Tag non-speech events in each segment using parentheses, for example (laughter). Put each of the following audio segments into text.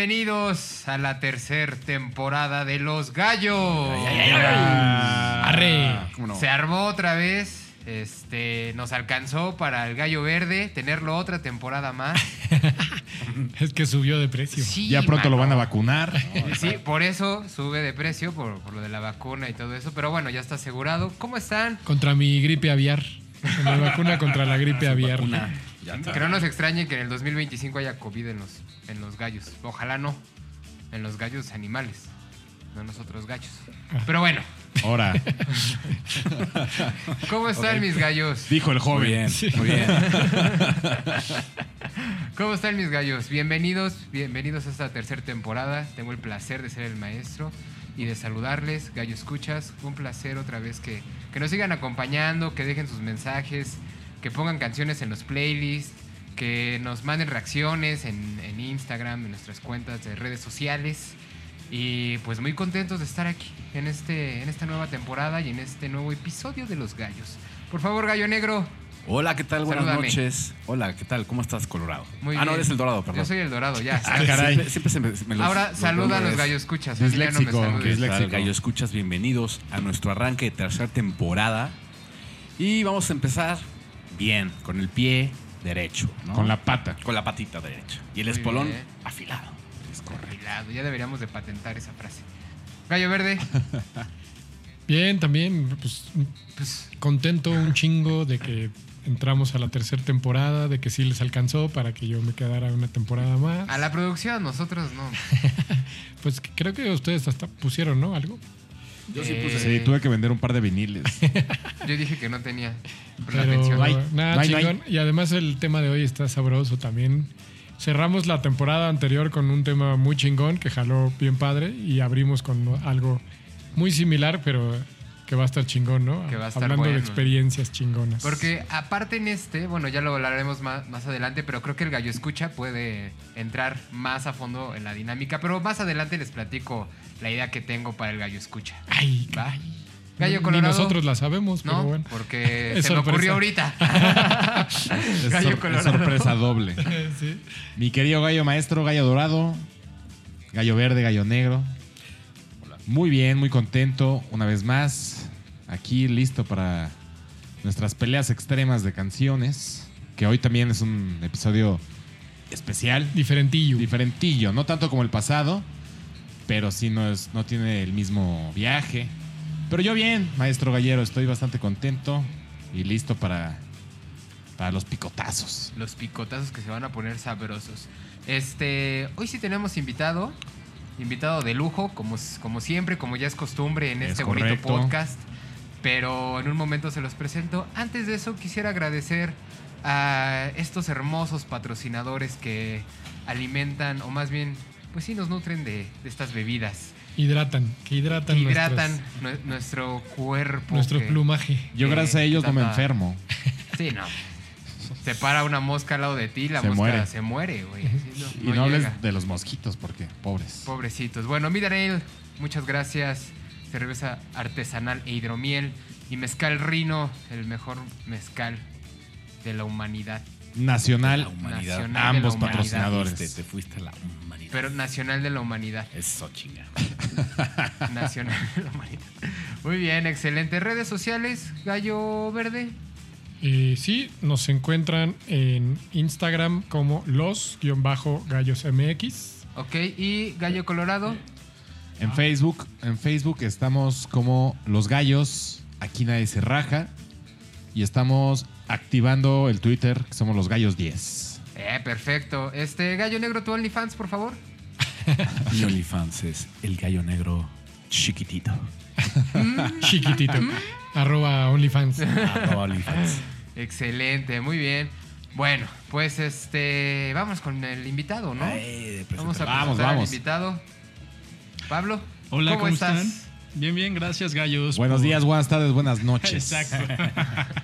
Bienvenidos a la tercera temporada de Los Gallos. Arre. ¿Cómo no? Se armó otra vez. Este, nos alcanzó para el Gallo Verde tenerlo otra temporada más. (laughs) Es que subió de precio. Sí, Ya pronto lo van a vacunar. (laughs) Sí, por eso sube de precio, por, por lo de la vacuna y todo eso. Pero bueno, ya está asegurado. ¿Cómo están? Contra mi gripe aviar. Me vacuna contra la gripe (laughs) aviar. Que no nos extrañe que en el 2025 haya COVID en los, en los gallos. Ojalá no. En los gallos animales. No en los otros gallos. Pero bueno, Ahora, (laughs) ¿cómo están mis gallos? dijo el Muy joven. bien, muy bien. (laughs) ¿Cómo están mis gallos? Bienvenidos, bienvenidos a esta tercera temporada. Tengo el placer de ser el maestro y de saludarles, gallo escuchas. Un placer otra vez que, que nos sigan acompañando, que dejen sus mensajes, que pongan canciones en los playlists, que nos manden reacciones en, en Instagram, en nuestras cuentas de redes sociales. Y pues muy contentos de estar aquí en, este, en esta nueva temporada y en este nuevo episodio de Los Gallos. Por favor, Gallo Negro. Hola, ¿qué tal? Buenas Salúdame. noches. Hola, ¿qué tal? ¿Cómo estás, Colorado? Muy ah, no, eres el Dorado, perdón. Yo soy el Dorado, ya. Ah, caray. Siempre, siempre se me, me los- Ahora los saluda a los gallos escuchas. ya no me Disléxico, saludes. que es ¿Qué tal, Léxico. gallo escuchas? Bienvenidos a nuestro arranque de tercera temporada. Y vamos a empezar bien, con el pie derecho. ¿no? Con la pata. Con la patita derecha. Y el Muy espolón bien. afilado. Afilado, Ya deberíamos de patentar esa frase. Gallo Verde, (laughs) Bien, también, pues pues contento un chingo de que entramos a la tercera temporada, de que sí les alcanzó para que yo me quedara una temporada más. a la producción nosotros no. (laughs) Pues creo que ustedes hasta pusieron, ¿no? Algo. Yo sí Eh, puse. Sí, tuve que vender un par de viniles. (laughs) Yo dije que no tenía. Pero la Pero nada, hay. chingón. Y además el tema de hoy está sabroso también. Cerramos la temporada anterior con un tema muy chingón que jaló bien padre y abrimos con algo muy similar, pero que va a estar chingón, ¿no? Que va a estar Hablando de experiencias chingonas. Porque aparte en este, bueno, ya lo hablaremos más, más adelante, pero creo que el gallo escucha puede entrar más a fondo en la dinámica. Pero más adelante les platico la idea que tengo para el gallo escucha. Ay, ¿Va? Gallo Ni Colorado. nosotros la sabemos, No, pero bueno. porque (laughs) Es se me ocurrió ahorita. (laughs) Es, Gallo sor- es colorado. sorpresa doble. (laughs) Sí. Mi querido gallo maestro, gallo dorado, gallo verde, gallo negro. Muy bien, muy contento. Una vez más, aquí listo para nuestras peleas extremas de canciones. Que hoy también es un episodio especial, Diferentillo. diferentillo. No tanto como el pasado, pero sí no, es, no tiene el mismo viaje. Pero yo bien, maestro gallero, estoy bastante contento y listo para, para los picotazos. Los picotazos que se van a poner sabrosos. Este, hoy sí tenemos invitado, invitado de lujo, como, como siempre, como ya es costumbre en Es este bonito podcast. Pero en un momento se los presento. Antes de eso, quisiera agradecer a estos hermosos patrocinadores que alimentan, o más bien, pues sí nos nutren de, de estas bebidas. Hidratan, que hidratan, Que hidratan nuestro cuerpo. nuestro que- plumaje. Yo que gracias a ellos no me enfermo. (laughs) Sí, no. Se para una mosca al lado de ti, la Se mosca muere. se muere, güey. Sí, Y no hables de los mosquitos porque pobres. Pobrecitos. Bueno, Midarel, muchas gracias. Cerveza artesanal e hidromiel. Y mezcal Rino, el mejor mezcal de la humanidad. Nacional, La humanidad. Nacional de la ambos humanidad. patrocinadores. Te, te fuiste a la humanidad. Pero nacional de la humanidad. Eso, chinga. (laughs) Nacional de la humanidad. Muy bien, excelente. Redes sociales, Gallo Verde. Eh, sí, nos encuentran en Instagram como los-gallosmx. Ok, y Gallo Colorado. En Facebook, en Facebook estamos como Los Gallos, aquí nadie se raja. Y estamos activando el Twitter, que somos Los Gallos 10. Eh, perfecto. Este, Gallo Negro, tu OnlyFans, por favor. (laughs) Mi OnlyFans es el gallo negro chiquitito. Chiquitito. Arroba OnlyFans. Arroba OnlyFans. Excelente, muy bien. Bueno, pues este, vamos con el invitado, ¿no? Ay, de Vamos a presentar. Vamos, al invitado. Pablo. Hola, ¿cómo, estás? están? Bien, bien, gracias, gallos. Buenos por- días, buenas tardes, buenas (laughs) noches. Exacto. (laughs)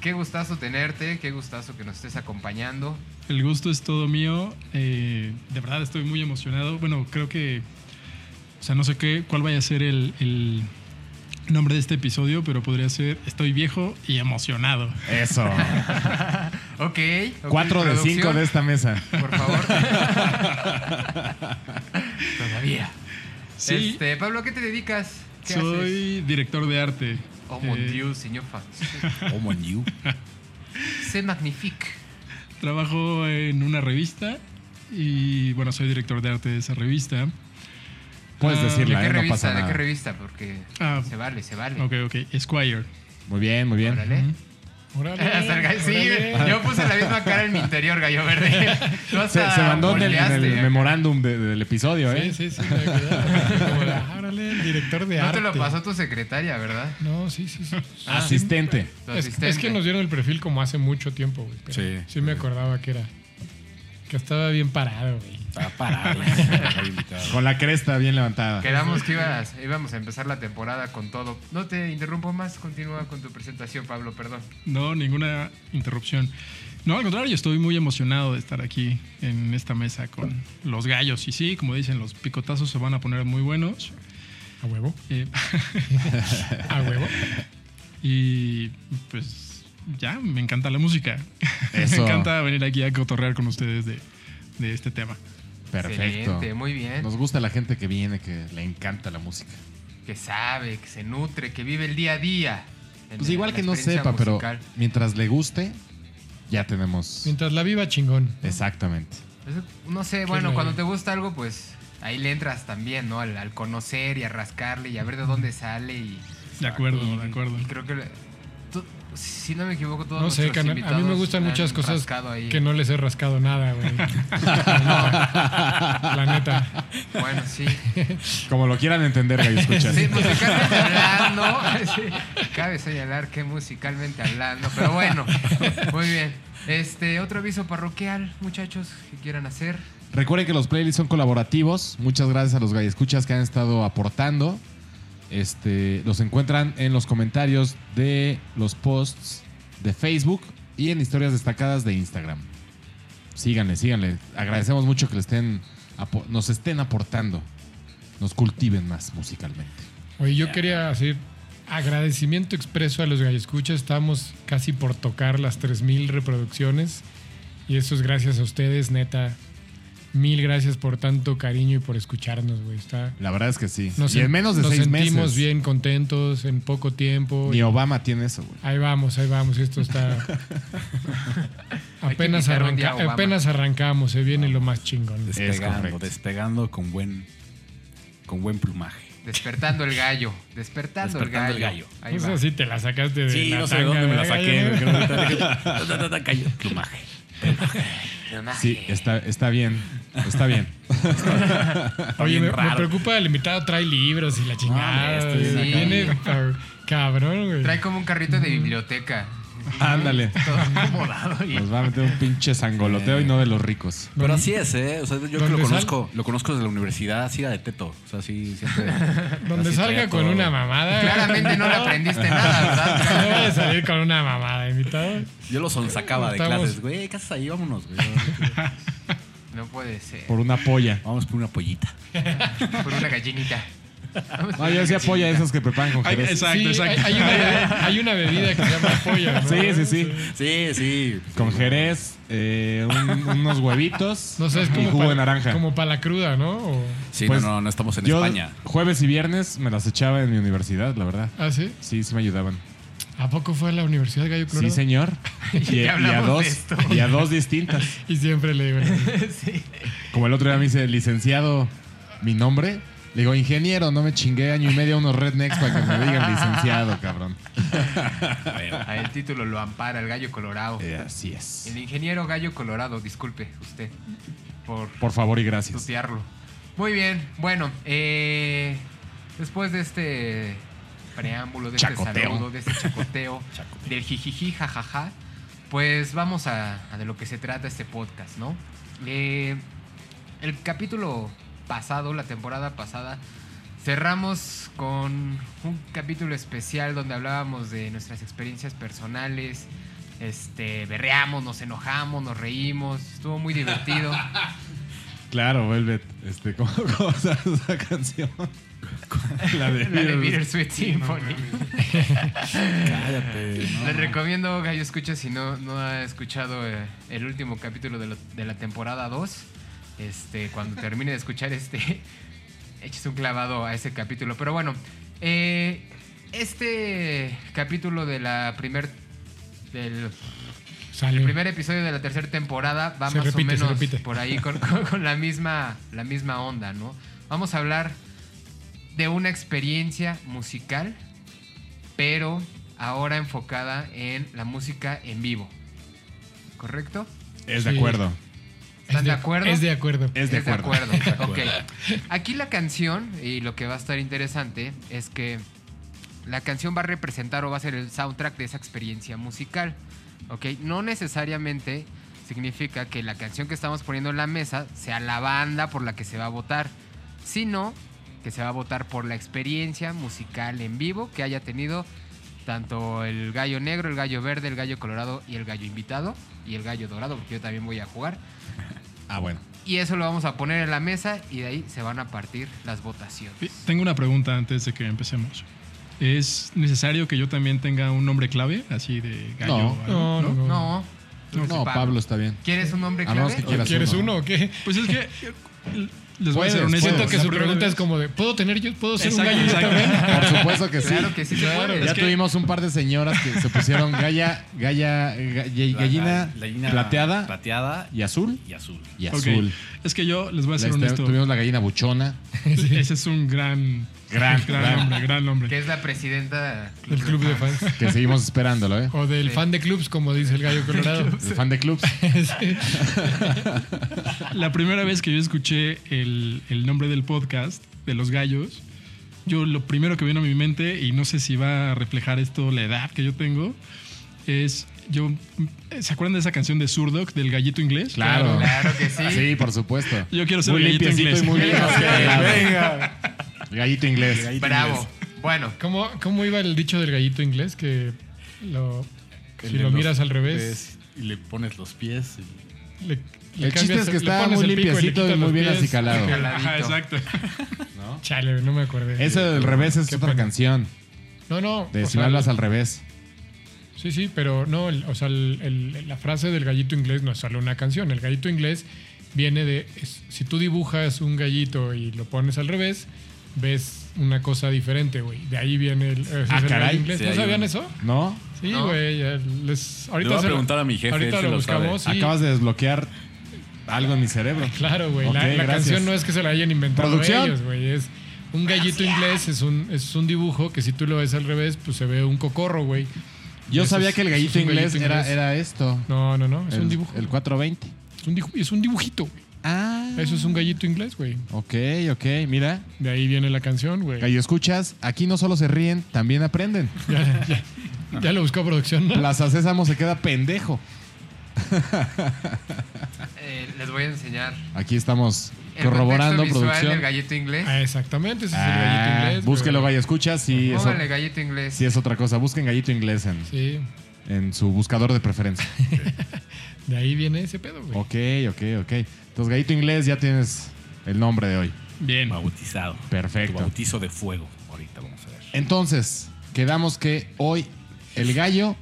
Qué gustazo tenerte, qué gustazo que nos estés acompañando. El gusto es todo mío. eh, de verdad estoy muy emocionado. Bueno, creo que. O sea, no sé qué, cuál vaya a ser el, el nombre de este episodio, pero podría ser Estoy viejo y emocionado. Eso. (laughs) Ok. ok, Cuatro de cinco de esta mesa. Por favor. favor. Todavía. Sí. Este, Pablo, ¿a qué te dedicas? ¿Qué haces? Soy director de arte. Oh mon Eh, Dieu, señor Fan. Oh, mon you. C'est (laughs) magnifique. Trabajo en una revista y bueno, soy director de arte de esa revista. Puedes Ah, ¿De decirla, qué ¿eh? No revista? pasa ¿De qué nada. revista? Porque Ah. se vale, se vale. Ok, ok. Esquire. Muy bien, muy bien. Órale. Gallo- (laughs) sí, yo puse la misma cara en mi interior, gallo verde. (laughs) Se, se mandó en el, en el memorándum de- del episodio, ¿eh? Sí, sí, sí. (laughs) de, ah, órale, el director de No arte. te lo pasó tu secretaria, ¿verdad? No, sí, sí, sí. Ah, Asistente. Es, es que nos dieron el perfil como hace mucho tiempo, güey. pero Sí. Sí me acordaba que era... Que estaba bien parado, güey. Está parado. (laughs) Con la cresta bien levantada. Quedamos que ibas, íbamos a empezar la temporada con todo. No te interrumpo más, continúa con tu presentación, Pablo, perdón. No, ninguna interrupción. No, al contrario, estoy muy emocionado de estar aquí en esta mesa con los gallos. Y sí, como dicen, los picotazos se van a poner muy buenos. A huevo. Eh, (laughs) A huevo. y pues ya, me encanta la música. (laughs) Eso. me encanta venir aquí a cotorrear con ustedes de, de este tema. Perfecto. Excelente, muy bien. Nos gusta la gente que viene, que le encanta la música. Que sabe, que se nutre, que vive el día a día. Pues igual que no sepa, pero mientras le guste, ya tenemos. Mientras la viva chingón. Exactamente. Eso, No sé, ¿Qué bueno, cuando te gusta algo, pues ahí le entras también, ¿no? Al, al conocer y a rascarle y a ver de dónde sale y... De acuerdo, y- de acuerdo. Y creo que... si no me equivoco, todos No sé, a mí me gustan muchas cosas ahí. que no les he rascado nada, güey. (laughs) La neta. Bueno, sí. Como lo quieran entender, gallo, escuchas. Sí, musicalmente hablando, (laughs) sí, cabe señalar que musicalmente hablando, pero bueno, muy bien. Este, otro aviso parroquial, muchachos, que quieran hacer. Recuerden que los playlists son colaborativos. Muchas gracias a los escuchas que han estado aportando. Este, los encuentran en los comentarios de los posts de Facebook y en historias destacadas de Instagram. Síganle, síganle. Agradecemos mucho que le estén nos estén aportando. Nos cultiven más musicalmente. Oye, yo quería hacer agradecimiento expreso a los escuchas. Estamos casi por tocar las 3000 reproducciones. Y eso es gracias a ustedes, neta. Mil gracias por tanto cariño y por escucharnos, güey. Está. La verdad es que sí. Nos, y en menos de nos seis sentimos meses. bien contentos en poco tiempo. Ni Obama tiene eso, güey. Ahí vamos, ahí vamos. Esto está. (laughs) Apenas, arranca- apenas arrancamos, se viene lo más chingón. Despegando, despegando con buen, con buen plumaje. Despertando el gallo, despertando, Despertando el el gallo. gallo. Ahí Pues va. así te la sacaste de Sí, la no sé dónde me la ¿verdad, saqué. gallo? (laughs) (laughs) Plumaje. Sí, está, está bien. Está bien. Oye, bien me, preocupa el invitado trae libros y la chingada. sí. Viene ca- cabrón, güey. Trae como un carrito de biblioteca. Ándale. (laughs) Todo y- Nos va a meter un pinche sangoloteo y no de los ricos. Pero así es, ¿eh? O sea, yo que ¿Dónde lo sal- conozco, lo conozco desde la universidad, siga de teto. O sea, sí, siempre. (laughs) Donde así salga con todo. una mamada. Claramente no le aprendiste nada, No ¿verdad? voy a salir con una mamada, invitado. Yo lo sonsacaba de clases. Güey, ¿qué haces ahí? Vámonos, güey. (laughs) No puede ser. Por una polla. Vamos por una pollita. (laughs) Por una gallinita. No, yo decía polla esas que preparan con Ay, jerez. exacto, Sí, exacto. Hay, hay una, bebida- hay una bebida que se llama (laughs) polla, ¿no? Sí, sí, sí. Sí, sí. Con jerez, eh, un- unos huevitos (laughs) No sé, es y jugo para, de naranja. Como para la cruda, ¿no? O- Sí, Pues, no, no, no estamos en Yo España. jueves y viernes me las echaba en mi universidad, la verdad. ¿Ah, sí? Sí, sí me ayudaban. ¿A poco fue a la Universidad Gallo Sí, Colorado? señor. (laughs) Y, y a hablamos dos, y a dos distintas. (laughs) Y siempre le digo, (laughs) Sí. Como el otro día me dice, licenciado, mi nombre. Le digo, ingeniero, no me chingué año y medio a unos rednecks para que me digan licenciado, cabrón. A el título lo ampara el gallo colorado. Eh, así es. El ingeniero gallo colorado, disculpe usted por Por favor y gracias. tutearlo. Muy bien, bueno, eh, después de este preámbulo, de Chacoteo. este saludo, de este (laughs) chacoteo, del jijiji, jajaja, pues vamos a, a de lo que se trata este podcast, ¿no? Eh, el capítulo pasado, la temporada pasada, cerramos con un capítulo especial donde hablábamos de nuestras experiencias personales. Este, berreamos, nos enojamos, nos reímos, estuvo muy divertido. (laughs) Claro, Velvet. Este, ¿cómo, cómo esa canción? (laughs) La de, La de Bittersweet Symphony. Cállate. (laughs) no. Les recomiendo, Gallo Escucha, si no, no ha escuchado eh, el último capítulo de, lo- de la temporada 2, este, cuando termine de escuchar este, (laughs) eches un clavado a ese capítulo. Pero bueno, eh, este capítulo de la primer, del Sale. el primer episodio de la tercera temporada va Se más repite, o menos por ahí con, con- con la, misma, la misma onda, ¿no? Vamos a hablar de una experiencia musical, pero ahora enfocada en la música en vivo. ¿Correcto? Es de Sí. acuerdo. ¿Están Es de acuerdo? Es de acuerdo. Es de acuerdo. Ok. Aquí la canción, y lo que va a estar interesante, es que la canción va a representar o va a ser el soundtrack de esa experiencia musical. ¿Ok? No necesariamente significa que la canción que estamos poniendo en la mesa sea la banda por la que se va a votar, sino que se va a votar por la experiencia musical en vivo que haya tenido tanto el gallo negro, el gallo verde, el gallo colorado y el gallo invitado y el gallo dorado, porque yo también voy a jugar. Ah, bueno. Y eso lo vamos a poner en la mesa y de ahí se van a partir las votaciones. Sí, Tengo una pregunta antes de que empecemos. ¿Es necesario que yo también tenga un nombre clave, así de gallo? No. No, no, no. No. No, Pablo. Pablo está bien. ¿Quieres un nombre clave? que quieras ¿Quieres uno. uno o qué? Pues es que (laughs) les voy a ser honesto. Siento que su pregunta es como de, ¿puedo tener yo? ¿Puedo ser un gallo también? Por supuesto que sí. Claro que sí se Claro. puede. Ya Es que- tuvimos un par de señoras que se pusieron galla, galla, ga- La- gallina, la- gallina plateada plateada y azul. y azul. Y azul. Es que yo les voy a ser este, honesto. tuvimos la gallina buchona. (laughs) Ese es un gran, Gran, gran. nombre, gran nombre. Que es la presidenta El club de fans. Que seguimos esperándolo, ¿eh? O del Sí. fan de clubs, como dice el gallo colorado. (laughs) El fan de clubs. (laughs) Sí. La primera vez que yo escuché el, el nombre del podcast de los gallos, yo lo primero que vino a mi mente, y no sé si va a reflejar esto la edad que yo tengo, es yo. ¿Se acuerdan de esa canción de Surdoc del gallito inglés? Claro. Claro que sí. Sí, por supuesto. Yo quiero ser muy el gallito limpiecito inglés. y muy bien. Venga. Gallito inglés. Bravo. Bueno, ¿Cómo, ¿Cómo iba el dicho del gallito inglés? Que lo, si lo miras al revés, Y le pones los pies. y- le, le El chiste es que está pones muy y limpiecito y muy bien pies. acicalado. Ajá, exacto. Chale, no me acordé. Ese del revés es Qué otra pena. canción. No, no. De si hablas al revés. Sí, sí, pero no, el- o sea, el- el- la frase del gallito inglés no es solo una canción. El gallito inglés viene de. es- si tú dibujas un gallito y lo pones al revés, ves una cosa diferente, güey. De ahí viene el. ese Ah, el caray. inglés. Sí, ¿No sabían un- eso? ¿No? Sí, güey. les- Ahorita voy a preguntar a mi jefe, Ahorita lo lo buscamos. sí. Acabas de desbloquear algo en mi cerebro. (laughs) Claro, güey. Ok, la, la canción no es que se la hayan inventado ¿Producción? ellos, güey. Es un gallito inglés, es un, es un dibujo que si tú lo ves al revés, pues se ve un cocorro, güey. Yo sabía es- que el gallito inglés, gallito era, inglés. era esto. No, no, no. Es el, un dibujo. El 420. Es un, es un dibujito, güey. Ah. Eso es un gallito inglés, güey. Ok, ok. Mira. De ahí viene la canción, güey. Gallo, escuchas. Aquí no solo se ríen, también aprenden. (laughs) Ya, ya, ya lo buscó producción, ¿no? Plaza Sésamo se queda pendejo. (laughs) eh, les voy a enseñar Aquí estamos corroborando visual producción. del gallito inglés. Ah, exactamente, ese es el Ah, gallito inglés. búsquelo, güey. Gallo, escuchas. Si es, gallito inglés. si es otra cosa. Busquen Gallito Inglés en, Sí, en su buscador de preferencia. (laughs) de ahí viene ese pedo, güey. ok, ok, ok. Entonces, Gallito Inglés, ya tienes el nombre de hoy. Bien. Bautizado. Perfecto. Tu bautizo de fuego. Ahorita vamos a ver. Entonces, quedamos que hoy el gallo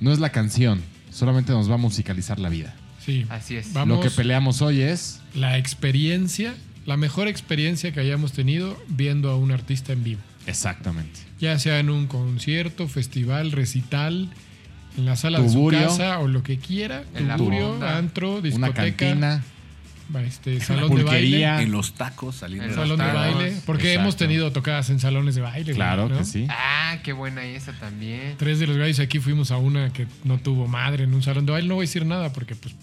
no es la canción, solamente nos va a musicalizar la vida. Sí. Así es. Vamos, Lo que peleamos hoy es la experiencia, la mejor experiencia que hayamos tenido viendo a un artista en vivo. exactamente. Ya sea en un concierto, festival, recital, en la sala Tuburio. de su casa o lo que quiera. En la Tuburio, fonda. antro, Una discoteca, cantina, este, salón de baile. En los tacos saliendo En Salón de tacos. baile. Porque Exacto. hemos tenido tocadas en salones de baile. Claro ¿no? que sí. Ah, qué buena esa también. Tres de los gallos aquí fuimos a una que no tuvo madre en un salón de baile. No voy a decir nada porque pues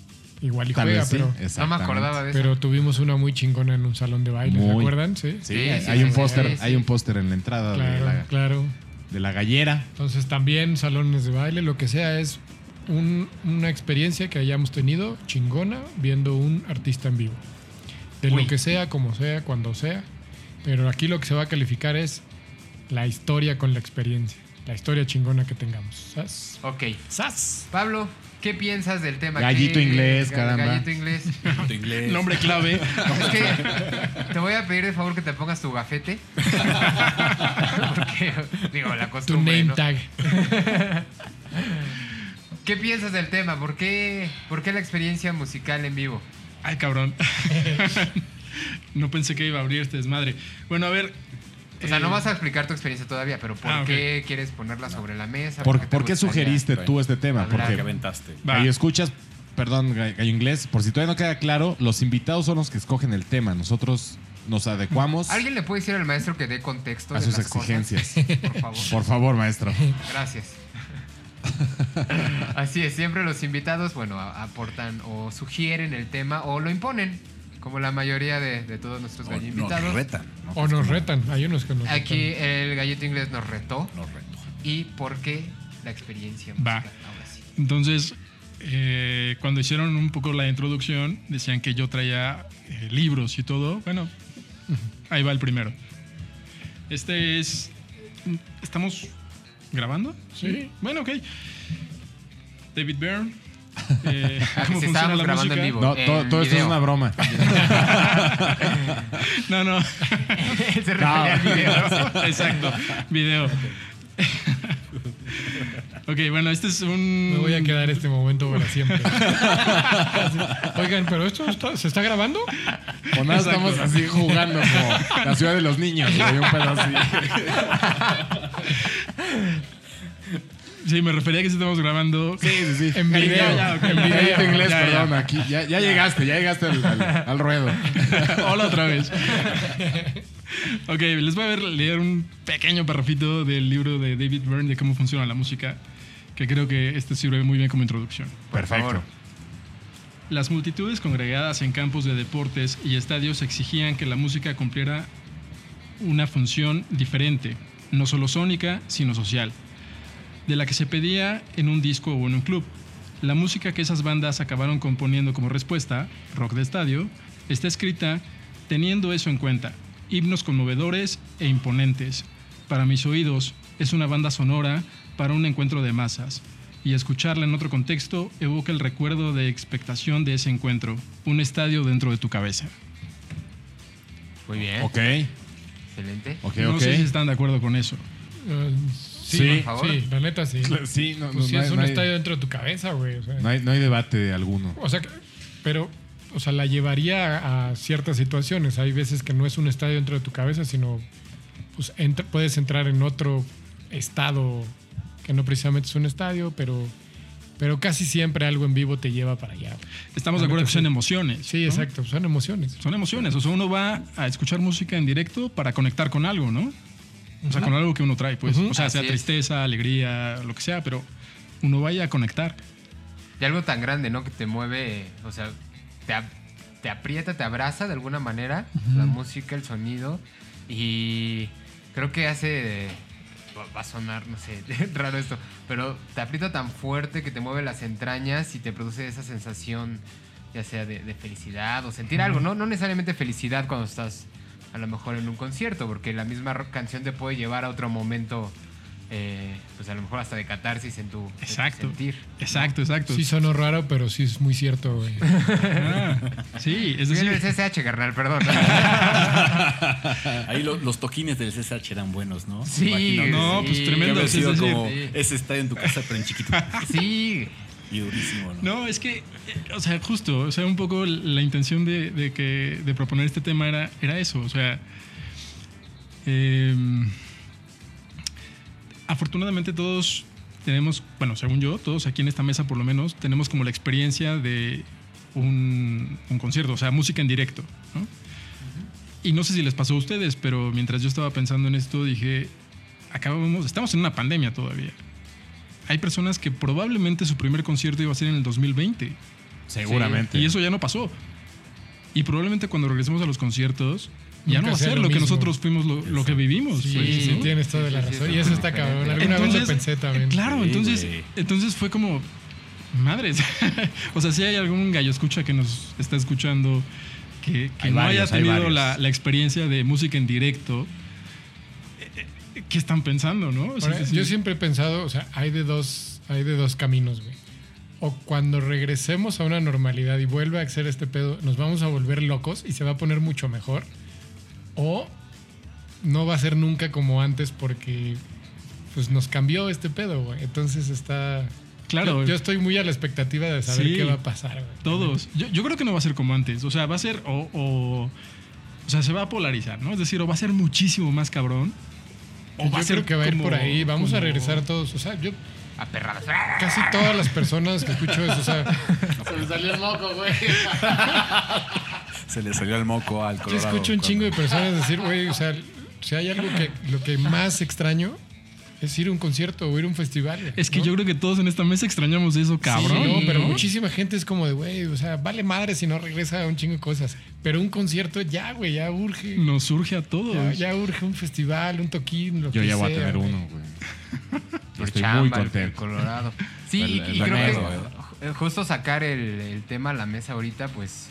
igual y Tal juega, vez sí. pero, No me acordaba de eso. pero tuvimos una muy chingona en un salón de baile. ¿Se Muy. acuerdan? Sí. Sí, Sí, hay, sí, hay un sí, póster, sí, sí. hay un póster en la entrada de, Claro, la, claro. de la gallera. Entonces también salones de baile, lo que sea, es un- una experiencia que hayamos tenido chingona viendo un artista en vivo. De Uy. lo que sea, como sea, cuando sea. Pero aquí lo que se va a calificar es la historia con la experiencia. La historia chingona que tengamos. ¿Sas? Ok. ¡Sas! Pablo, ¿Qué piensas del tema? Gallito ¿Qué- inglés, caramba. Gallito inglés. Tu inglés. Nombre clave. Es que te voy a pedir de favor que te pongas tu gafete. Porque, digo, la Tu costumbre, name ¿no? tag. ¿Qué piensas del tema? ¿Por qué, ¿Por qué la experiencia musical en vivo? Ay, cabrón. (laughs) no pensé que iba a abrir este desmadre. Bueno, a ver. O sea, eh, no vas a explicar tu experiencia todavía, pero ¿por Ah, qué quieres ponerla sobre la mesa? ¿Por, por qué sugeriste tú este tema? hablar? que Porque aventaste. Gallo escuchas, perdón, Ga- Gallo Inglés, por si todavía no queda claro, los invitados son los que escogen el tema. Nosotros nos adecuamos ¿Alguien le puede decir al maestro que dé contexto a de sus las cosas? exigencias. (laughs) Por favor. Por favor, maestro. Gracias. (laughs) Así es, siempre los invitados, bueno, aportan o sugieren el tema o lo imponen, como la mayoría de, de todos nuestros O gallo nos invitados. retan. ¿no? O nos retan. Hay unos que nos Aquí retan. el gallito inglés nos retó. Nos reto. ¿Y por qué la experiencia Va. musical? Ahora sí. Entonces, eh, cuando hicieron un poco la introducción, decían que yo traía eh, libros y todo. Bueno, ahí va el primero. Este es. ¿Estamos grabando? Sí. Bueno, ok. David Byrne. Eh, Ah, ¿Cómo si funciona estábamos la grabando en música? vivo. No, en todo, todo esto es una broma. (laughs) No, no. (laughs) Se refería al video. (laughs) Exacto. Video. ok, bueno, este es un. Me voy a quedar este momento para siempre. Oigan, pero esto está- se está grabando. O nada, Exacto. estamos así jugando como la ciudad de los niños. güey, un pedo así. Sí, me refería a que sí estamos grabando. Sí, sí, sí. En video. Ya, en video. Inglés, Ya, ya. perdón. Aquí, ya, llegaste, ya llegaste al, al- al ruedo. (laughs) Hola otra vez. (laughs) ok, les voy a ver, leer un pequeño parrafito del libro de David Byrne de cómo funciona la música, que creo que este sirve muy bien como introducción. Perfecto. Las multitudes congregadas en campos de deportes y estadios exigían que la música cumpliera una función diferente, no solo sónica, sino social, de la que se pedía en un disco o en un club. La música que esas bandas acabaron componiendo como respuesta, rock de estadio, está escrita teniendo eso en cuenta, himnos conmovedores e imponentes. Para mis oídos, es una banda sonora para un encuentro de masas, y escucharla en otro contexto evoca el recuerdo de expectación de ese encuentro, un estadio dentro de tu cabeza. Muy bien. Ok, Excelente. ok, no sé si están de acuerdo con eso. Eh, Sí, sí, por favor. sí, la neta sí. Sí, no, Pues no, sí, no es hay- un hay- estadio dentro de tu cabeza, güey. O sea, no hay, no hay debate alguno. o sea, que- pero, o sea, la llevaría a, ciertas situaciones. Hay veces que no es un estadio dentro de tu cabeza, sino pues entra- puedes entrar en otro estado que no precisamente es un estadio, pero, pero casi siempre algo en vivo te lleva para allá. Estamos de acuerdo que son emociones. Sí, ¿no? exacto, son emociones. Son emociones. O sea, uno va a escuchar música en directo para conectar con algo, ¿no? O sea, con algo que uno trae, pues. O sea, sea es. tristeza, alegría, lo que sea, pero uno vaya a conectar. Y algo tan grande, ¿no? Que te mueve, o sea, te, te aprieta, te abraza de alguna manera, la música, el sonido. Y creo que hace. va- Va a sonar, no sé, (laughs) raro esto, pero te aprieta tan fuerte que te mueve las entrañas y te produce esa sensación, ya sea de, de felicidad o sentir algo, ¿no? No necesariamente felicidad cuando estás a lo mejor en un concierto, porque la misma canción te puede llevar a otro momento, eh, pues a lo mejor hasta de catarsis en tu, en tu Exacto. sentir. Exacto, exacto. Sí sonó raro, pero sí es muy cierto, güey. Ah, sí, es decir, el CSH, carnal, perdón. Ahí lo- los toquines del CSH eran buenos, ¿no? Sí, Imagino no, sí. pues tremendo, haber es decir, como sí. ese estadio en tu casa, pero en chiquito. sí. Y durísimo, ¿no? No, es que, eh, o sea, justo, o sea, un poco la intención de, de que, de proponer este tema era, era eso, o sea, eh, afortunadamente todos tenemos, bueno, según yo, todos aquí en esta mesa por lo menos, tenemos como la experiencia de un, un concierto, o sea, música en directo, ¿no? Y no sé si les pasó a ustedes, pero mientras yo estaba pensando en esto, dije, acabamos, estamos en una pandemia todavía. Hay personas que probablemente su primer concierto iba a ser en el 2020 Seguramente. y eso ya no pasó. Y probablemente cuando regresemos a los conciertos ya Nunca no va a ser lo lo, que nosotros fuimos lo, lo que vivimos. Sí, pues, sí, ¿no? tienes toda la sí, razón. sí, y eso es está cabrón. Alguna vez lo pensé también. Claro, Sí, entonces, entonces fue como madres. (laughs) o sea, si hay algún gallo escucha que nos está escuchando que, no varios, haya hay tenido la, la experiencia de música en directo, eh, eh, ¿qué están pensando, no? O sea, Ahora, es yo siempre he pensado, o sea, hay de dos, hay de dos caminos, güey. o cuando regresemos a una normalidad y vuelve a ser este pedo, nos vamos a volver locos y se va a poner mucho mejor. O no va a ser nunca como antes porque pues nos cambió este pedo, güey. Entonces está... Claro. Yo, yo estoy muy a la expectativa de saber Sí. qué va a pasar, güey. Todos. Yo, yo creo que no va a ser como antes. O sea, va a ser o, o, o sea, se va a polarizar, ¿no? Es decir, o va a ser muchísimo más cabrón. O Yo va a ser creo que va a ir como- por ahí. Vamos a como- regresar todos. O sea, yo Aperradas. casi todas las personas que escucho eso, o sea, (laughs) se me salió el moco, güey. Se le salió el moco al Yo colorado. escucho un cuando- chingo de personas decir, güey, o sea, si hay algo que lo que más extraño es ir a un concierto o ir a un festival. Es que ¿no? yo creo que todos en esta mesa extrañamos eso, cabrón. Sí, no, pero ¿no? muchísima gente es como de, güey, o sea, vale madre si no regresa a un chingo de cosas. Pero un concierto ya, güey, ya urge. Nos surge a todos. Ya, ya urge un festival, un toquín, lo Yo que ya voy a sea, tener uno, güey. (laughs) Estoy chamba, muy contento. Colorado. (laughs) Sí, El- y, el y creo que eh, justo sacar el, el tema a la mesa ahorita, pues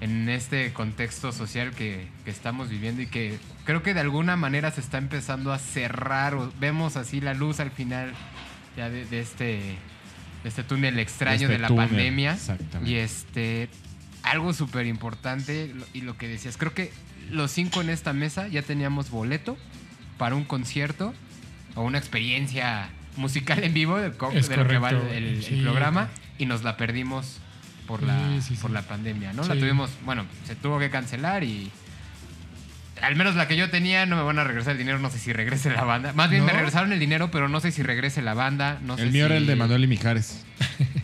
en este contexto social que, que estamos viviendo y que creo que de alguna manera se está empezando a cerrar o vemos así la luz al final ya de, de este, de este túnel extraño Este de la túnel, pandemia. exactamente. Y este, algo súper importante y lo que decías, creo que los cinco en esta mesa ya teníamos boleto para un concierto o una experiencia musical en vivo de, lo que va el, correcto, el- el sí. programa y nos la perdimos por, la, sí, sí. por la pandemia, ¿no? La tuvimos, bueno, se tuvo que cancelar y al menos la que yo tenía no me van a regresar el dinero, no sé si regrese la banda. Más bien me regresaron el dinero, pero no sé si regrese la banda, no sé El mío era el de Manuel y Mijares. (laughs)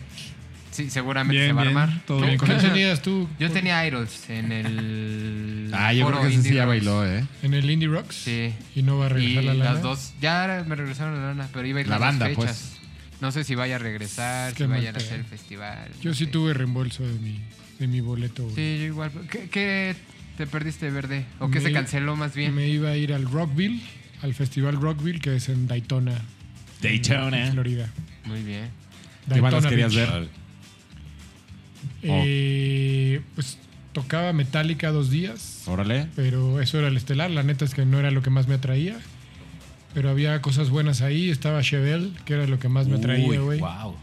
Sí, seguramente Bien, se va bien, a armar. todo bien ¿Qué (laughs) tenías tú? Yo tenía Idols en el. (laughs) Ah, yo creo que ese sí ya bailó, ¿eh? En el Indie Rocks. Sí. Y no va a Y regresar la lana. las dos. Ya me regresaron la lana, pero iba a ir La las dos banda, fechas. pues. No sé si vaya a regresar, Qué si vayan a hacer el festival. Yo no sí sé. tuve reembolso de mi, de mi boleto. Sí, yo igual. ¿Qué, qué te perdiste, Verde? ¿O qué se canceló más bien? Me iba a ir al Rockville, al festival Rockville, que es en Daytona, Daytona. Florida. Muy bien. ¿Qué bandas Daytona querías Beach. ver? Eh, pues tocaba Metallica dos días, Órale. pero eso era el estelar. La neta es que no era lo que más me atraía. Pero había cosas buenas ahí. Estaba Chevelle, que era lo que más me atraía, Uy, güey. wow.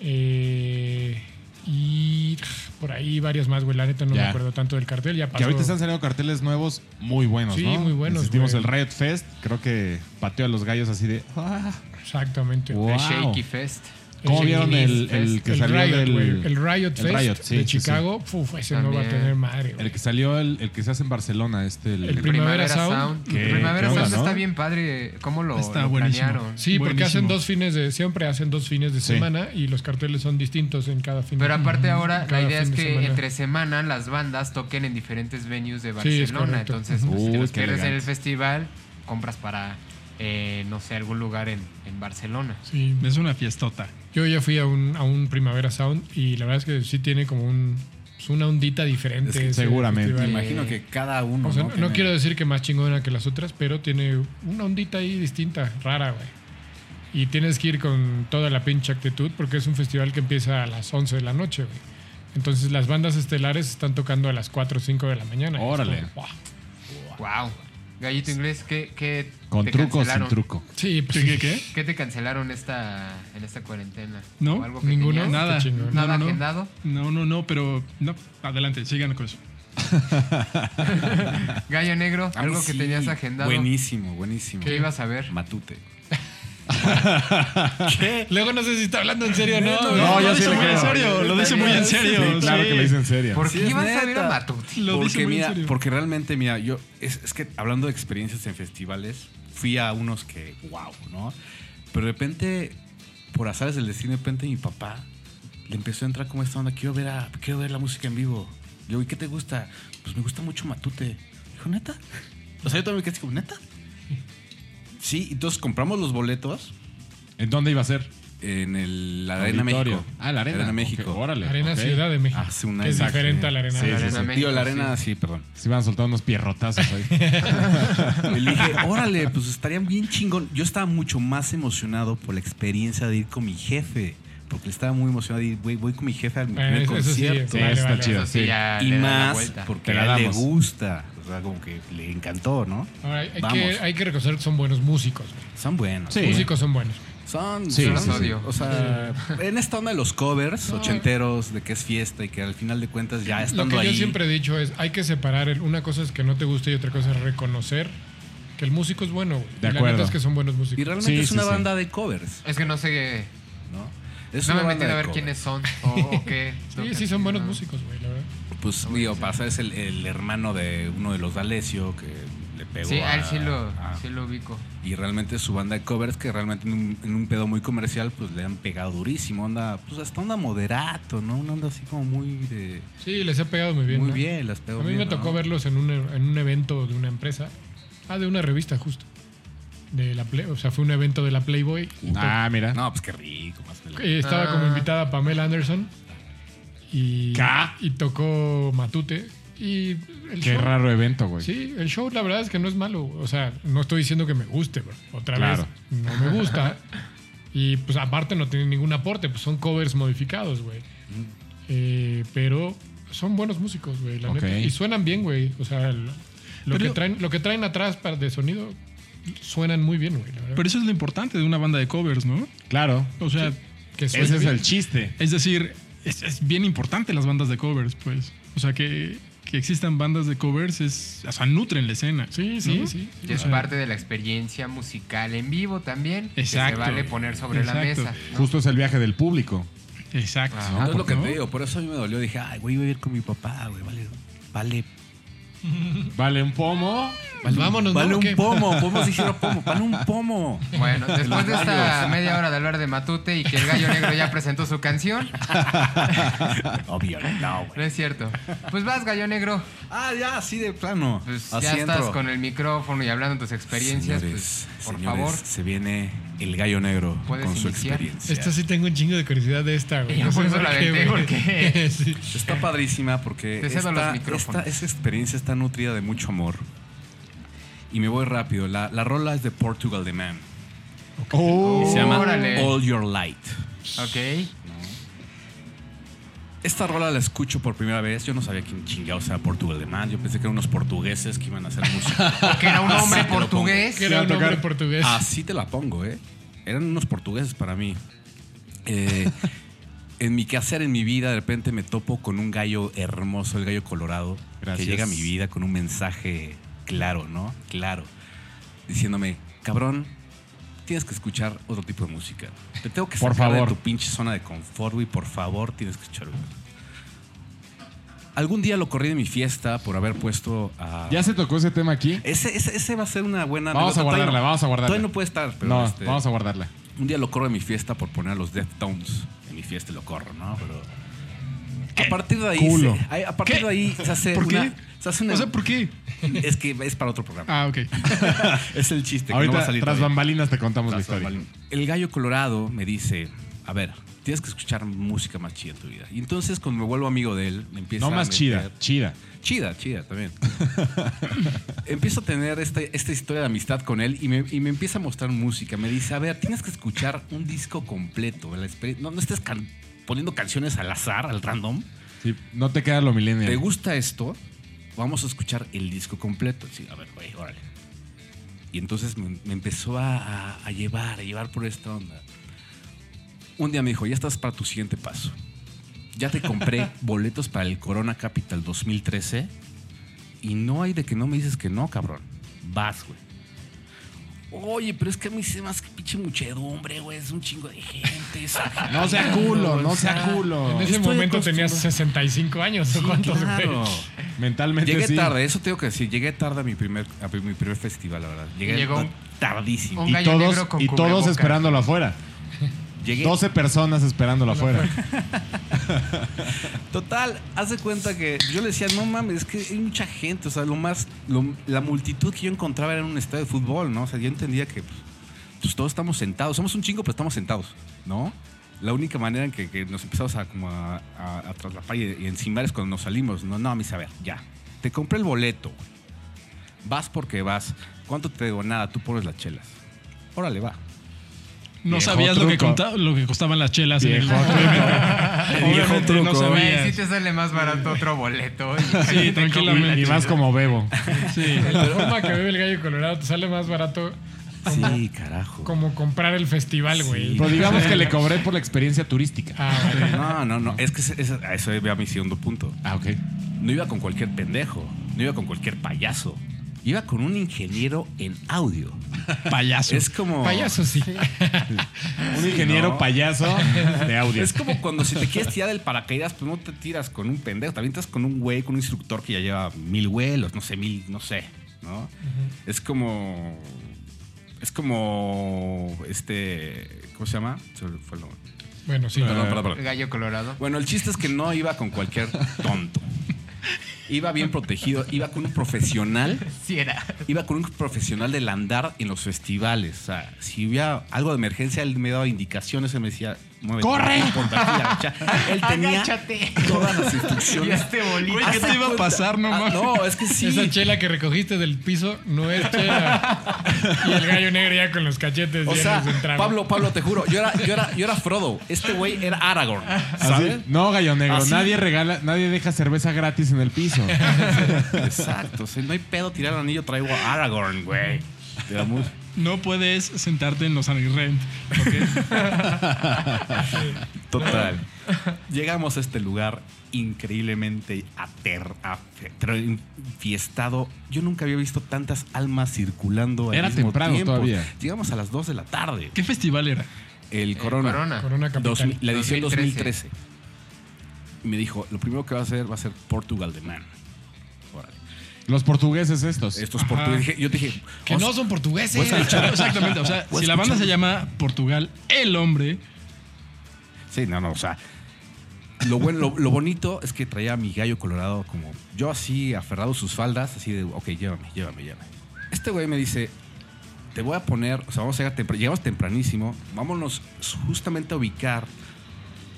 Eh, y por ahí varias más, güey. La neta no Ya. me acuerdo tanto del cartel. Ya pasó. Que ahorita están saliendo carteles nuevos muy buenos, Sí, ¿no? muy buenos, güey. el Riot Fest. Creo que pateó a los gallos así de... "Ah". Exactamente. Wow. El Shaky Fest. ¿Cómo El vieron el, el que el salió Riot, del... El Riot el Fest Riot, sí, de sí, sí. Chicago. Uf, ese no va a tener madre. El que salió, el, el que se hace en Barcelona, este... El, El El Primavera Primavera, Sound. Sound. ¿Qué- El Primavera qué onda, Sound no? está bien padre. ¿Cómo lo, Está lo buenísimo. planearon? Sí, porque hacen dos fines de... Siempre hacen dos fines de Sí. semana y los carteles son distintos en cada fin Pero de aparte ahora la idea es que semana. entre semana las bandas toquen en diferentes venues de Sí, Barcelona. Entonces, pues, si Uy, los qué pierdes en el festival, compras para, eh, no sé, algún lugar en, en Barcelona. Sí. Es una fiestota. Yo ya fui a un, a un Primavera Sound y la verdad es que sí tiene como un, pues, una ondita diferente. Es que ese seguramente. Me imagino que cada uno. O sea, ¿no? no, Tiene- quiero decir que más chingona que las otras, pero tiene una ondita ahí distinta, rara, güey. Y tienes que ir con toda la pinche actitud porque es un festival que empieza a las 11 de la noche, güey. Entonces las bandas estelares están tocando a las 4 o 5 de la mañana. Órale. como, "Wow". Wow. Gallito inglés, ¿qué, qué Con te truco o sin cancelaron? truco. Sí, pues ¿Qué, qué, qué? ¿Qué te cancelaron esta, en esta cuarentena? No, ¿O algo que ninguno. tenías? Nada. Qué chingón. ¿Nada No, no, no. agendado? No, no, no, pero no. Adelante, sigan con eso. (laughs) Gallo Negro, algo que tenías agendado. Buenísimo, buenísimo. ¿Qué ibas a ver? Matute. (laughs) Luego no sé si está hablando en serio o no. No, güey. No, lo yo sí dice le muy en serio, lo dice muy en serio. Sí, claro sí. que lo dice en serio. ¿Por Sí, qué es ibas a ver a. Matuti? Lo dice porque, en mira, serio. porque realmente, mira, yo, es, es que hablando de experiencias en festivales, fui a unos que, wow, ¿no? Pero de repente, por azares del destino, de repente mi papá le empezó a entrar como esta onda, quiero ver, a, quiero ver la música en vivo. Yo, ¿y qué te gusta? Pues me gusta mucho Matute. Dijo, ¿neta? O sea, yo también me quedé así como, ¿neta? Sí, entonces compramos los boletos ¿En dónde iba a ser? en el, la Arena Auditorio. México. Ah, la Arena. México. Ok, órale. Arena ok. Ciudad de México. Hace un que año. es diferente a la Arena. Sí, de sí, México. sí. México, Digo, la Arena, sí. sí, perdón. Se iban a soltar unos pierrotazos ahí. (laughs) Y le dije, órale, pues estaría bien chingón. Yo estaba mucho más emocionado por la experiencia de ir con mi jefe. Porque estaba muy emocionado ir, güey, voy con mi jefe al Eh, primer eso- eso sí, concierto. Sí, vale, está vale. chido, Eso sí, sí. ya y le da la más vuelta. porque Te la a él le damos. gusta. Sea, como que le encantó, ¿no? Ahora, hay, Vamos. que, hay que reconocer que son buenos músicos. güey. Son buenos. Sí. Músicos son buenos. Son, Sí, son-. O sea, en esta onda de los covers ochenteros, de que es fiesta y que al final de cuentas ya Lo estando que yo ahí. siempre he dicho es, hay que separar, el- una cosa es que no te guste y otra cosa es reconocer que el músico es bueno. De y la acuerdo. neta es que son buenos Y músicos. realmente Sí, es sí, una sí. banda de covers, Es que no sé. ¿no? Es No me de a ver covers. quiénes son (laughs) o, o qué. Sí, sí, son buenos músicos, güey, la verdad. Pues, digo, pasa, es el, el hermano de uno de los D'Alessio que le pegó Sí, a él sí lo, a- sí lo ubico. Y realmente su banda de covers, que realmente en un, en un pedo muy comercial, pues le han pegado durísimo. Onda, pues hasta onda moderato, ¿no? Una onda así como muy de. Sí, les ha pegado muy bien. muy ¿no? bien, las pegó A mí bien, me ¿no? tocó verlos en un, en un evento de una empresa. Ah, de una revista, justo. De la Play- o sea, fue un evento de la Playboy. Ah, mira. No, pues qué rico, más feliz. eh, estaba Ah. como invitada Pamela Anderson. Y, ¿Ca? y tocó Matute. Y el Qué show, raro evento, güey. Sí, el show la verdad es que no es malo. O sea, no estoy diciendo que me guste, bro. Otra Claro. vez, no me gusta. y pues aparte no tiene ningún aporte, pues son covers modificados, güey. Eh, pero son buenos músicos, güey, la neta. Y suenan bien, güey. O sea, el- lo, Pero- que traen, lo que traen atrás para de sonido suenan muy bien, güey. Pero eso es lo importante de una banda de covers, ¿no? Claro. O sea, que suene Ese es bien. el chiste. es decir, es, es bien importante las bandas de covers, pues. O sea, que, que existan bandas de covers es, o sea, nutren la escena. Sí, sí, ¿no? sí. Y es parte de la experiencia musical en vivo también. Que Exacto. se vale poner sobre la mesa. ¿no? Justo es el viaje del público. Exacto. No, es lo ¿por que no? te digo, por eso a mí me dolió. Dije, ay, güey, iba a ir con mi papá, güey, vale, vale. Vale, un pomo. vale Vámonos, Vale ¿no? ¿O un qué? pomo, podemos decir pomo, vale un pomo. Bueno, después de esta media hora de hablar de Matute y que el gallo negro ya presentó su canción, (laughs) Obvio, no, no güey. es cierto. Pues vas, gallo negro. Ah, ya, así de plano. Pues así ya estás entro. con el micrófono y hablando de tus experiencias. Señores, pues, por señores, favor. se viene el gallo negro Puedes con su iniciar. experiencia. Esta sí tengo un chingo de curiosidad de esta, güey. No por eso por la (laughs) porque- Sí. Está padrísima porque esta, esta- esa experiencia está nutrida de mucho amor. Y me voy rápido. La, la rola es de Portugal The Man. Oh. Y se llama Órale. All Your Light. Ok. Esta rola la escucho por primera vez. Yo no sabía quién chingado sea Portugal The Man. Yo pensé que eran unos portugueses que iban a hacer música. (laughs) Que era un hombre portugués. Que era un tocar- portugués. Así te la pongo, ¿eh? Eran unos portugueses para mí. Eh, (laughs) en mi quehacer, en mi vida, de repente me topo con un gallo hermoso, el gallo colorado, Gracias. que llega a mi vida con un mensaje claro, ¿no? Claro. Diciéndome, cabrón, tienes que escuchar otro tipo de música. Te tengo que Por sacar favor. de tu pinche zona de confort, güey. Por favor, tienes que escuchar. Algún día lo corrí de mi fiesta por haber puesto a... ¿Ya se tocó ese tema aquí? Ese, ese, ese va a ser una buena... Vamos a guardarla, no- vamos a guardarla. Todavía no puede estar, pero... no, este, vamos a guardarla. un día lo corro de mi fiesta por poner a los Deftones en mi fiesta lo corro, ¿no? Pero. A partir de ahí. Culo. Se, a partir ¿Qué? de ahí se hace. ¿Por una, qué? Se hace una. O sea, ¿por qué? es que es para otro programa. Ah, ok. (laughs) es el chiste. que Ahorita, no va a salir tras todavía. bambalinas, te contamos la historia. bambalinas. El gallo colorado me dice: A ver, tienes que escuchar música más chida en tu vida. Y entonces, cuando me vuelvo amigo de él, me empieza No a más meter- chida, chida. Chida, chida también. (laughs) Empiezo a tener esta, esta historia de amistad con él y me, y me empieza a mostrar música. Me dice, a ver, tienes que escuchar un disco completo. la no, no estés can- poniendo canciones al azar, al random. Sí, no te queda lo ¿Te millennial. gusta esto? Vamos a escuchar el disco completo. Sí, a ver, güey, órale. Y entonces me, me empezó a- a llevar, a llevar por esta onda. Un día me dijo, ya estás para tu siguiente paso. Ya te compré (laughs) boletos para el Corona Capital 2013 y no hay de que no me dices que no, cabrón. Vas, güey. Oye, pero es que a mí se me hace que pinche muchedumbre, güey. Es un chingo de gente. (laughs) No sea culo, no sea En culo. ese Estoy momento tenías acostumbrado. 65 años. ¿o Sí, ¿Cuántos, claro. Mentalmente Llegué sí. tarde, eso tengo que decir. Llegué tarde a mi primer, a mi primer festival, la verdad. Llegué Llegó tardísimo. un Y todos, negro con y todos cubrebocas. esperándolo afuera. Llegué. 12 personas esperándolo afuera. (laughs) Total, haz de cuenta que yo le decía, no mames, es que hay mucha gente. O sea, lo más. lo- la multitud que yo encontraba era en un estadio de fútbol, ¿no? O sea, yo entendía que pues, pues, todos estamos sentados. Somos un chingo, pero estamos sentados, ¿no? La única manera en que, que nos empezamos a, como a, a, a traslapar y, y encimar es cuando nos salimos. No, no, a mí, a ver, ya. Te compré el boleto. Vas porque vas. ¿Cuánto te digo? Nada, tú pones las chelas. Órale, va. No Viejo sabías lo que, truco. conta- lo que costaban las chelas en el Viejo (laughs) Obviamente no truco. Güey, sabías. sí te sale más barato otro boleto. Sí, tranquilamente. Y más como bebo. Sí. De la forma que bebe el gallo colorado te sale más barato Sí, carajo. Como comprar el festival, güey. Sí. Pero digamos que le cobré por la experiencia turística. Ah, vale. No, no, no. Es que a eso iba mi segundo punto. Ah, ok. No iba con cualquier pendejo. No iba con cualquier payaso. Iba con un ingeniero en audio. Payaso. Es como. Payaso, sí. (laughs) Un ingeniero no. payaso de audio. Es como cuando si te quieres tirar del paracaídas, pues no te tiras con un pendejo, te avientas con un güey, con un instructor que ya lleva mil vuelos, no sé, mil, no sé, ¿no? Es como. Es como. Este. ¿Cómo se llama? Se fue el nombre. Bueno, sí. Perdón, perdón, perdón. Gallo colorado. Bueno, el chiste es que no iba con cualquier tonto. (laughs) Iba bien protegido, iba con un profesional Sí era. iba con un profesional del andar en los festivales. O sea, si hubiera algo de emergencia, él me daba indicaciones, él me decía, muévete. ¡Corre! ponte aquí, agacha. (laughs) Él tenía Agáchate. todas las Y instrucciones. (laughs) este bolito. Güey, ¿qué te iba a pasar? No Ah, mames. no, es que sí. Esa chela que recogiste del piso no es chela. (laughs) y el gallo negro ya con los cachetes o llenos sea, de trago. Pablo, Pablo, te juro, yo era, yo era, yo era Frodo. Este güey era Aragorn. ¿Sabes? ¿Así? No, gallo negro. Así. Nadie regala, nadie deja cerveza gratis en el piso. Exacto. O sea, no hay pedo tirar el anillo, traigo a Aragorn, güey. Era muy- No puedes sentarte en los Rent. (laughs) Total. (laughs) Llegamos a este lugar increíblemente fiestado. Yo nunca había visto tantas almas circulando al Era mismo temprano tiempo. todavía. Llegamos a las 2 de la tarde. ¿Qué festival era? El Eh, Corona. Corona. Corona Capital. 2000 la edición 2013. 2013. Y me dijo, lo primero que va a hacer va a ser Portugal de Man. Órale. Los portugueses estos. Estos Ajá. portugueses. Yo te dije, Que no son portugueses. (laughs) Escuchar- Exactamente. O sea, si la banda se llama Portugal, el hombre. Sí, no, no, o sea. Lo, bueno, lo, lo bonito es que traía a mi gallo colorado como yo así, aferrado a sus faldas, así de, ok, llévame, llévame, llévame. Este güey me dice, te voy a poner, o sea, vamos a llegar tempra- llegamos tempranísimo, vámonos justamente a ubicar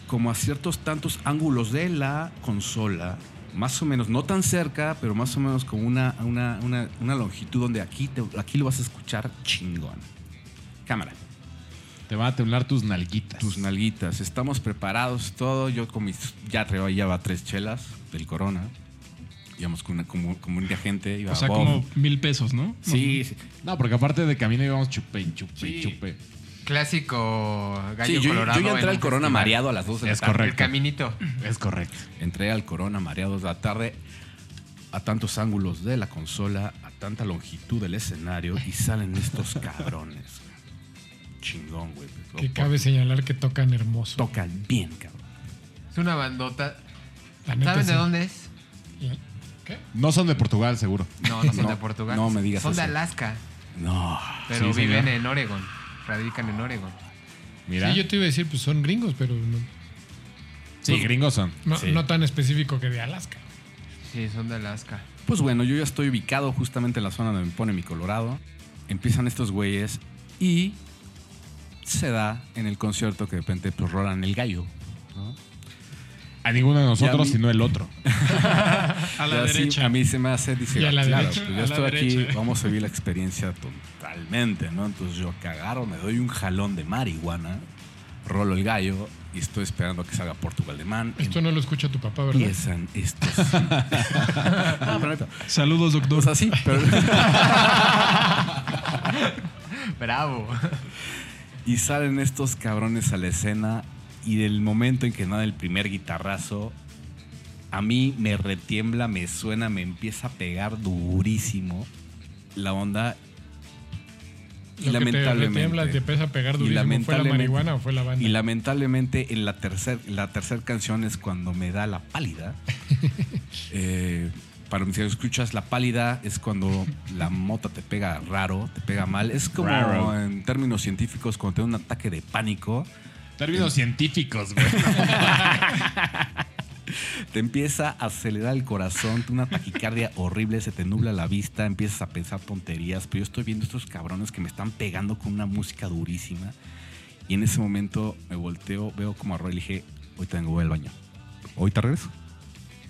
como a ciertos tantos ángulos de la consola, más o menos, no tan cerca, pero más o menos como una, una, una, una longitud donde aquí, te- aquí lo vas a escuchar chingón. Cámara Te van a temblar tus nalguitas. tus nalguitas. Estamos preparados, todo. Yo con mis. Ya traía lleva tres chelas del Corona. Íbamos con una comu- comunidad de gente. Iba O sea, como mil pesos, ¿no? Sí, sí. No, porque aparte de camino íbamos chupe chupe Sí. chupe. Clásico gallo Sí, yo, colorado. yo ya entré en al Corona festival. mareado a las 2 de la Es tarde. El correcto. caminito. Es correcto. Entré al Corona mareado de la tarde a tantos ángulos de la consola, a tanta longitud del escenario y salen estos (laughs) cabrones. Chingón, güey. Que cabe señalar que tocan hermoso. Tocan bien, cabrón. Es una bandota. ¿Saben de sí. dónde es? ¿Qué? No son de Portugal, seguro. No, no son No, de Portugal. no me digas Son de. Alaska, No. pero Sí, viven señor. en Oregon. Radican en Oregon. Mira. Sí, yo te iba a decir, pues son gringos, pero no, Sí, gringos son. no, Sí. no tan específico que de Alaska. Sí, son de Alaska. Pues bueno, yo ya estoy ubicado justamente en la zona donde me pone mi Colorado. Empiezan estos güeyes y se da en el concierto que de repente pues rolan el gallo. ¿no? A ninguno de nosotros, sino el otro. (laughs) A la así derecha. A mí se me hace, dice, Y a la claro, derecha. pues A yo la estoy aquí, derecha. vamos a vivir la experiencia totalmente, ¿no? Entonces yo cagaron, me doy un jalón de marihuana, rolo el gallo y estoy esperando a que salga Portugal de Man. Esto no lo escucha tu papá, ¿verdad? Empiezan estos. (laughs) pero neta, Saludos, doctor. o sea, sí, pero... (laughs) Bravo. Y salen estos cabrones a la escena y del momento en que nada el primer guitarrazo, a mí me retiembla, me suena, me empieza a pegar durísimo la onda. Y te lamentablemente. retiembla, te empieza a pegar durísimo. ¿Fue la marihuana o fue la banda? y lamentablemente en la tercera la tercer canción es cuando me da la pálida. (laughs) Eh, para mis escuchas, la pálida es cuando la mota te pega raro, te pega mal. Es como Raro. en términos científicos cuando te da un ataque de pánico. Términos científicos, güey. (laughs) Te empieza a acelerar el corazón, una taquicardia horrible, se te nubla la vista, empiezas a pensar tonterías. Pero yo estoy viendo estos cabrones que me están pegando con una música durísima. Y en ese momento me volteo, veo como a Roy y le dije, hoy tengo voy al baño. ¿Hoy te regreso?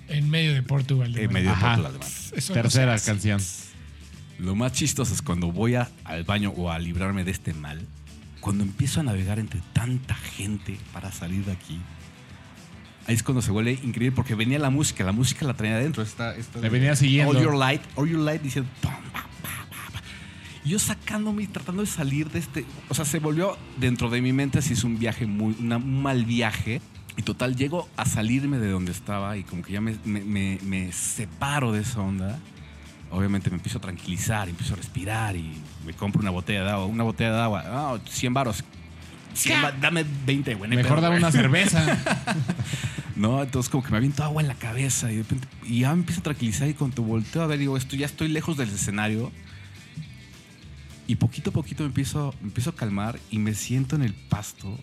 En medio de Portugal. de En medio de Ajá. Portugal, además. Eso no Tercera canción. Lo más chistoso es cuando voy a- al baño o a librarme de este mal, cuando empiezo a navegar entre tanta gente para salir de aquí. Ahí es cuando se vuelve increíble porque venía la música, la música la traía adentro. Esta, esta Le venía siguiendo. All Your Light, All Your Light diciendo. pam, pam, pam. Y yo sacándome y tratando de salir de este. O sea, se volvió dentro de mi mente así es un viaje muy. una- un mal viaje. Y total, llego a salirme de donde estaba y como que ya me, me- me- me separo de esa onda. Obviamente me empiezo a tranquilizar, empiezo a respirar y me compro una botella de agua. Una botella de agua, ah, 100 baros. 100 ba- dame 20, güey. Mejor dame una cerveza. (laughs) No, entonces como que me aviento agua en la cabeza y de repente y ya me empiezo a tranquilizar y cuando volteo a ver digo, esto ya estoy lejos del escenario. Y poquito a poquito me empiezo, me empiezo a calmar y me siento en el pasto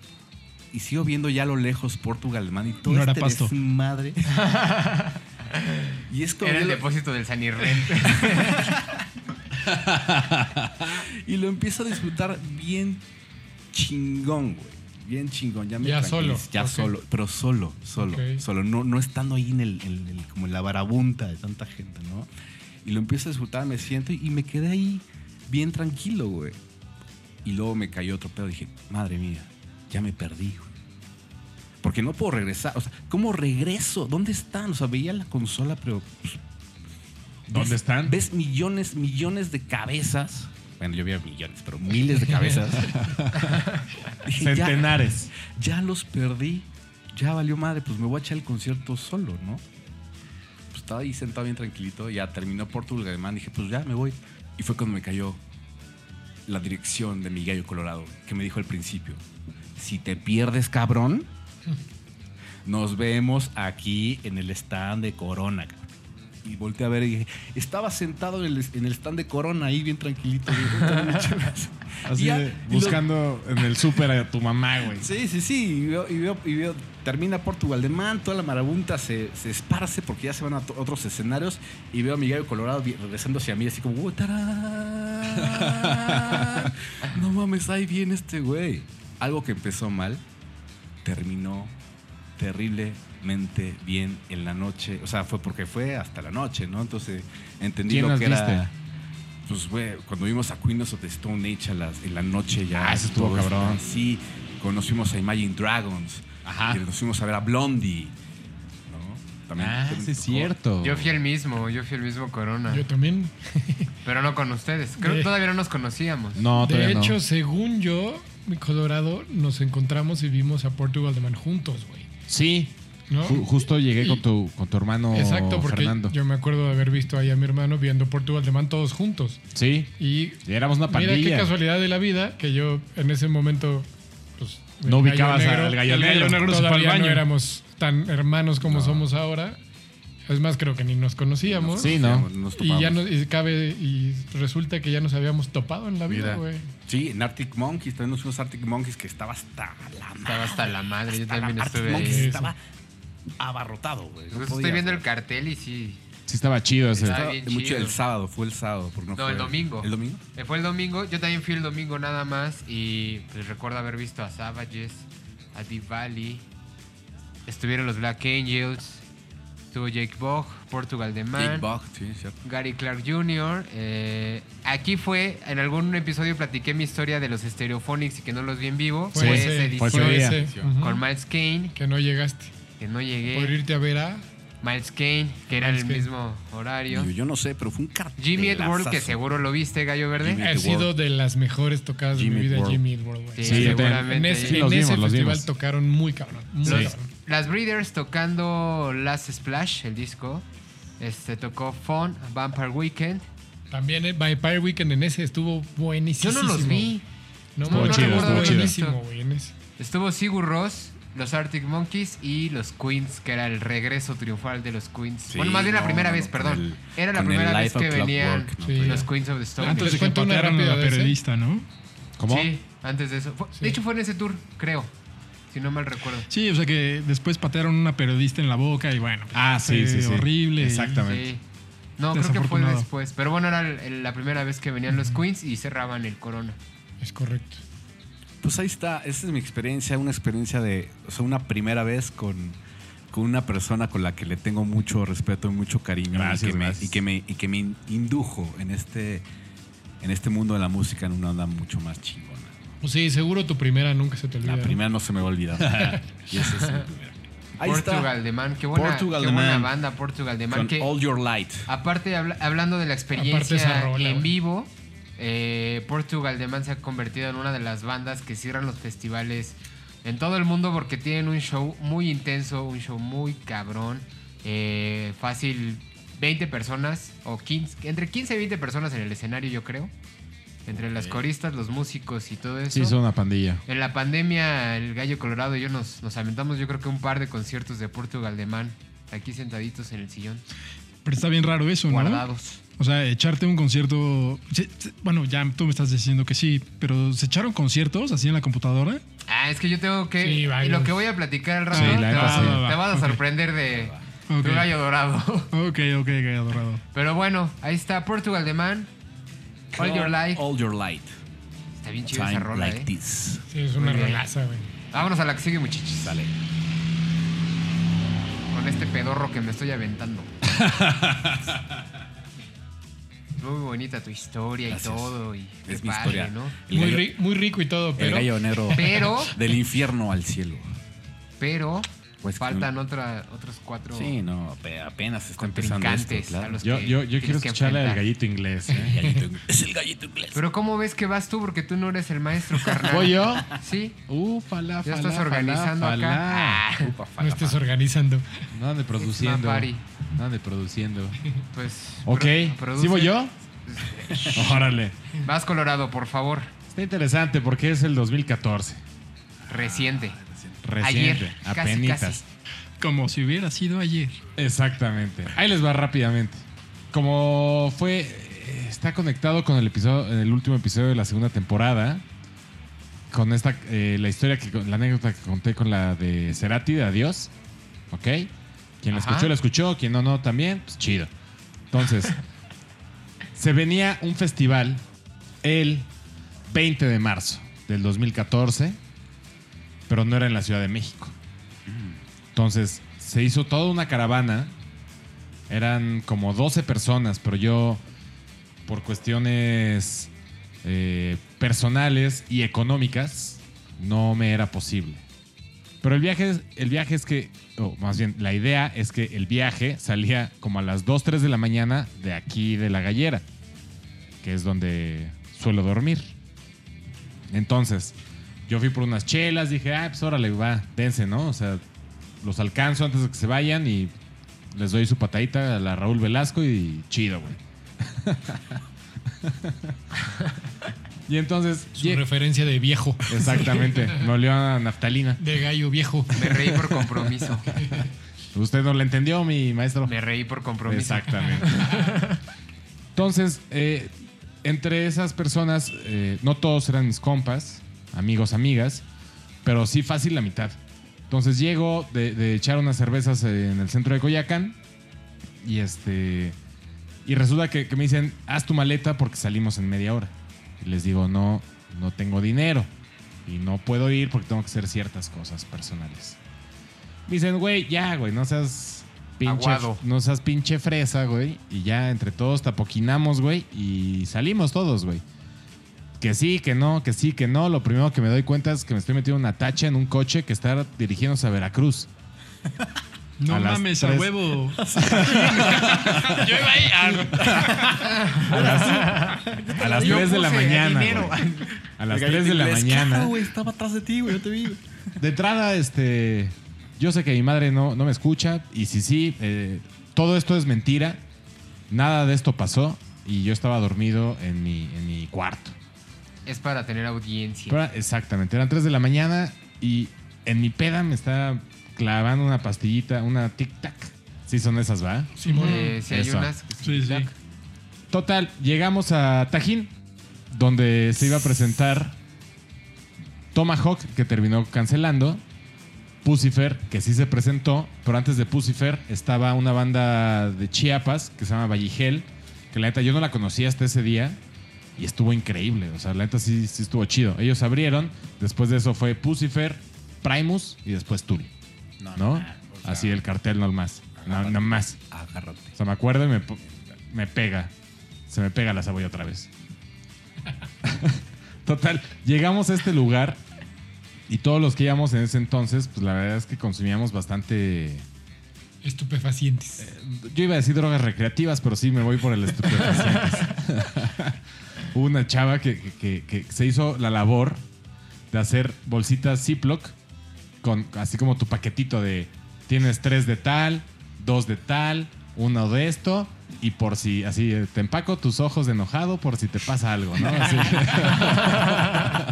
y sigo viendo ya a lo lejos Portugal, man, y todo No era este pasto. desmadre. (laughs) y es como Era el lo- depósito del Sanirrent. (laughs) (laughs) y lo empiezo a disfrutar bien chingón, güey. Bien chingón. Ya, me Ya solo, Ya solo. Pero solo, solo. Solo. No, no estando ahí en el, en el- como en la barabunta de tanta gente, ¿no? Y lo empiezo a disfrutar, me siento y me quedé ahí bien tranquilo, güey. Y luego me cayó otro pedo. Dije, madre mía, ya me perdí, güey. Porque no puedo regresar. O sea, ¿cómo regreso? ¿Dónde están? O sea, veía la consola, pero pues, ¿Dónde ves- están? Ves millones, millones de cabezas. Bueno, yo veía millones, pero miles de cabezas. (laughs) Ya, Centenares. ya los perdí. Ya valió madre, pues me voy a echar el concierto solo, ¿no? Pues estaba ahí sentado bien tranquilito. Ya terminó Portugal Alemán. Dije, pues ya me voy. Y fue cuando me cayó la dirección de mi gallo colorado, que me dijo al principio: Si te pierdes, cabrón, (laughs) nos vemos aquí en el stand de Corona. Cabrón". Y volteé a ver y dije, estaba sentado en el, en el stand de Corona ahí bien tranquilito. (laughs) Así Y ya, de- y lo- buscando en el súper a tu mamá, güey. Sí, sí, sí. Y veo, y veo- y veo- termina Portugal de Man, toda la marabunta se, se esparce porque ya se van a otros escenarios. Y veo a mi gallo colorado regresando hacia mí, así como. (laughs) No mames, ahí viene este güey. Algo que empezó mal, terminó terriblemente bien en la noche. O sea, fue porque fue hasta la noche, ¿no? Entonces entendí ¿Quién lo que era. Pues, güey, cuando vimos a Queens of the Stone Age a las- en la noche ya. Ah, ese estuvo todo cabrón. está- Sí, conocimos a Imagine Dragons. Ajá. Y nos fuimos a ver a Blondie. ¿no? También, Ah, sí es cierto. Yo fui el mismo, yo fui el mismo Corona. Yo también. (laughs) Pero no con ustedes. Creo que todavía no nos conocíamos. No, de todavía no. hecho, según yo, mi Colorado, nos encontramos y vimos a Portugal de Man juntos, güey. Sí. ¿No? Ju- justo llegué Y- con tu, con tu hermano Exacto, porque Fernando. yo me acuerdo de haber visto ahí a mi hermano viendo Portugal de Man todos juntos. Sí. Y Y éramos una mira qué pandilla. casualidad de la vida que yo en ese momento pues, No ubicabas negro, al gallo el gallo negro. Todavía no éramos tan hermanos como somos ahora. Es más, creo que ni nos conocíamos. Sí, ¿no? Nos Y ya nos, y cabe y resulta que ya nos habíamos topado en la vida, güey. Sí, en Arctic Monkeys, también nos fuimos Arctic Monkeys, que estaba hasta la madre. Estaba hasta la madre, yo la- también Arctic estuve Monkeys ahí. Sí, estaba abarrotado, güey. no estoy viendo el cartel y sí. Sí estaba chido ese. Estaba Estaba bien mucho chido. el sábado, fue el sábado. porque no, No, fue el domingo. ¿El domingo? Eh, Fue el domingo, yo también fui el domingo nada más y pues recuerdo haber visto a Savages, a Deep Valley, estuvieron los Black Angels, estuvo Jake Bog, Portugal The Big Man, Bug, sí, cierto. Gary Clark Jr. eh, aquí fue, en algún episodio platiqué mi historia de los Stereophonics y que no los vi en vivo. Fue Fue ese, esa edición fue con Miles Kane, que no llegaste. Que no llegué. Por irte a ver a Miles Kane, que era Miles el Kane. mismo horario. Yo, yo no sé, pero fue un cartel. Jimmy Eat World, que seguro lo viste, Gallo Verde. Jimmy ha sido World. de las mejores tocadas de mi vida. Jimmy Eat World, güey. Sí, Sí. En seguramente. ese, Sí, en ese vimos, festival tocaron muy cabrón. Muy Los- cabrón. Las Breeders tocando Last Splash, el disco. Este tocó Fun, Vampire Weekend. También el Vampire Weekend en ese estuvo buenísimo. Yo no los vi. No, Estuvo no chido, recuerdo estuvo chido. buenísimo, güey, en ese. Estuvo Sigur Ross, los Arctic Monkeys y los Queens, que era el regreso triunfal de los Queens. Sí, bueno, más bien la no, primera no, vez, perdón. el- era la primera vez que venían Clockwork, ¿no? Sí. los Queens of the Stone Antes ¿Les de que patearan a la periodista, ¿no? ¿Cómo? Sí, antes de eso. Fue- Sí. De hecho, fue en ese tour, creo. Si no mal recuerdo. Sí, o sea que después patearon a una periodista en la boca y bueno. Ah, sí, sí, sí. Horrible. Exactamente. Sí. No, creo que fue después. Pero bueno, era la primera vez que venían los Queens y cerraban el Corona. Es correcto. Pues ahí está, esa es mi experiencia, una experiencia de, o sea, una primera vez con, con una persona con la que le tengo mucho respeto y mucho cariño Gracias, y, que me, y que me y que me indujo en este en este mundo de la música en una onda mucho más chingona. Pues sí, seguro tu primera nunca se te olvida. La primera no se me va a olvidar. (laughs) y esa es primera. Ahí Portugal está. The Man. Qué buena, Portugal qué buena Man. banda, Portugal The Man. Con que, All Your Light. aparte, habla- hablando de la experiencia en vivo, eh, Portugal The Man se ha convertido en una de las bandas que cierran los festivales en todo el mundo porque tienen un show muy intenso, un show muy cabrón. Eh, fácil 20 personas o 15, entre 15 y 20 personas en el escenario, yo creo. Entre las coristas, los músicos y todo eso. Sí, son una pandilla. En la pandemia, el Gallo Colorado y yo nos, nos aventamos, yo creo que un par de conciertos de Portugal de Man, aquí sentaditos en el sillón, Pero está bien raro eso, ¿no? guardados. O sea, echarte un concierto. Bueno, ya tú me estás diciendo que sí, pero ¿se echaron conciertos así en la computadora? Ah, es que yo tengo que. Sí, y lo que voy a platicar al rato, Sí, te, vas, sí. te vas a sorprender de, Ok. de un Gallo Dorado. (laughs) Ok, ok, ok, adorado. Pero bueno, ahí está Portugal de Man, All Your Life. All Your Light. Está bien chida esa Time rola, like eh. this. Sí, es una rolaza, güey. Vámonos a la que sigue, muchachos. Sale. Con este pedorro que me estoy aventando. (laughs) Muy bonita tu historia Gracias. y todo. Y Es mi padre, historia. ¿no? El Muy, ri- muy rico y todo, el pero. gallo negro (laughs) Pero, del infierno al cielo. pero, Pues que faltan otra, otros cuatro Sí, no, ape- apenas está empezando esto, claro. Yo, yo, yo quiero escucharle al gallito inglés. ¿eh? (laughs) Gallito- es el gallito inglés. Pero ¿cómo ves que vas tú? Porque tú no eres el maestro, (laughs) carnal. ¿Voy yo? Sí. Uh, falá, Ya estás organizando acá. Ah, Upa, No fala, estés organizando. No ande produciendo. No ande produciendo. (laughs) pues. Ok. pro-. ¿Sí voy yo? (laughs) Órale. Vas Colorado, por favor. Está interesante porque es el 2014. Reciente. Reciente. Ayer, apenitas. casi. Como si hubiera sido ayer. Exactamente. Ahí les va rápidamente. Como fue. eh, Está conectado con el episodio, el último episodio de la segunda temporada. Con esta. eh, la historia que. La anécdota que conté con la de Cerati de Adiós. ¿Ok? Quien la escuchó, la escuchó. Quien no, no, también. Pues chido. Entonces. (laughs) se venía un festival el 20 de marzo del 2014. Pero no era en la Ciudad de México. Entonces, se hizo toda una caravana. Eran como 12 personas, pero yo, por cuestiones eh, personales y económicas, no me era posible. Pero el viaje, es- el viaje es que, o más bien, la idea es que el viaje salía como a las 2, 3 de la mañana de aquí de la gallera, que es donde suelo dormir. Entonces, yo fui por unas chelas, dije, ah, pues órale, va, dense, ¿no? O sea, los alcanzo antes de que se vayan y les doy su patadita a la Raúl Velasco y chido, güey. (laughs) y entonces, Su referencia de viejo. exactamente, (laughs) me olió a naftalina. De gallo viejo. Me reí por compromiso. Usted no le entendió, mi maestro. Me reí por compromiso. Exactamente. Entonces, eh, entre esas personas, eh, no todos eran mis compas, amigos, amigas, pero sí fácil la mitad. Entonces llego de, de echar unas cervezas en el centro de Coyacán y este y resulta que, que me dicen haz tu maleta porque salimos en media hora. Y les digo no no tengo dinero y no puedo ir porque tengo que hacer ciertas cosas personales. Me dicen güey ya güey no seas pinche Aguado. no seas pinche fresa güey y ya entre todos tapoquinamos güey y salimos todos güey. Que sí, que no, que sí, que no. Lo primero que me doy cuenta es que me estoy metiendo una tacha en un coche que está dirigiéndose a Veracruz. No A mames, a huevo. Yo iba ahí. A las, a las Yo 3 de la mañana. A las El 3 de la mañana. claro, güey, estaba atrás de ti, güey, yo te vi. De entrada, este. Yo sé que mi madre no, no me escucha. Y si sí, eh, todo esto es mentira. Nada de esto pasó. Y yo estaba dormido en mi, en mi cuarto. Es para tener audiencia. Pero, exactamente, eran 3 de la mañana y en mi peda me está clavando una pastillita, una tic-tac. Sí, son esas, ¿va? Simón. Eh, si hay Eso. unas que Sí, sí. tic-tac. Total, llegamos a Tajín, donde se iba a presentar Tomahawk, que terminó cancelando. Pucifer, que sí se presentó, pero antes de Pucifer estaba una banda de Chiapas que se llama Valligel, que la neta yo no la conocía hasta ese día y estuvo increíble. O sea, la neta sí, sí estuvo chido. Ellos abrieron, después de eso fue Pucifer, Primus y después Turi, ¿no? Así el cartel no más. No, no más. Agárrate. O sea, me acuerdo y me, me pega. Se me pega la cebolla otra vez. (laughs) Total, llegamos a este lugar y todos los que íbamos en ese entonces, pues la verdad es que consumíamos bastante. Estupefacientes. Yo iba a decir drogas recreativas, pero sí me voy por el estupefacientes. (laughs) hubo una chava que, que- que- que se hizo la labor de hacer bolsitas Ziploc así como tu paquetito de tienes tres de tal, dos de tal, uno de esto y por si así eh, te empaco tus ojos enojado por si te pasa algo, ¿no? Así. (laughs)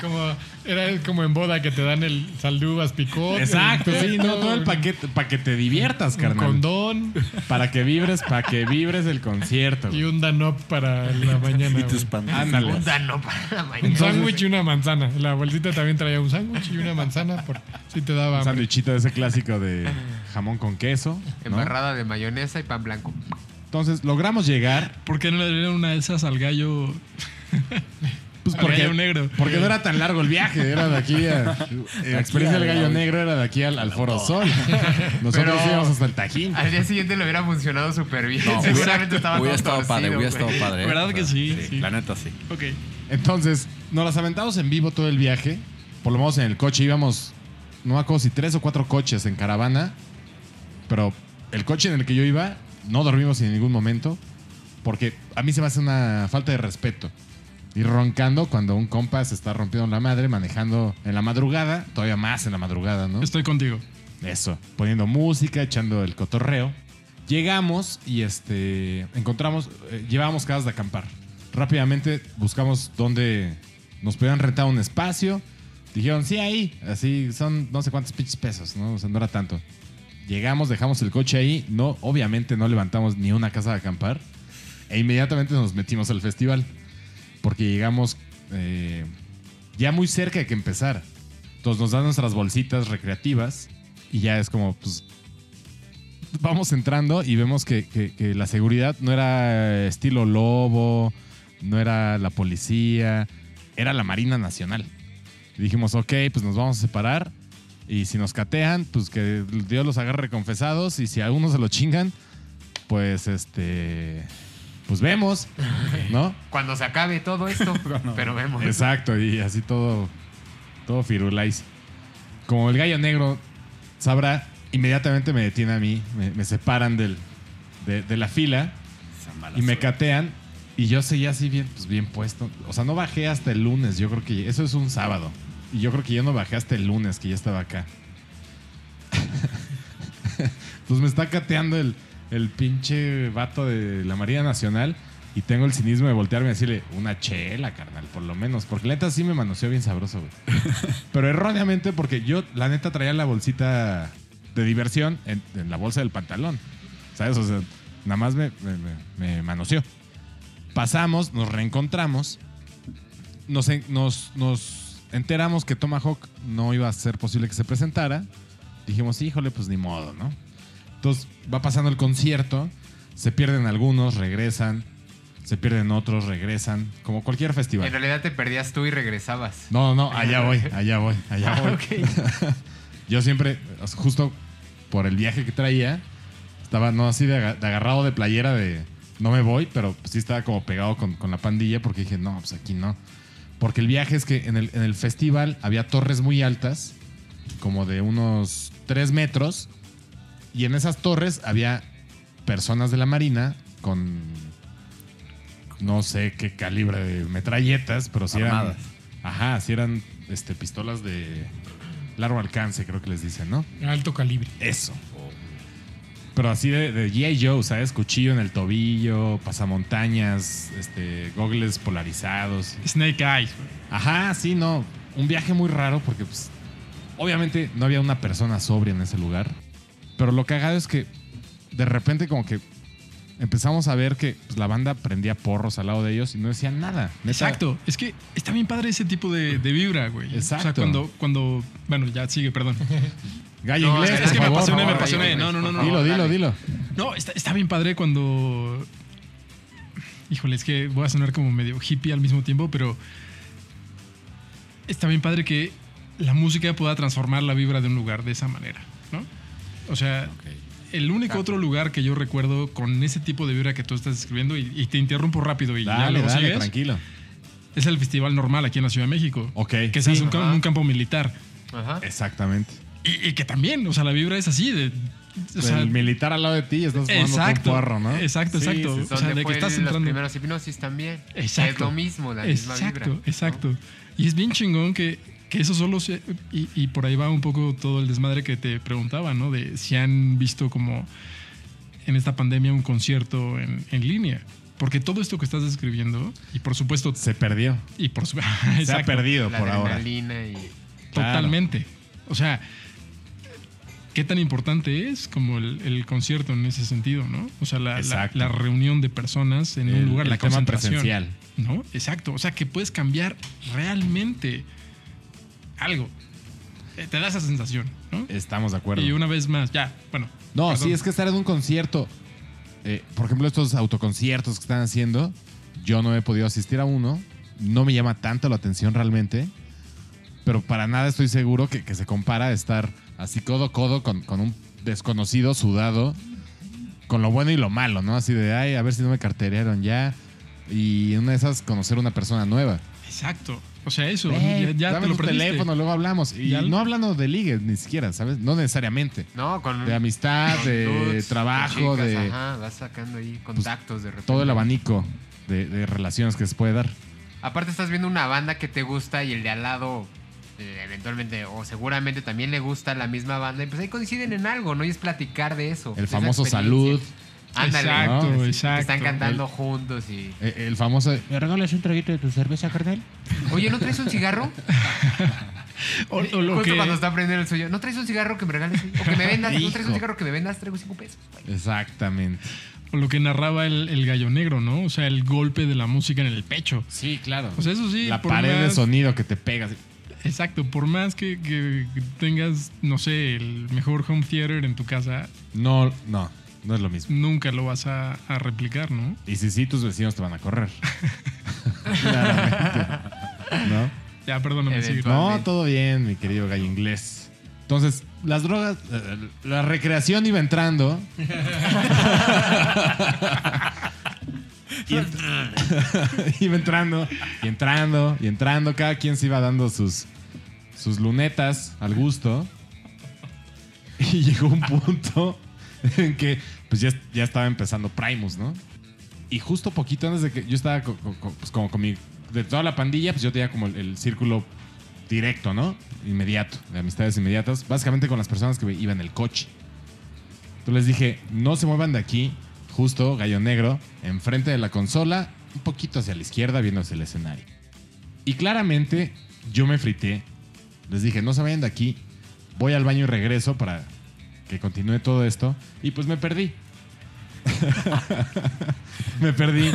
Como, era como en boda que te dan el saldubas picot. Exacto, el sí, no, todo el un- paquete para que te diviertas, Un carnal. condón Para que vibres, para que vibres el concierto. y (laughs) un danop para la mañana. Y tus. Ándale. Un dano para la Un mañana. sándwich y una manzana. La bolsita también traía un sándwich y una manzana por si te daba Un sándwichito de ese clásico de jamón con queso. ¿no? Embarrada de mayonesa y pan blanco. Entonces logramos llegar. ¿Por qué no le dieron una de esas al gallo? (laughs) Pues Al gallo negro. Porque no era tan largo el viaje, era de aquí a. La experiencia del gallo negro era de aquí al, al Foro Sol. Nosotros Pero- íbamos hasta el Tajín. Al día siguiente le hubiera funcionado súper bien. No, (laughs) Seguramente estaba hubiera todo estado padre, hubiera estado padre. ¿eh? ¿Verdad que sí? Sí. La neta sí. Ok. Entonces, nos las aventamos en vivo todo el viaje. Por lo menos en el coche íbamos, no me acuerdo si tres o cuatro coches en caravana. Pero el coche en el que yo iba, no dormimos en ningún momento. Porque a mí se me hace una falta de respeto. Ir roncando cuando un compa se está rompiendo la madre, manejando en la madrugada, todavía más en la madrugada, ¿no? Estoy contigo. Eso, poniendo música, echando el cotorreo. Llegamos y este encontramos, eh, llevábamos casas de acampar. Rápidamente buscamos dónde nos podían rentar un espacio. Dijeron, sí, ahí. Así son no sé cuántos pinches pesos, ¿no? O sea, no era tanto. Llegamos, dejamos el coche ahí. No, obviamente no levantamos ni una casa de acampar. E inmediatamente nos metimos al festival. Porque llegamos eh, ya muy cerca de que empezar. Entonces nos dan nuestras bolsitas recreativas y ya es como, pues, vamos entrando y vemos que, que- la seguridad no era estilo lobo, no era la policía, era la Marina Nacional. Dijimos, ok, pues nos vamos a separar y si nos catean, pues que Dios los agarre confesados y si a uno se lo chingan, pues este, pues vemos, ¿no? Cuando se acabe todo esto, (laughs) pero vemos. Exacto, y así todo, todo firulais. Como el gallo negro sabrá, inmediatamente me detiene a mí, me, me separan del, de, de la fila Esa mala y me suerte. catean. Y yo seguía así bien, pues bien puesto. O sea, no bajé hasta el lunes, yo creo que eso es un sábado. Y yo creo que yo no bajé hasta el lunes, que ya estaba acá. (laughs) pues me está cateando el, el pinche vato de la Marina Nacional. Y tengo el cinismo de voltearme y decirle, una chela, carnal, por lo menos. Porque la neta sí me manoseó bien sabroso, güey. (laughs) Pero erróneamente porque yo, la neta, traía la bolsita de diversión en, en la bolsa del pantalón. ¿Sabes? O sea, nada más me, me, manoseó. Pasamos, nos reencontramos. Nos, nos, nos enteramos que Tomahawk no iba a ser posible que se presentara. Dijimos, híjole, pues ni modo, ¿no? Entonces va pasando el concierto. Se pierden algunos, regresan. Se pierden otros, regresan. Como cualquier En festival. realidad te perdías tú y regresabas. No, no, (laughs) allá voy, allá voy, allá voy. (laughs) Yo siempre, justo por el viaje que traía, estaba no así de, aga- de agarrado de playera de no me voy, pero sí estaba como pegado con, con la pandilla porque dije, no, pues aquí no. Porque el viaje es que en el, en el festival había torres muy altas, como de unos 3 metros, y en esas torres había personas de la Marina con no sé qué calibre de metralletas, pero sí eran. Armadas. Ajá, sí eran este, pistolas de largo alcance, creo que les dicen, ¿no? Alto calibre. Eso. Pero así de, de G.I. Joe, ¿sabes? Cuchillo en el tobillo, pasamontañas, este, gogles polarizados. Snake Eyes. güey. Ajá, sí, no. Un viaje muy raro porque, pues, obviamente no había una persona sobria en ese lugar. Pero lo cagado es que de repente como que empezamos a ver que pues, la banda prendía porros al lado de ellos y no decían nada. Neta, Exacto. Es que está bien padre ese tipo de, de vibra, güey. O sea, Exacto. cuando, cuando. Bueno, ya sigue, perdón. (laughs) Gallo No, inglés, es que me apasioné, me apasioné. No, no, no, no. Dilo, dilo, dilo. No, está, está bien padre cuando. Híjole, es que voy a sonar como medio hippie al mismo tiempo, pero. Está bien padre que la música pueda transformar la vibra de un lugar de esa manera, ¿no? O sea, el único Exacto. otro lugar que yo recuerdo con ese tipo de vibra que tú estás describiendo, y, y te interrumpo rápido y ya luego dale, sigues, tranquilo. es el Festival Normal aquí en la Ciudad de México. Ok. Que se sí, hace un, campo militar. Ajá. Exactamente. Y, y que también, o sea, la vibra es así, de o sea, el militar al lado de ti y estás fumando Exacto, un porro, ¿no? exacto, exacto. sí, O sí. sea, Donde de que estás entrando. primeros hipnosis también. Exacto. Es lo mismo, la misma vibra. Exacto, ¿no? exacto. Y es bien chingón que, que eso solo se... Y, y por ahí va un poco todo el desmadre que te preguntaba, ¿no? De si han visto como en esta pandemia un concierto en, en línea. Porque todo esto que estás describiendo, y por supuesto... Se perdió. Y por su- (laughs) Se ha perdido La por ahora. adrenalina y... Totalmente. O sea, ¿qué tan importante es como el, el concierto en ese sentido, no? O sea, la, la- reunión de personas en un lugar, el la tema concentración. presencial. ¿No? Exacto. O sea, que puedes cambiar realmente algo. Eh, Te da esa sensación, ¿no? Estamos de acuerdo. Y una vez más, ya, bueno. No, perdón. sí, es que estar en un concierto, eh, por ejemplo, estos autoconciertos que están haciendo, yo no he podido asistir a uno, no me llama tanto la atención realmente, pero para nada estoy seguro que, que se compara a estar así codo a codo con, con un desconocido sudado, con lo bueno y lo malo, ¿no? Así de, ay, a ver si no me carterearon ya, y en una de esas conocer una persona nueva. Exacto. O sea, eso. Ey, ya ya dame te lo tu perdiste. teléfono, luego hablamos. Y Ya- no hablando de ligues ni siquiera, ¿sabes? No necesariamente. No, con... De amistad, con de dudes, trabajo, chicas, de... Pues, Ajá, vas sacando ahí contactos de repente. todo el abanico de, de relaciones que se puede dar. Aparte estás viendo una banda que te gusta y el de al lado eh, eventualmente o seguramente también le gusta la misma banda y pues ahí coinciden en algo, ¿no? Y es platicar de eso. El de famoso salud, Ándale. Exacto, ¿no? exacto. Están cantando juntos y... el famoso... ¿Me regalas un traguito de tu cerveza, carnal? Oye, ¿no traes un cigarro? O, (laughs) o lo Justo que, cuando está prendiendo el suyo. ¿No traes un cigarro que me regales? O que me vendas. ¿No traes un cigarro que me vendas? Traigo cinco pesos. güey. Exactamente. o lo que narraba el, el gallo negro, ¿no? O sea, el golpe de la música en el pecho. Sí, claro. O sea, eso sí. la por pared de sonido que te pegas. Exacto, por más que, que tengas, no sé, el mejor home theater en tu casa, No, no, no es lo mismo. nunca lo vas a, a replicar, ¿no? Y si sí, tus vecinos te van a correr. (laughs) Claramente. ¿No? Ya, perdóname. No, todo bien, mi querido gallo inglés. Entonces, las drogas, eh, la recreación iba entrando. (laughs) Y ent- (laughs) iba entrando y entrando y entrando. Cada quien se iba dando sus, sus lunetas al gusto. Y llegó un punto en (laughs) que pues ya, ya estaba empezando Primus, ¿no? Y justo poquito antes de que yo estaba co- pues, como con mi... De toda la pandilla, pues yo tenía como el, el círculo directo, ¿no? Inmediato, de amistades inmediatas. Básicamente con las personas que iban en el coche. Entonces les dije, no se muevan de aquí, justo, gallo negro, enfrente de la consola, un poquito hacia la izquierda, viendo hacia el escenario. Y claramente yo me frité. Les dije, no se vayan de aquí, voy al baño y regreso para que continúe todo esto. Y pues me perdí. (laughs) me perdí.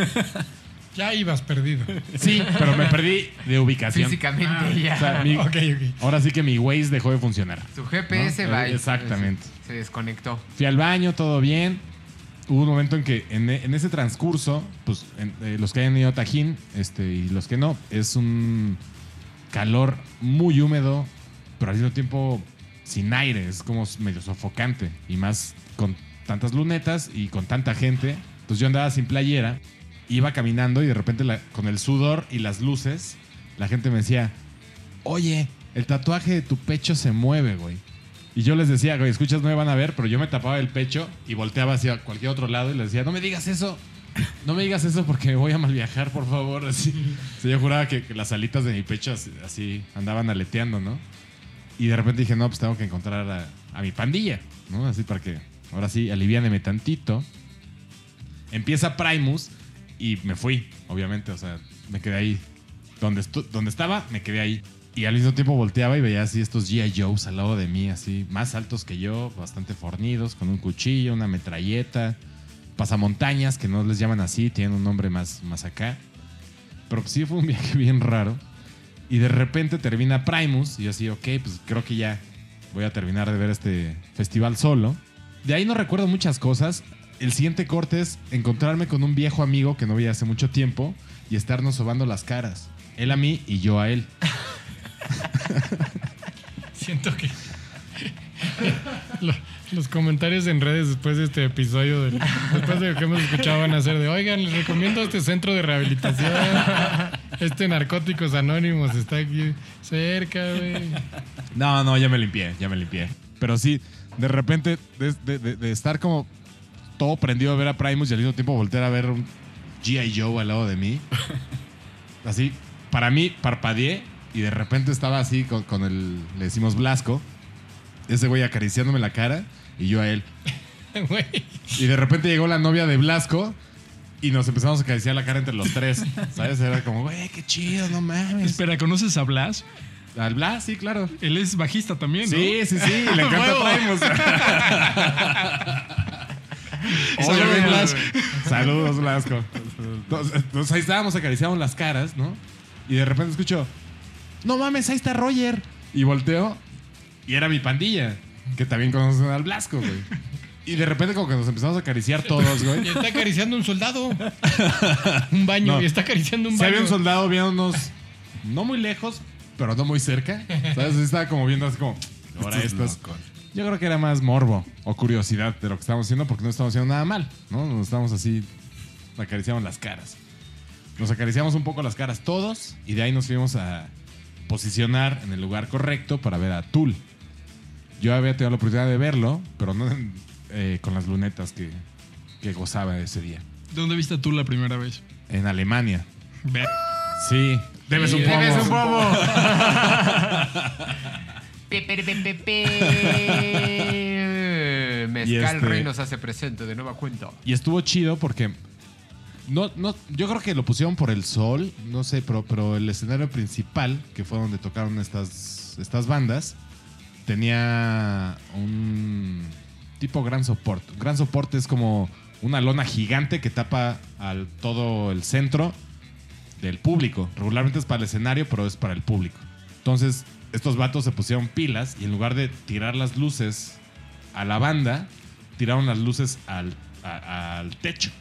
Ya ibas perdido. Sí, pero me perdí de ubicación. Físicamente ya. O sea, mi- (laughs) ok, ok. ahora sí que mi Waze dejó de funcionar. Su GPS ¿no? va. y- Exactamente. Se desconectó. Fui al baño, todo bien. Hubo un momento en que en, en ese transcurso, pues en- eh, los que hayan ido a Tajín este, y los que no, es un calor muy húmedo, pero al mismo tiempo sin aire, es como medio sofocante. Y más con tantas lunetas y con tanta gente. Pues yo andaba sin playera, iba caminando y de repente la- con el sudor y las luces, la gente me decía, oye, el tatuaje de tu pecho se mueve, güey. Y yo les decía, güey, escuchas, no me van a ver, pero yo me tapaba el pecho y volteaba hacia cualquier otro lado y les decía, no me digas eso, no me digas eso porque me voy a mal viajar, por favor. Así. O sea, yo juraba que, que las alitas de mi pecho así, así andaban aleteando, ¿no? Y de repente dije, no, pues tengo que encontrar a, mi pandilla, ¿no? Así para que, ahora sí, aliviáneme tantito. Empieza Primus y me fui, obviamente, o sea, me quedé ahí. Donde, donde estaba, me quedé ahí. Y al mismo tiempo volteaba y veía así estos G.I. Joes al lado de mí, así, más altos que yo, bastante fornidos, con un cuchillo, una metralleta, pasamontañas, que no les llaman así, tienen un nombre más, más acá. Pero sí fue un viaje (laughs) bien raro. Y de repente termina Primus, y yo así, ok, pues creo que ya voy a terminar de ver este festival solo. De ahí no recuerdo muchas cosas. El siguiente corte es encontrarme con un viejo amigo que no veía hace mucho tiempo y estarnos sobando las caras. Él a mí y yo a él. (laughs) Siento que (laughs) los comentarios en redes después de este episodio, después de lo que hemos escuchado, van a ser de, oigan, les recomiendo este centro de rehabilitación. Este Narcóticos Anónimos está aquí cerca, güey. No, no, ya me limpié, ya me limpié. Pero sí, de repente, de, estar como todo prendido a ver a Primus y al mismo tiempo voltear a ver un G.I. Joe al lado de mí. Así, para mí, parpadeé y de repente estaba así con el, le decimos Blasco, ese güey acariciándome la cara y yo a él. (laughs) Y de repente llegó la novia de Blasco y nos empezamos a acariciar la cara entre los tres. ¿Sabes? Era como, güey, qué chido, no mames. Espera, ¿conoces a Blas? Al Blas, sí, claro. Él es bajista también, ¿no? Sí, sí, sí, le (laughs) encanta. Primus. (laughs) Saludos. Blas. Saludos, Blasco. Entonces, entonces ahí estábamos, acariciamos las caras, ¿no? Y de repente escucho, no mames, ahí está Roger. Y volteo y era mi pandilla, que también conocen al Blasco, güey. Y de repente como que nos empezamos a acariciar todos, Y güey. está acariciando un soldado. (laughs) un baño. No. Y está acariciando un Se baño. había un soldado viéndonos no muy lejos, pero no muy cerca. ¿Sabes? Así Estaba como viendo así como, ahora Estos estos. locos. Yo creo que era más morbo o curiosidad de lo que estábamos haciendo porque no estábamos haciendo nada mal, ¿no? Nos estábamos así, acariciamos las caras. Nos acariciamos un poco las caras todos y de ahí nos fuimos a posicionar en el lugar correcto para ver a Tool. Yo había tenido la oportunidad de verlo, pero no eh, con las lunetas que, que gozaba ese día. ¿Dónde viste tú la primera vez? En Alemania. Ver. Sí. Debes un poco. Debes un pomo. (laughs) (laughs) Mezcal Y este- Rey nos hace presente de nueva cuenta. Y estuvo chido porque no, no, yo creo que lo pusieron por el sol, no sé, pero, pero el escenario principal, que fue donde tocaron estas, estas bandas, tenía un tipo gran soporte. Gran soporte es como una lona gigante que tapa al todo el centro del público. Regularmente es para el escenario, pero es para el público. Entonces, estos vatos se pusieron pilas y en lugar de tirar las luces a la banda, tiraron las luces al, al techo,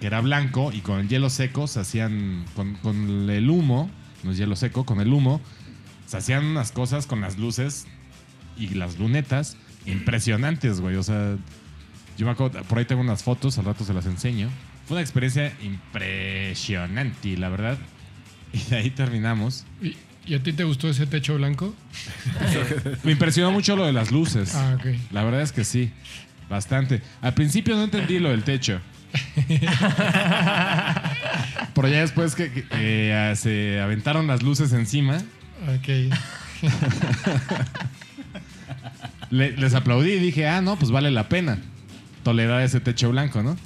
que era blanco, y con el hielo seco se hacían, con, con el humo, no es hielo seco, con el humo, se hacían unas cosas con las luces y las lunetas impresionantes, güey. O sea, yo me acuerdo, por ahí tengo unas fotos, al rato se las enseño. Fue una experiencia impresionante, la verdad. (laughs) Y de ahí terminamos. ¿Y, y a ti te gustó ese techo blanco? Me impresionó mucho lo de las luces. Ah, ok. La verdad es que sí, bastante. Al principio no entendí lo del techo. (laughs) Pero ya después que, que, eh, se aventaron las luces encima, Ok. (laughs) le- les aplaudí y dije, ah, no, pues vale la pena tolerar ese techo blanco, ¿no?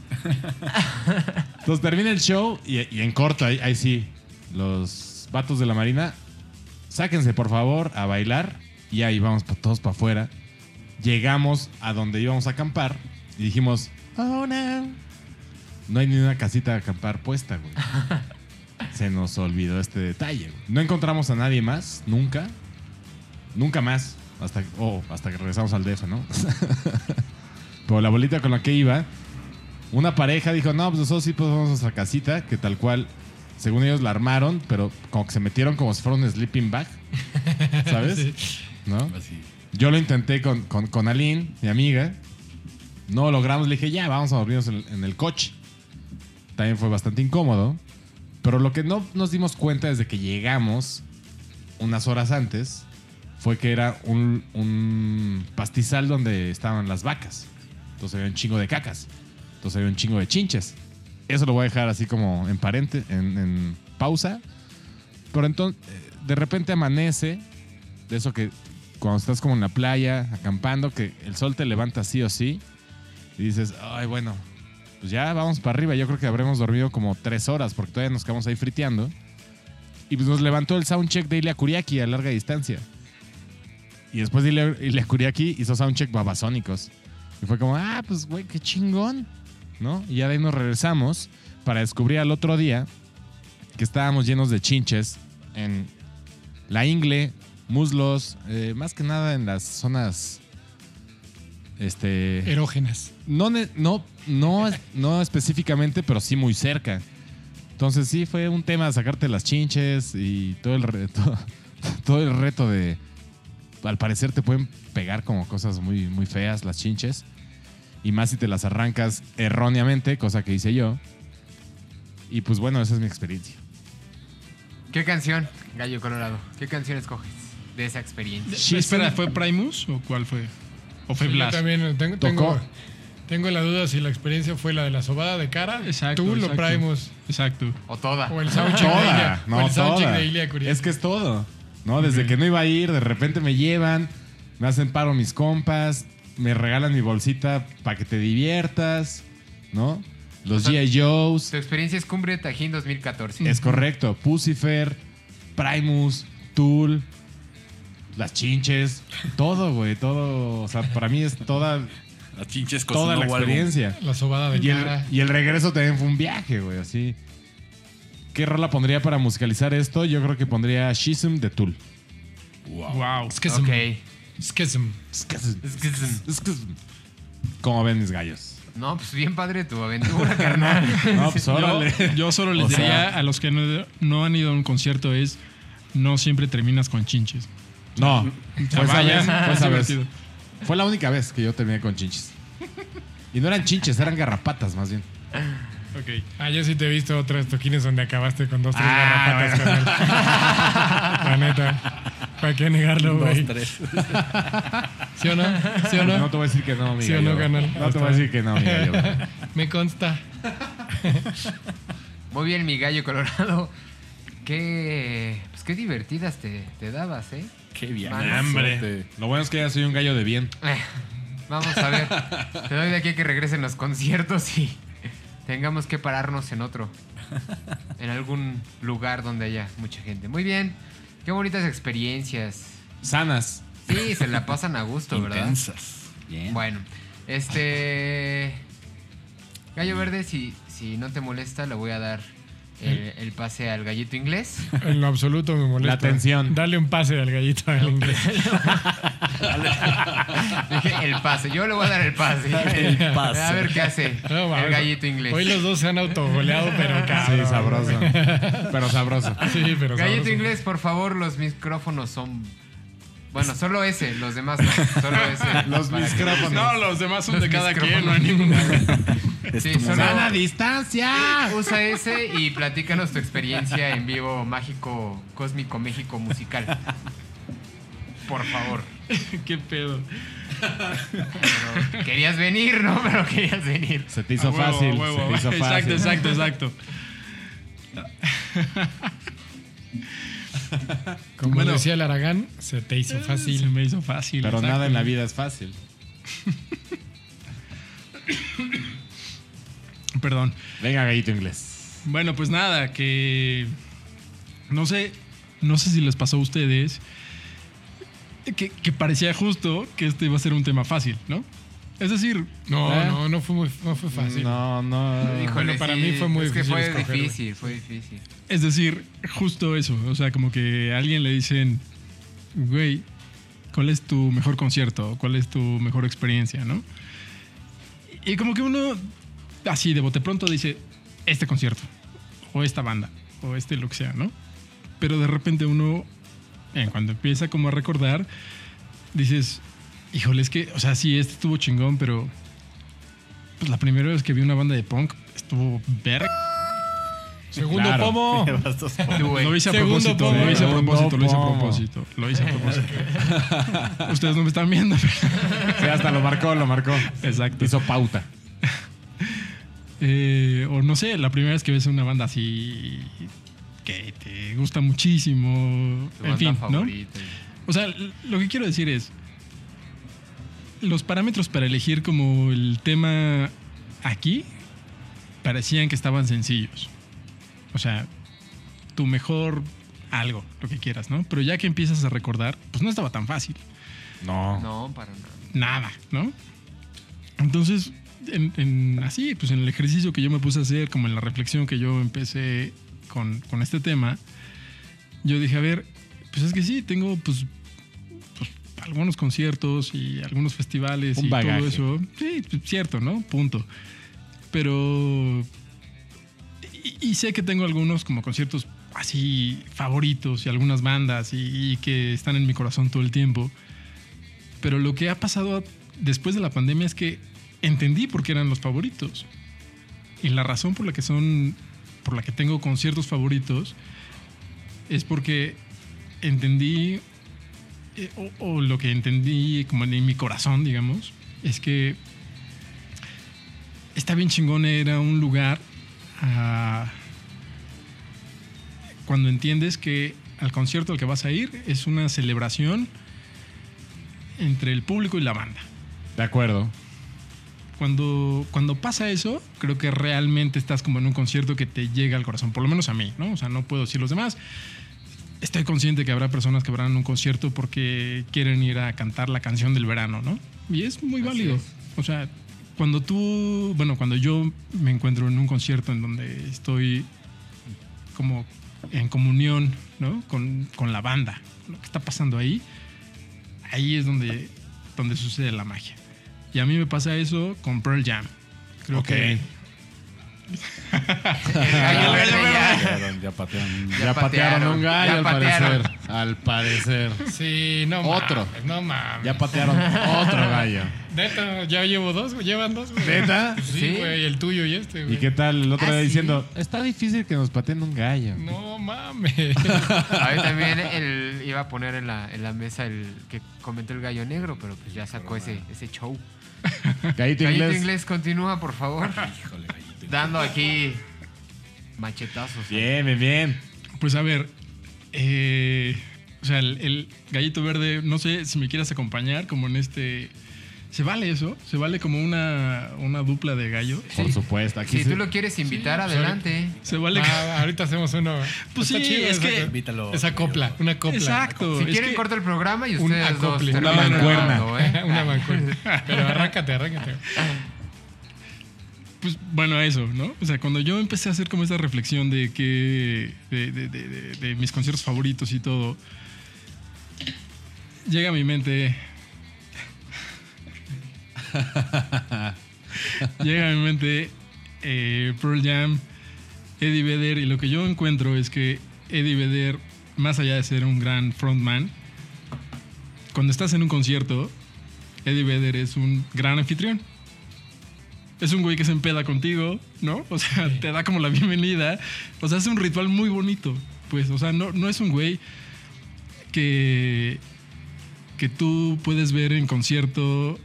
Entonces termina el show y, y en corto, ahí, ahí sí, los vatos de la marina, sáquense por favor a bailar y ahí vamos pa- todos para afuera. Llegamos a donde íbamos a acampar y dijimos, oh no. No hay ni una casita de acampar puesta, güey. (laughs) Se nos olvidó este detalle. güey. No encontramos a nadie más, nunca. Nunca más. Hasta, oh, hasta que regresamos al DF, ¿no? (laughs) Pero la bolita con la que iba, una pareja dijo, no, pues nosotros sí podemos a nuestra casita, que tal cual, según ellos la armaron, pero como que se metieron como si fuera un sleeping bag, (laughs) ¿sabes? ¿No? Así. Yo lo intenté con, con, con Aline, mi amiga. No lo logramos. Le dije, ya, vamos a dormirnos en, en el coche. También fue bastante incómodo. Pero lo que no nos dimos cuenta desde que llegamos, unas horas antes, fue que era un, pastizal donde estaban las vacas. Entonces había un chingo de cacas. Entonces había un chingo de chinches. Eso lo voy a dejar así como en parente, en, en pausa. Pero entonces, eh, de repente amanece, de eso que cuando estás como en la playa, acampando, que el sol te levanta sí o sí, y dices, ay, bueno, pues ya vamos para arriba. Yo creo que habremos dormido como tres horas, porque todavía nos quedamos ahí friteando. Y pues nos levantó el soundcheck de Ilia Kuriaki a larga distancia. Y después de Ilia, Ilia Kuriaki hizo soundcheck babasónicos. Y fue como, ah, pues güey, qué chingón. ¿No? Y ya de ahí nos regresamos para descubrir al otro día que estábamos llenos de chinches en la ingle, muslos, eh, más que nada en las zonas. Este. Erógenas. No, no, no, no específicamente, pero sí muy cerca. Entonces sí fue un tema de sacarte las chinches y todo el reto, (laughs) todo el reto de. Al parecer te pueden pegar como cosas muy, muy feas las chinches. Y más si te las arrancas erróneamente, cosa que hice yo. Y pues bueno, esa es mi experiencia. ¿Qué canción, Gallo Colorado? ¿Qué canción escoges de esa experiencia? Sí, Espera, sí. ¿fue Primus o cuál fue? ¿O fue Sí, yo Blas? también tengo, Tocó. tengo, tengo la duda si la experiencia fue la de la sobada de cara, Exacto, tú lo. Primus Exacto. O toda. o el soundcheck de Toda, Ilia. o el soundcheck toda. de Ilia. Es que es todo. ¿No? Desde que no iba a ir, de repente me llevan, me hacen paro mis compas, me regalan mi bolsita para que te diviertas, ¿no? Los O sea, G.I. Joes. Tu experiencia es Cumbre Tajín 2014. Es correcto. Pucifer, Primus, Tool, las chinches, todo, güey, todo. O sea, para mí es toda, Las chinches con toda la experiencia. La sobada de Y el, cara. y el regreso también fue un viaje, güey, así. ¿Qué rola pondría para musicalizar esto? Yo creo que pondría Shism de Tool. Wow. Schism. Ok. Schism. ¿Cómo ven mis gallos? No, pues bien padre tu aventura, (laughs) carnal. No, pues órale. Yo, yo solo les O sea- diría a los que no, no han ido a un concierto es no siempre terminas con chinches. No, fue sea, esa vayan, vez, fue (laughs) es esa vez. Fue la única vez que yo terminé con chinches. Y no eran chinches, eran garrapatas más bien. Ok. Ah, yo sí te he visto otros toquines donde acabaste con dos, tres Ah, garrapatas con él. La neta. ¿Para qué negarlo, güey? Dos, tres. (laughs) ¿Sí o no? ¿Sí o no? No te voy a decir que no, mi ¿Sí o gallo. no, canal? No te voy a decir que no, mi gallo. (laughs) Me consta. (laughs) Muy bien, mi gallo colorado. Qué, pues qué divertidas te, te dabas, ¿eh? Qué bien. Hombre. Lo bueno es que ya soy un gallo de bien. Eh, Vamos a ver. Te doy de aquí a que regresen los conciertos y tengamos que pararnos en otro. (laughs) En algún lugar donde haya mucha gente. Muy bien. Qué bonitas experiencias. Sanas. Sí, se la pasan a gusto, ¿verdad? Intensas. Bien. Bueno, este. Gallo Verde, si, si no te molesta, le voy a dar el, el pase al gallito inglés. (laughs) En lo absoluto me molesta. La atención. Dale un pase al gallito al inglés. (laughs) Dije el pase, yo le voy a dar el pase. El pase. (laughs) A ver qué hace No, el mames. gallito inglés. Hoy los dos se han autogoleado, pero Sí, cabrón. sabroso. Pero sabroso. Sí, pero Gallito sabroso. inglés, por favor, los micrófonos son. Bueno, solo ese, los demás no. Solo ese. Los micrófonos. No, los demás son Los de cada quien, no hay ninguna. Sí. ¡Sana distancia! Usa ese y platícanos tu experiencia en vivo mágico, cósmico, México musical. Por favor. Qué pedo. Pero querías venir, ¿no? Pero querías venir. Se te hizo A huevo, fácil. a huevo. Se te hizo fácil. Exacto, exacto, exacto. Como Bueno. decía el Aragán, se te hizo Se fácil. me hizo fácil. Pero exacto. nada en la vida es fácil. (laughs) Perdón. Venga, gallito inglés. Bueno, pues nada, que no sé, no sé si les pasó a ustedes que, que parecía justo que este iba a ser un tema fácil, ¿no? Es decir, No, ¿Eh? no, no fue, muy, no fue fácil. No, no. Híjole, para sí, mí fue muy es que difícil fue escoger, güey. difícil, fue difícil. es decir, justo eso, o sea, como que a alguien le dicen, güey, ¿cuál es tu mejor concierto? ¿Cuál es tu mejor experiencia, no? Y como que uno así de bote pronto dice, este concierto, o esta banda, o este lo que sea, ¿no? Pero de repente uno, eh, cuando empieza como a recordar, dices, híjole, es que, o sea, sí, este estuvo chingón, pero pues la primera vez que vi una banda de punk estuvo verga. Segundo Claro. pomo. (laughs) Lo hice a Segundo propósito, pomo. lo hice a propósito, lo hice a propósito, lo hice a propósito. Ustedes no me están viendo. Sí, hasta lo marcó, lo marcó. Exacto. Hizo pauta. Eh, o no sé, la primera vez que ves una banda así que te gusta muchísimo, Tu en banda fin, ¿no? O sea, lo que quiero decir es, los parámetros para elegir como el tema aquí parecían que estaban sencillos. O sea, tu mejor algo, lo que quieras, ¿no? Pero ya que empiezas a recordar, pues no estaba tan fácil. No. No, para nada. Nada, ¿no? Entonces, en, en- así, pues en el ejercicio que yo me puse a hacer, como en la reflexión que yo empecé con, con este tema, yo dije, a ver, pues es que sí, tengo pues, pues, algunos conciertos y algunos festivales Un y bagaje. todo eso. Sí, pues, cierto, ¿no? Punto. Pero... Y, y sé que tengo algunos como conciertos así favoritos y algunas bandas y- y que están en mi corazón todo el tiempo. Pero lo que ha pasado después de la pandemia es que entendí por qué eran los favoritos. Y la razón por la que son, por la que tengo conciertos favoritos, es porque entendí eh, o, lo que entendí como en mi corazón, digamos, es que está bien chingón, era un lugar ah, cuando entiendes que al concierto al que vas a ir es una celebración entre el público y la banda. De acuerdo. Cuando, cuando pasa eso, creo que realmente estás como en un concierto que te llega al corazón, por lo menos a mí, ¿no? O sea, no puedo decir los demás. Estoy consciente que habrá personas que verán un concierto porque quieren ir a cantar la canción del verano, ¿no? Y es muy Así válido. es. O sea, cuando tú, bueno, cuando yo me encuentro en un concierto en donde estoy como en comunión, ¿no? Con, con la banda, lo que está pasando ahí, ahí es donde, donde sucede la magia. Y a mí me pasa eso con Pearl Jam. Creo Ok. que El gallo verde ya. Ya, ya patean. Ya, Ya patearon, patearon, un gallo, ya al patearon. parecer. Al parecer. Sí, no Otro. mames, no mames. Ya patearon otro gallo. Neta, ya llevo dos, güey, llevan dos, güey. ¿Neta? Sí, Sí. güey, el tuyo y este, güey. ¿Y qué tal el otro Ah, día sí. diciendo, está difícil que nos pateen un gallo? No mames. A mí también el, iba a poner en la, en la mesa el que comentó el gallo negro, pero pues ya sacó ese, ese show. (laughs) Gallito Gallito inglés. inglés, continúa, por favor. (laughs) Híjole, gallito. Dando aquí machetazos. Bien, bien, bien. Pues a ver, eh, o sea, el, el gallito verde, no sé si me quieras acompañar como en este... ¿Se vale eso? ¿Se vale como una, una dupla de gallos? Por supuesto. Aquí Si se- tú lo quieres invitar, adelante. ¿Se vale? Ah, ahorita hacemos uno. Pues Está sí, chido es esa que- Invítalo. Esa copla, una copla. Exacto. Si quieren, que- corta el programa y Un ustedes dos acople. terminan Una mancuerna. ¿eh? (laughs) Una mancuerna. Pero arráncate, arráncate. Pues bueno, eso, ¿no? O sea, cuando yo empecé a hacer como esta reflexión de que. de, de- de- de- de mis conciertos favoritos y todo, llega a mi mente. (laughs) llega a mi mente eh, Pearl Jam, Eddie Vedder, y lo que yo encuentro es que Eddie Vedder, más allá de ser un gran frontman, cuando estás en un concierto, Eddie Vedder es un gran anfitrión es un güey que se empeda contigo, ¿no? O sea, te da como la bienvenida. O sea, es un ritual muy bonito. Pues, o sea, no, no es un güey que, que tú puedes ver en concierto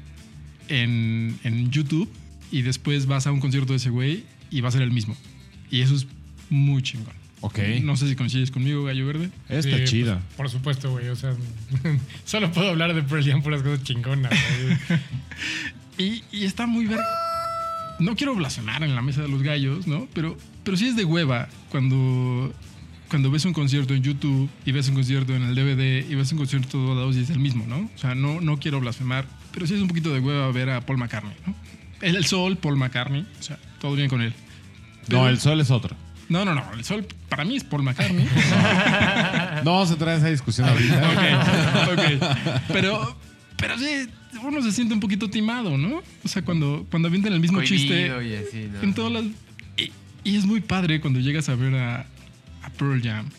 en, en YouTube y después vas a un concierto de ese güey y va a ser el mismo. Y eso es muy chingón. Ok. No sé si coincides conmigo, Gallo Verde. Está Sí, chido. pues, por supuesto, güey. O sea, (laughs) solo puedo hablar de Pearl Jam puras cosas chingonas, güey. (laughs) Y, y está muy ver. No quiero blasfemar en la mesa de los gallos, ¿no? Pero, pero sí es de hueva cuando, cuando ves un concierto en YouTube y ves un concierto en el DVD y ves un concierto de todos lados y es el mismo, ¿no? O sea, no, no quiero blasfemar, pero sí es un poquito de hueva ver a Paul McCartney, ¿no? El, el sol, Paul McCartney, o sea, todo bien con él. No, el sol es otro. No, no, no, el sol para mí es Paul McCartney. (laughs) No vamos a entrar en esa discusión (laughs) ahorita. ok, ok. Pero, pero sí, uno se siente un poquito timado, ¿no? O sea, cuando, cuando avientan el mismo chiste. Cohibido y así, ¿no? En todas las. Y, y es muy padre cuando llegas a ver a, a Pearl Jam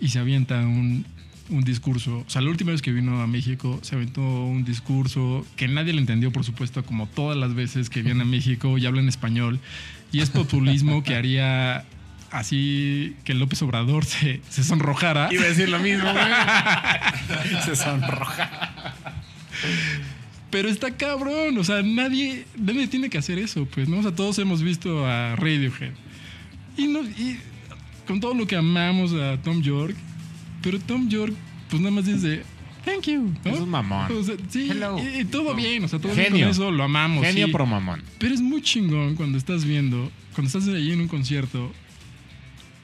y se avienta un, un discurso. O sea, la última vez que vino a México se aventó un discurso que nadie le entendió, por supuesto, como todas las veces que viene a (laughs) México y habla en español. Y es populismo que haría así que López Obrador se, se sonrojara. Iba a decir lo mismo, güey. (laughs) Se sonroja. Pero está cabrón, o sea, nadie, nadie tiene que hacer eso, pues, ¿no? O sea, todos hemos visto a Radiohead. Y, no, y con todo lo que amamos a Tom York, pero Tom York, pues nada más dice, thank you, ¿no? Es un mamón. O sea, sí, Hello. y, y todo bien, o sea, todo bien Genio. con eso, lo amamos. Genio sí. pro mamón. Pero es muy chingón cuando estás viendo, cuando estás ahí en un concierto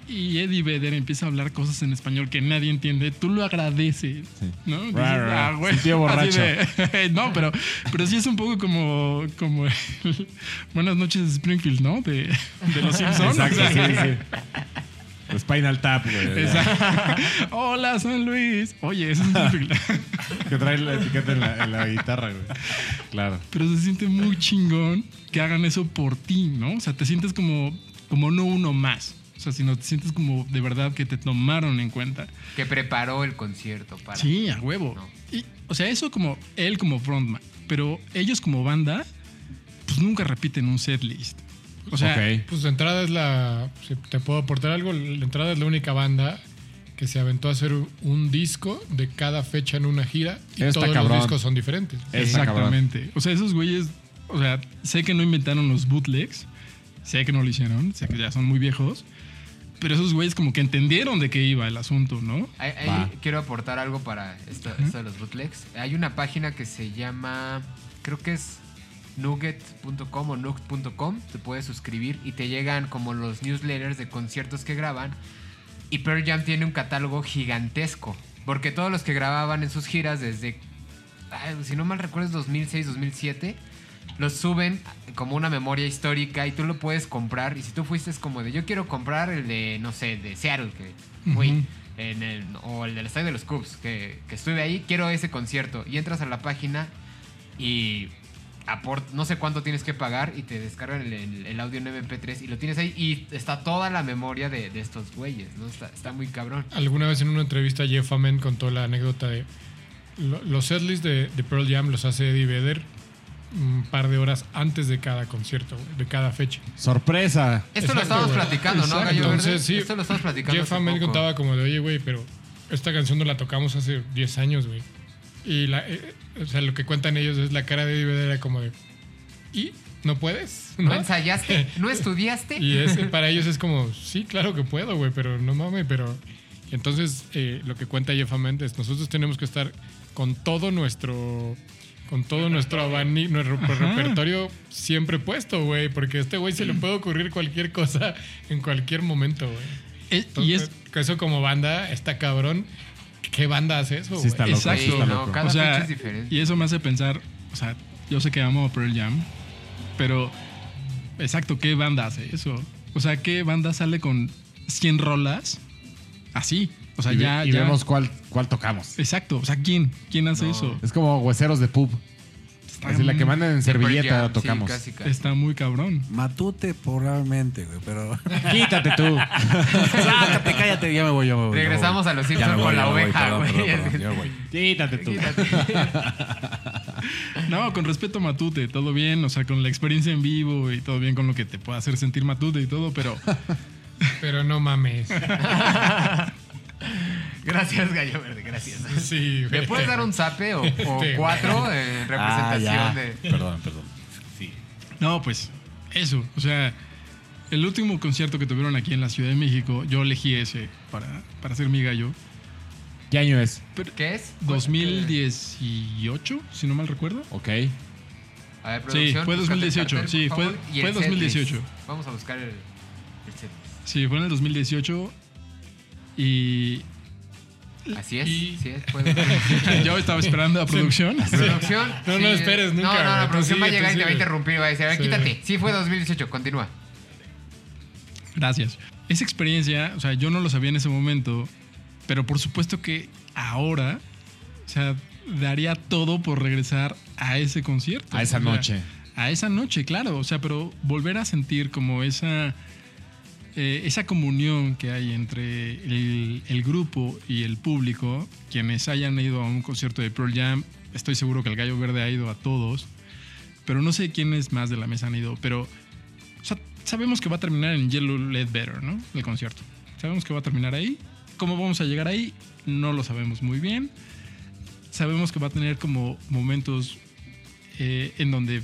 y Eddie Vedder empieza a hablar cosas en español que nadie entiende, tú lo agradeces, Sí. ¿no? Dices. "Ah, güey", (laughs) borracho. de- (laughs) no, pero, pero sí es un poco como, como el (laughs) Buenas noches Springfield, ¿no? De, de los Simpsons. Exacto, O sea, sí, sí. Spinal Tap, güey. Exacto. Hola, San Luis. Oye, ese es Springfield. Que trae la etiqueta en la, en la guitarra, güey. Claro. pero se siente muy chingón que hagan eso por ti, ¿no? O sea, te sientes como, como no uno más. O sea, sino te sientes como de verdad que te tomaron en cuenta. Que preparó el concierto para. Sí, a huevo. No. Y, o sea, eso como él como frontman. Pero ellos como banda, pues nunca repiten un setlist. O sea, ok. Pues de entrada es la. Si te puedo aportar algo, la entrada es la única banda que se aventó a hacer un, disco de cada fecha en una gira y Está todos cabrón. los discos son diferentes. Cabrón. Exactamente. O sea, esos güeyes, o sea, sé que no inventaron los bootlegs, sé que no lo hicieron, sé que ya son muy viejos, pero esos güeyes como que entendieron de qué iba el asunto, ¿no? Ahí, quiero aportar algo para esto, esto de los bootlegs. Hay una página que se llama, creo que es nugget.com o nugt.com. Te puedes suscribir y te llegan como los newsletters de conciertos que graban. Y Pearl Jam tiene un catálogo gigantesco. Porque todos los que grababan en sus giras desde, ay, si no mal recuerdo, es 2006, 2007, los suben como una memoria histórica y tú lo puedes comprar. Y si tú fuiste es como de, yo quiero comprar el de, no sé, de Seattle, que fui, en el, o el del Estadio de los Cubs, que, que estuve ahí, quiero ese concierto. Y entras a la página y aport, no sé cuánto tienes que pagar y te descargan el, el- el audio en MP3 y lo tienes ahí y está toda la memoria de, de estos güeyes, ¿no? Está, está muy cabrón. Alguna vez en una entrevista Jeff Amen contó la anécdota de lo- los setlists de, de Pearl Jam los hace Eddie Vedder un par de horas antes de cada concierto, de cada fecha. Sorpresa. Esto lo Exacto, estamos güey. platicando, ¿no, Exacto. Gallo Verde? Entonces, sí, Esto lo estamos platicando. Jeff Amen poco. contaba como de, oye, güey, pero esta canción no la tocamos hace 10 años, güey. Y la, eh, o sea, lo que cuentan ellos es la cara de Eddie Vedder era como de, ¿y? ¿No puedes? (laughs) ¿No ensayaste? ¿No (laughs) estudiaste? Y es, para ellos es (laughs) como, sí, claro que puedo, güey, pero no mames, pero... Entonces, eh, lo que cuenta Jeff Ament es, nosotros tenemos que estar con todo nuestro... Con todo nuestro abanico, nuestro repertorio siempre puesto, güey, porque a este güey se le puede ocurrir cualquier cosa en cualquier momento, güey. Eh, y es, eso como banda está cabrón. ¿Qué banda hace eso, Sí está loco. Exacto. sí está no, loco. cada o sea, es diferente. y eso me hace pensar, o sea, yo sé que amo a Pearl Jam, pero exacto, ¿qué banda hace eso? O sea, ¿qué banda sale con 100 rolas así? O sea, y ya, y ya- vemos cuál, cuál tocamos. Exacto, o sea, ¿quién? ¿Quién hace No. eso? Es como hueseros de pub. Así la que mandan en servilleta la tocamos. Sí, casi, casi. Está muy cabrón. Matute probablemente, güey, pero... (laughs) Quítate tú. Sácate, cállate, ya me voy, ya me voy. Regresamos voy. a los Simpsons voy, con la voy, oveja, perdón, güey. perdón, perdón, ya me voy. (laughs) Quítate tú. (laughs) No, con respeto a Matute, todo bien, o sea, con la experiencia en vivo y todo bien con lo que te pueda hacer sentir Matute y todo, pero Pero no mames. (laughs) Gracias, Gallo Verde, gracias. Sí, ¿Me puedes dar un zape o, o Vete, cuatro (laughs) en Ah, representación ya. de... Perdón, perdón. Sí. no, pues eso, o sea, el último concierto que tuvieron aquí en la Ciudad de México, yo elegí ese para, para ser mi gallo. ¿Qué año es? ¿Qué es? 2018, si no mal recuerdo. Ok. A ver, Sí, fue búscate el 2018, cartel, sí, fue- fue setlist. 2018. Vamos a buscar el, el setlist. Sí, fue en el 2018 y Así es, Y- sí es. Fue 2018. (laughs) yo estaba esperando a producción. Producción. No, no esperes nunca, No, no, la producción sigue, va a llegar y te va a interrumpir y va a decir, a ver, Sí. quítate. Sí, fue 2018, continúa. Gracias. Esa experiencia, o sea, yo no lo sabía en ese momento, pero por supuesto que ahora, o sea, daría todo por regresar a ese concierto. A esa O sea, noche. A esa noche, claro. O sea, pero volver a sentir como esa, eh, esa comunión que hay entre el, grupo y el público, quienes hayan ido a un concierto de Pearl Jam, estoy seguro que el Gallo Verde ha ido a todos, pero no sé quiénes más de la mesa han ido, pero sabemos que va a terminar en Yellow Led Better, ¿no? El concierto. Sabemos que va a terminar ahí. ¿Cómo vamos a llegar ahí? No lo sabemos muy bien. Sabemos que va a tener como momentos eh, en donde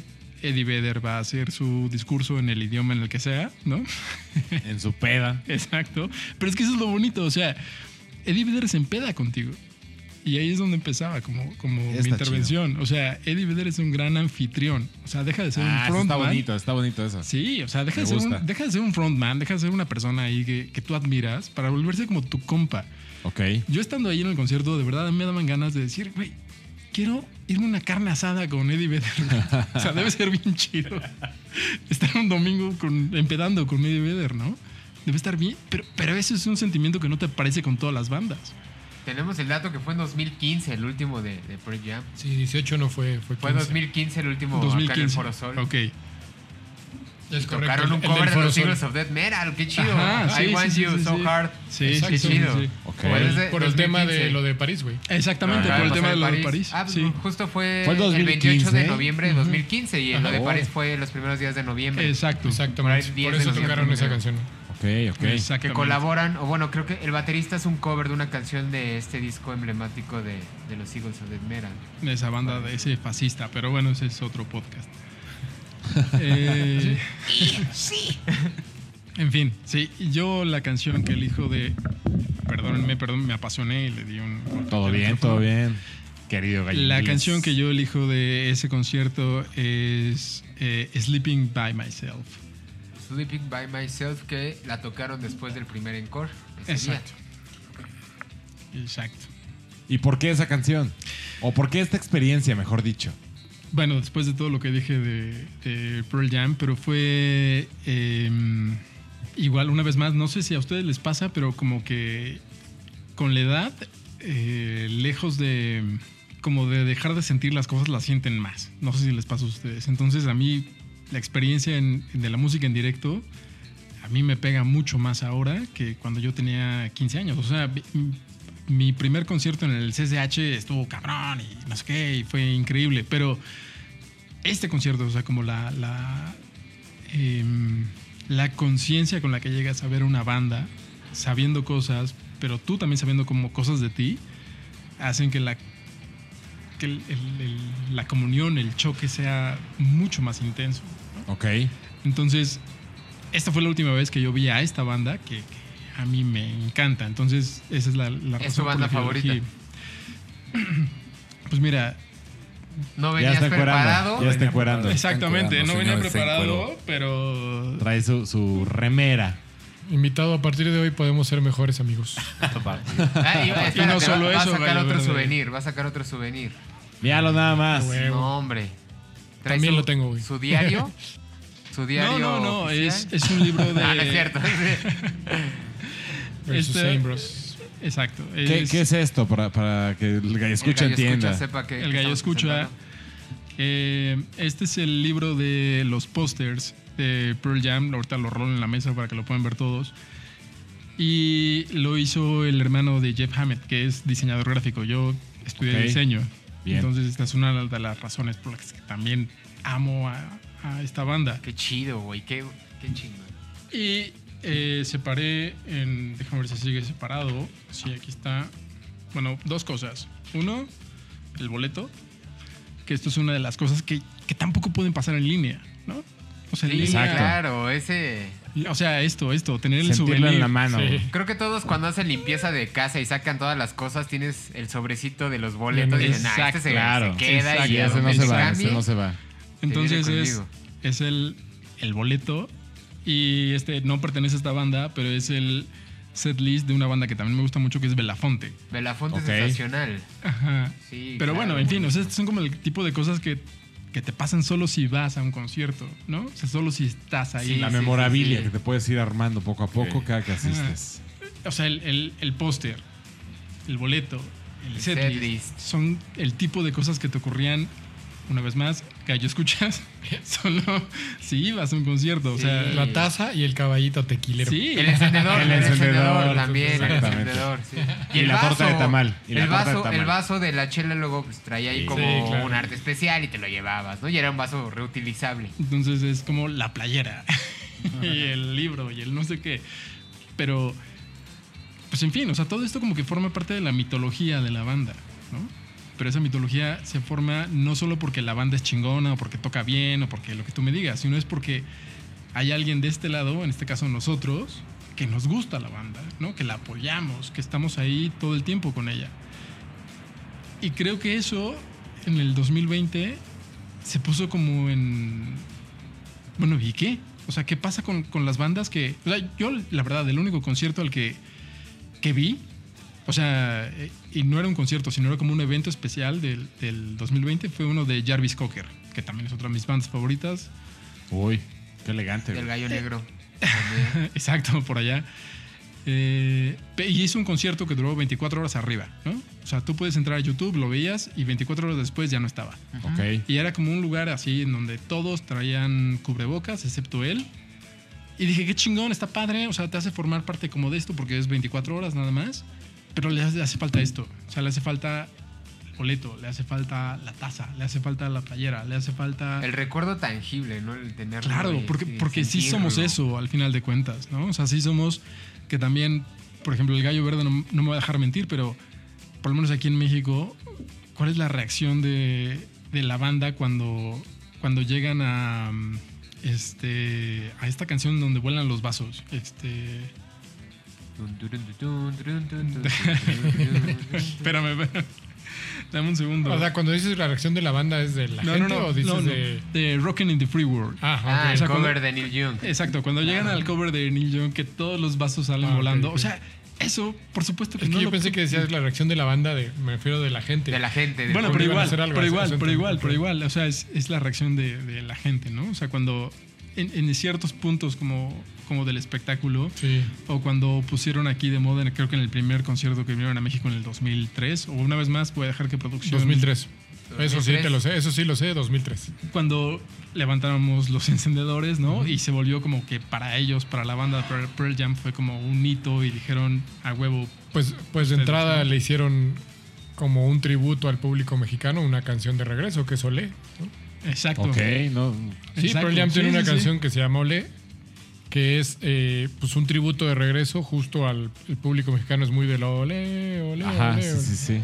Eddie Vedder va a hacer su discurso en el idioma en el que sea, ¿no? (laughs) En su peda. Exacto. Pero es que eso es lo bonito, o sea, Eddie Vedder se empeda contigo. Y ahí es donde empezaba como, como mi intervención. O sea, Eddie Vedder es un gran anfitrión. O sea, deja de ser Ah, un eso está frontman. bonito, está bonito eso. Sí, o sea, deja de, ser un, deja de ser un frontman, deja de ser una persona ahí que, que tú admiras para volverse como tu compa. Ok. Yo estando ahí en el concierto, de verdad me daban ganas de decir, güey, quiero irme a una carne asada con Eddie Vedder. o sea, debe ser bien chido. Estar un domingo con, empedando con Eddie Vedder, ¿no? Debe estar bien, pero, pero eso es un sentimiento que no te aparece con todas las bandas. Tenemos el dato que fue en 2015 el último de, de Pearl Jam. Sí, 18 no fue. Fue, Fue 15. 2015 el último acá en el 2015. Foro Sol. Ok. Es correcto. Tocaron un el- el cover de los. Eagles of Death Metal. Qué chido. Ajá, I sí, want sí, you sí, so sí. hard. Sí, Exacto. Qué sí, chido. sí, sí. Ok. Fue desde Por el tema 2015. de lo de París, güey. Exactamente, Ajá, por el tema de lo de París. Ah, pues, sí. justo fue, Fue el el 28 de 2015. noviembre de 2015 y lo de Ajá. París fue los primeros días de noviembre. Exacto. Por Exactamente. ahí 10 Por eso tocaron esa canción. Ok. ok. Que colaboran, o bueno, creo que el baterista es un cover de una canción de este disco emblemático de, de los Eagles of Death Metal. de esa banda, de ese fascista, pero bueno, ese es otro podcast. Eh, En fin, sí, yo la canción que elijo de. Perdónenme, perdón, me apasioné y le di un. Todo bien, micrófono. todo bien. Querido gallo. La canción que yo elijo de ese concierto es eh, Sleeping by Myself. Sleeping by Myself, que la tocaron después del primer encore. día. Exacto. Exacto. ¿Y por qué esa canción? ¿O por qué esta experiencia, mejor dicho? Bueno, después de todo lo que dije de, de Pearl Jam, pero fue eh, igual una vez más, no sé si a ustedes les pasa, pero como que con la edad, eh, lejos de como de dejar de sentir las cosas, las sienten más. No sé si les pasa a ustedes. Entonces a mí la experiencia en- de la música en directo, a mí me pega mucho más ahora que cuando yo tenía 15 años. O sea, mi- primer concierto en el CCH estuvo cabrón y no sé qué, y fue increíble. Pero este concierto, o sea, como la, la, em, la conciencia con la que llegas a ver una banda, sabiendo cosas, pero tú también sabiendo como cosas de ti, hacen que la que el- el- el- la comunión, el choque sea mucho más intenso. Ok. Entonces, esta fue la última vez que yo vi a esta banda que, que a mí me encanta. Entonces, esa es la, la ¿Es tu por banda la favorita? (clears throat) Pues mira, No Ya venías preparado. Ya está encuerando. exactamente, no venía preparado, pero Trae su, su remera. Invitado, a partir de hoy podemos ser mejores amigos. (laughs) Ah, y, espérate, no va- solo va, eso, a sacar otro souvenir, va a sacar otro souvenir. Míralo nada más. No, hombre. Trae También su- lo tengo, güey. Su diario. (laughs) Su diario. no, no, no, es un libro de (laughs) Ah, no es cierto. Versus Este- Same Bros. Exacto, ¿Qué, es- qué es esto para, para que el gallo escucha El gallo entienda? escucha, sepa que- El gallo escucha. Eh, este es el libro de los pósters de Pearl Jam. Ahorita lo rolo en la mesa para que lo puedan ver todos. Y lo hizo el hermano de Jeff Hammett, que es diseñador gráfico. Yo estudié diseño. Bien. Entonces, esta es una de las razones por las que también amo a, a esta banda. Qué chido, güey. Qué, qué chingón. Y eh, separé en. Déjame ver si sigue separado. Sí, aquí está. Bueno, dos cosas. Uno, el boleto. Que esto es una de las cosas que, que tampoco pueden pasar en línea, ¿no? O sea, en Sí, línea- claro, ese. O sea, esto, esto, tener el Sentirlo souvenir. en la mano. Sí. Creo que todos cuando hacen limpieza de casa y sacan todas las cosas, tienes el sobrecito de los boletos y dicen, nah, este se, Claro. se queda Exacto. y ese no se va, cambie, ese no se va. Entonces es, es el, el boleto. Y este no pertenece a esta banda, pero es el set list de una banda que también me gusta mucho, que es Belafonte. Belafonte Ok. es sensacional. Ajá. Sí, Pero claro, bueno, en fin, o sea, son como el tipo de cosas que, que te pasan solo si vas a un concierto, ¿no? O sea, solo si estás ahí. Sí, La sí, memorabilia sí. que te puedes ir armando poco a poco cada que asistes. O sea, el, el, el póster, el boleto, el El setlist, setlist. son el tipo de cosas que te ocurrían, una vez más, gallo escuchas, (laughs) solo si ibas a un concierto. O sea, Sí. La taza y el caballito tequilero. sí. El encendedor, El el, encendedor, encendedor, también, el encendedor, sí. Y la torta de tamal, y el, torta de vaso, tamal. el vaso de la chela luego pues, traía ahí Sí. como Sí, claro. un arte especial y te lo llevabas, ¿no? Y era un vaso reutilizable. Entonces es como la playera (laughs) y el libro y el no sé qué. Pero, pues en fin, o sea, todo esto como que forma parte de la mitología de la banda, ¿no? Pero esa mitología se forma no solo porque la banda es chingona o porque toca bien o porque lo que tú me digas, sino es porque hay alguien de este lado, en este caso nosotros, que nos gusta la banda, ¿no? Que la apoyamos, que estamos ahí todo el tiempo con ella. Y creo que eso en el 2020 se puso como en... Bueno, ¿y qué? O sea, ¿qué pasa con, con las bandas que... O sea, yo, la verdad, el único concierto al que, que vi, o sea, eh, y no era un concierto, sino era como un evento especial del, del 2020, fue uno de Jarvis Cocker, que también es otra de mis bandas favoritas. Uy, qué elegante. El gallo negro. (laughs) Exacto, por allá. Eh, y hizo un concierto que duró 24 horas arriba, ¿no? O sea, tú puedes entrar a YouTube, lo veías y 24 horas después ya no estaba. Ok. Y era como un lugar así en donde todos traían cubrebocas, excepto él. Y dije, qué chingón, está padre. O sea, te hace formar parte como de esto porque es 24 horas nada más. Pero le hace, falta esto. O sea, le hace falta boleto, le hace falta la taza, le hace falta la playera, le hace falta... El recuerdo tangible, ¿no? El tenerlo. Claro, porque, y porque sí somos eso al final de cuentas, ¿no? O sea, sí somos que también, por ejemplo, el gallo verde no, no me va a dejar mentir, pero por lo menos aquí en México, ¿cuál es la reacción de, de la banda cuando, cuando llegan a, este, a esta canción donde vuelan los vasos? Este, espérame, espérame. dame un segundo. O sea, cuando dices la reacción de la banda es de la no, gente no, no, o dices no, no, de. de Rockin' in the Free World. Ah, Ah, el O sea, cover cuando- de Neil Young. Exacto, cuando llegan al cover de Neil Young, que todos los vasos salen Ah, volando. O sea, eso, por supuesto que Es que no yo lo- pensé que decías la reacción de la banda, de, me refiero de la gente. De la gente. del Bueno, pero igual, hacer algo, pero igual, pero igual, pero igual. O sea, es, es la reacción de, de la gente, ¿no? O sea, cuando en, en ciertos puntos como, como del espectáculo, Sí. o cuando pusieron aquí de moda, creo que en el primer concierto que vinieron a México en el 2003, o una vez más, voy a dejar que producción... 2003. Eso sí 2003. te lo sé, eso sí lo sé, 2003. Cuando levantamos los (laughs) encendedores, ¿no? Y se volvió como que para ellos, para la banda Pearl- Pearl Jam, fue como un hito y dijeron a huevo. Pues, pues de entrada ¿no? le hicieron como un tributo al público mexicano, una canción de regreso que es Olé. ¿no? Exacto. Ok, no. Sí, Exacto, Pearl Jam sí, tiene sí, una sí. canción que se llama Olé, que es eh, pues un tributo de regreso justo al el público mexicano, es muy de Olé, Ajá, Olé, sí, sí, sí.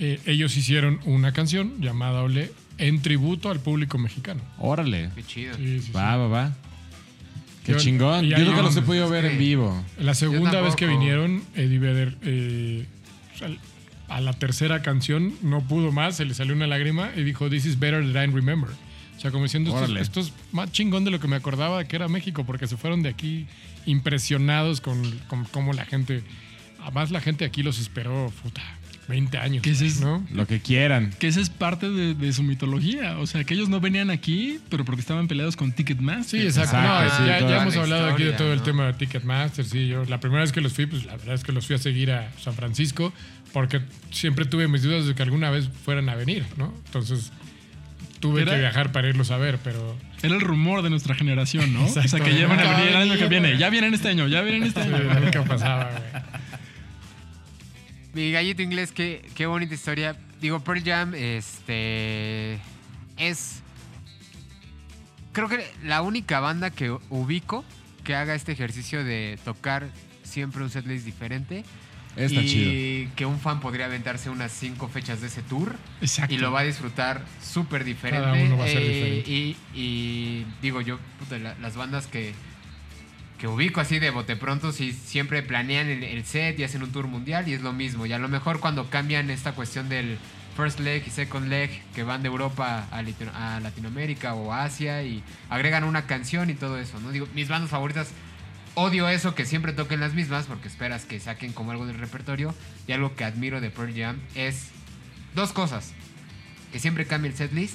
Eh, ellos hicieron una canción llamada Olé en tributo al público mexicano. Órale. Qué chido. Sí, sí, sí. Va, va, va. Qué Yo- chingón. Yo nunca un- los he podido ver en vivo. La segunda vez que vinieron, Eddie Vedder, eh, a la tercera canción no pudo más, se le salió una lágrima y dijo, This is better than I remember. O sea, como diciendo, esto, esto es más chingón de lo que me acordaba que era México, porque se fueron de aquí impresionados con, con cómo la gente, además la gente aquí los esperó, puta, 20 años, Que ese es- ¿no? Lo que quieran. Que esa es parte de, de su mitología. O sea, que ellos no venían aquí, pero porque estaban peleados con Ticketmaster. Sí, exacto. Exacto, No, sí, ya, hemos hablado aquí de todo el tema de Ticketmaster. Sí, yo la primera vez que los fui, pues la verdad es que los fui a seguir a San Francisco porque siempre tuve mis dudas de que alguna vez fueran a venir, ¿no? Entonces tuve Era- que viajar para irlos a ver, pero Era el rumor de nuestra generación, ¿no? O sea, que ya van a venir el año que viene. Ya vienen este año, ya vienen este sí, año. nunca pasaba, güey. Mi gallito inglés, qué, qué bonita historia. Digo, Pearl Jam, este. Es. Creo que la única banda que ubico que haga este ejercicio de tocar siempre un setlist diferente. Está y chido. que un fan podría aventarse unas cinco fechas de ese tour. Exacto. Y lo va a disfrutar súper diferente. Cada uno va a ser Eh, diferente. Y, y digo yo, puta, la- las bandas que, que ubico así de bote pronto, sí, siempre planean el, el set y hacen un tour mundial y es lo mismo. Y a lo mejor cuando cambian esta cuestión del first leg y second leg, que van de Europa a, Latino- a Latinoamérica o Asia y agregan una canción y todo eso, ¿no? Digo, mis bandas favoritas odio eso que siempre toquen las mismas porque esperas que saquen como algo del repertorio y algo que admiro de Pearl Jam es dos cosas que siempre cambia el setlist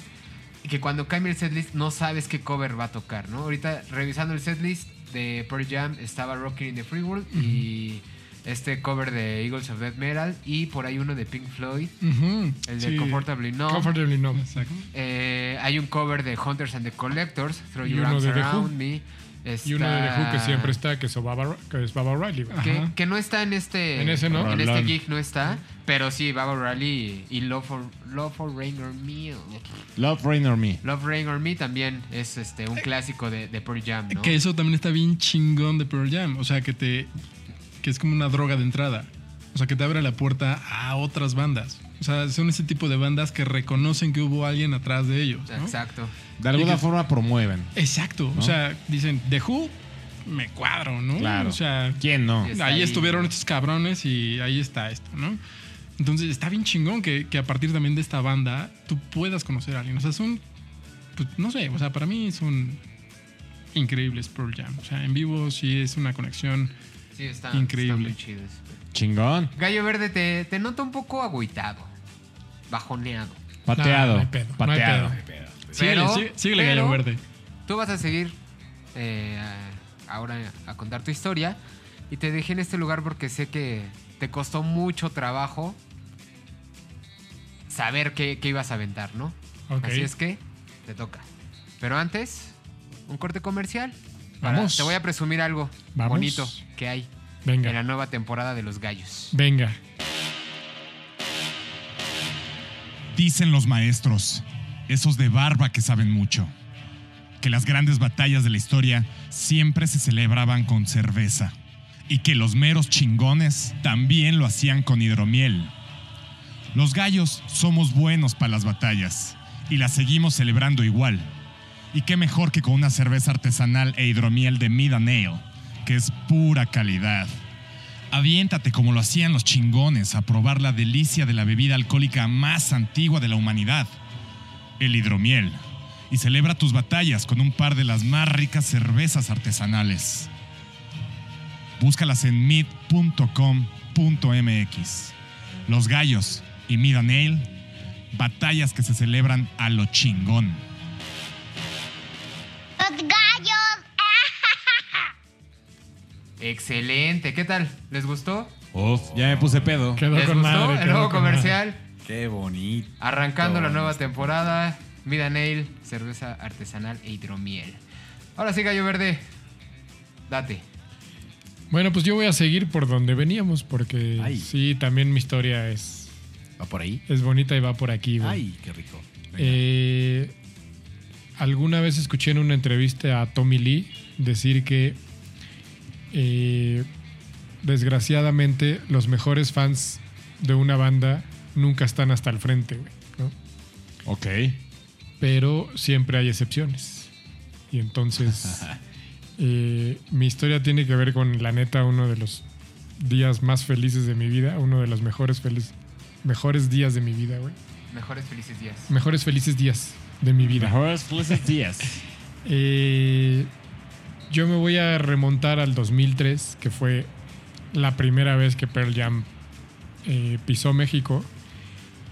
y que cuando cambia el setlist no sabes qué cover va a tocar, ¿no? Ahorita revisando el setlist de Pearl Jam estaba Rocking in the Free World y este cover de Eagles of Death Metal y por ahí uno de Pink Floyd, el de Sí. Comfortably Numb. Comfortably Numb. Exacto. Eh, hay un cover de Hunters and the Collectors, Throw Your Arms. Around Me. Y uno de The Who que siempre está, que es Baba, que es Baba Riley. que, no está en este En ese, ¿no? en este gig no está pero sí Baba Rally y Love for Love for Rain or Me Love Rain or Me. Love Rain or Me también es este un clásico de, de Pearl Jam ¿no? Que eso también está bien chingón de Pearl Jam. O sea, que te. que es como una droga de entrada. O sea, que te abre la puerta a otras bandas. O sea, son ese tipo de bandas que reconocen que hubo alguien atrás de ellos. ¿no? exacto De alguna que- forma promueven. Exacto. ¿No? O sea, dicen, The Who, me cuadro, ¿no? Claro. O sea, ¿Quién no? Ahí ahí, estuvieron estos cabrones y ahí está esto, ¿no? Entonces está bien chingón que, que a partir también de esta banda tú puedas conocer a alguien. O sea, son, pues, no sé, o sea, para mí son increíbles Pearl Jam. O sea, en vivo sí es una conexión. sí está Increíble. está muy. Chingón. Gallo Verde te, te noto un poco agüitado bajoneado Pateado. No, no pedo, no pateado. Pero- sigue- síguele, pero- Gallo Verde. Tú vas a seguir eh, ahora a contar tu historia y te dejé en este lugar porque sé que te costó mucho trabajo saber qué, qué ibas a aventar, ¿no? Así es que te toca. Pero antes, un corte comercial. Para- Vamos. Te voy a presumir algo Vamos. bonito que hay en la Venga, nueva temporada de Los Gallos. venga. Dicen los maestros, esos de barba que saben mucho, que las grandes batallas de la historia siempre se celebraban con cerveza y que los meros chingones también lo hacían con hidromiel. Los gallos somos buenos para las batallas y las seguimos celebrando igual. Y qué mejor que con una cerveza artesanal e hidromiel de Mid and Ale, que es pura calidad. Aviéntate como lo hacían los chingones a probar la delicia de la bebida alcohólica más antigua de la humanidad, el hidromiel. Y celebra tus batallas con un par de las más ricas cervezas artesanales. Búscalas en mid.com.mx. Los gallos y Mid Ale, batallas que se celebran a lo chingón. Excelente. ¿Qué tal? ¿Les gustó? Uf, ya me puse pedo. Quedó ¿Les con gustó madre. el quedó nuevo con comercial? Qué bonito. Arrancando la nueva temporada. Mida Nail, cerveza artesanal e hidromiel. Ahora sí, Gallo Verde. Date. Bueno, pues yo voy a seguir por donde veníamos porque Ay. sí, también mi historia es, ¿Va por ahí? es bonita y va por aquí. güey. Ay, qué rico. Eh, alguna vez escuché en una entrevista a Tommy Lee decir que eh, desgraciadamente los mejores fans de una banda nunca están hasta el frente, güey, ¿no? Ok. pero siempre hay excepciones. Y entonces (laughs) eh, mi historia tiene que ver con la neta uno de los días más felices de mi vida, uno de los mejores felices mejores días de mi vida, güey. Mejores felices días. Mejores felices días de mi vida. Mejores felices días. (laughs) Eh, yo me voy a remontar al 2003, que fue la primera vez que Pearl Jam eh, pisó México.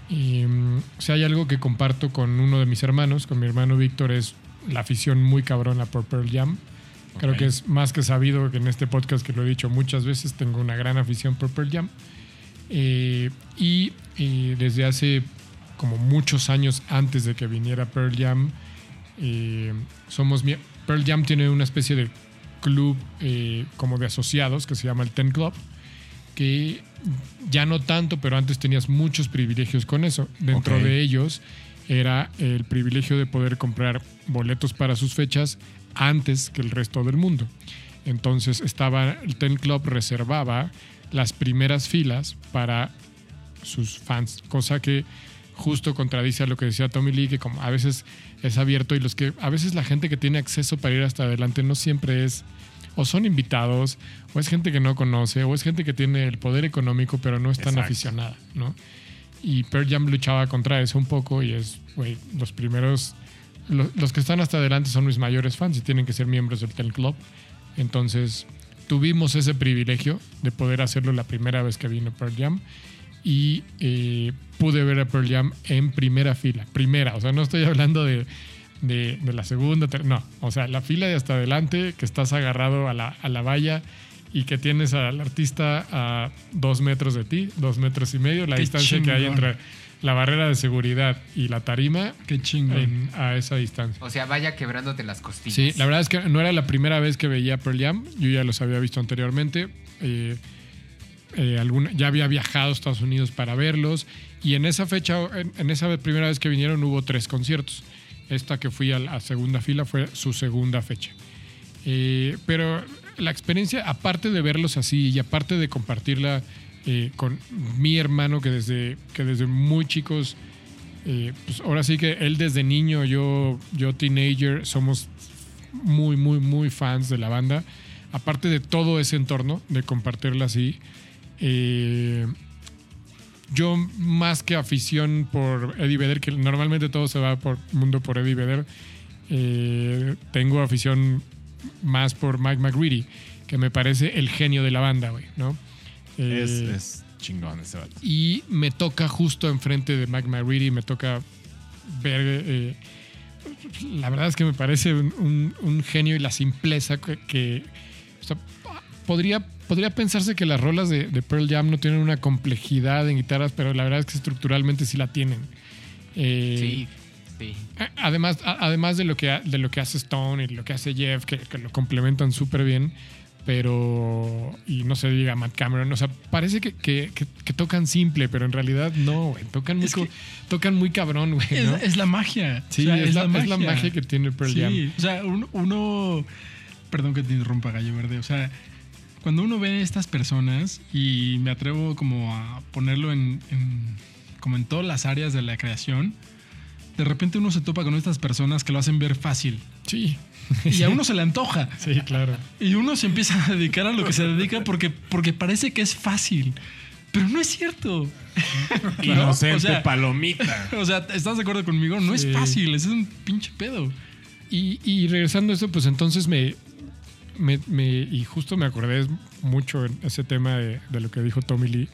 Y mm, si hay algo que comparto con uno de mis hermanos, con mi hermano Víctor, es la afición muy cabrona por Pearl Jam. Creo que es más que sabido que en este podcast, que lo he dicho muchas veces, tengo una gran afición por Pearl Jam. Eh, y eh, desde hace como muchos años antes de que viniera Pearl Jam, eh, somos Pearl Jam tiene una especie de club eh, como de asociados que se llama el Ten Club, que ya no tanto, pero antes tenías muchos privilegios con eso. Dentro de ellos era el privilegio de poder comprar boletos para sus fechas antes que el resto del mundo. Entonces estaba el Ten Club reservaba las primeras filas para sus fans, cosa que justo contradice a lo que decía Tommy Lee, que como a veces es abierto y los que a veces la gente que tiene acceso para ir hasta adelante no siempre es o son invitados o es gente que no conoce o es gente que tiene el poder económico pero no es tan Exacto. aficionada, ¿no? Y Pearl Jam luchaba contra eso un poco y es, güey, los primeros lo- los que están hasta adelante son mis mayores fans y tienen que ser miembros del Ten Club. Entonces, tuvimos ese privilegio de poder hacerlo la primera vez que vino Pearl Jam y eh, pude ver a Pearl Jam en primera fila. Primera, o sea, no estoy hablando de, de- de la segunda, ter- no, o sea, la fila de hasta adelante, que estás agarrado a la, a la valla y que tienes al artista a dos metros de ti, dos metros y medio, la Qué distancia que hay chingón. entre la barrera de seguridad y la tarima Qué chingón. en- a esa distancia. O sea, vaya quebrándote las costillas. Sí, la verdad es que no era la primera vez que veía Pearl Jam. Yo ya los había visto anteriormente. Eh, eh, alguna- ya había viajado a Estados Unidos para verlos. Y en esa fecha, en, en esa primera vez que vinieron, hubo tres conciertos. Esta que fui a la segunda fila fue su segunda fecha. Eh, pero la experiencia, aparte de verlos así y aparte de compartirla eh, con mi hermano, que desde, que desde muy chicos eh, pues ahora sí que él desde niño, yo, yo teenager, somos muy, muy, muy fans de la banda. Aparte de todo ese entorno, de compartirla así, eh, yo más que afición por Eddie Vedder, que normalmente todo se va por mundo por Eddie Vedder, eh, tengo afición más por Mike McReady, que me parece el genio de la banda, güey, ¿no? Es, Eh, es chingón ese vato. y me toca justo enfrente de Mike McReady, me toca ver. eh, la verdad es que me parece un, un- un genio y la simpleza que. que- o sea, podría, podría pensarse que las rolas de, de Pearl Jam no tienen una complejidad en guitarras, pero la verdad es que estructuralmente sí la tienen. Eh, Sí, sí. a- Además, a- además de lo que ha- de lo que hace Stone y lo que hace Jeff, que, que lo complementan súper bien, pero. Y no se diga Matt Cameron. O sea, parece que, que- que- que tocan simple, pero en realidad no, güey. Tocan muy, tocan muy cabrón, güey. Es, ¿no? es la magia. Sí, O sea, es, la, es la magia que tiene Pearl Sí, Jam. o sea, un- uno, perdón que te interrumpa, Gallo Verde, o sea, cuando uno ve a estas personas y me atrevo como a ponerlo en, en- como en todas las áreas de la creación, de repente uno se topa con estas personas que lo hacen ver fácil Sí. y a (laughs) uno se le antoja Sí, claro. y uno se empieza a dedicar a lo que se dedica porque, porque parece que es fácil, pero no es cierto. (laughs) Inocente O sea, palomita. (laughs) O sea, ¿estás de acuerdo conmigo? No Sí. es fácil, es un pinche pedo. Y, y regresando a eso, pues entonces me, me, me- Y justo me acordé mucho en ese tema de, de lo que dijo Tommy Lee.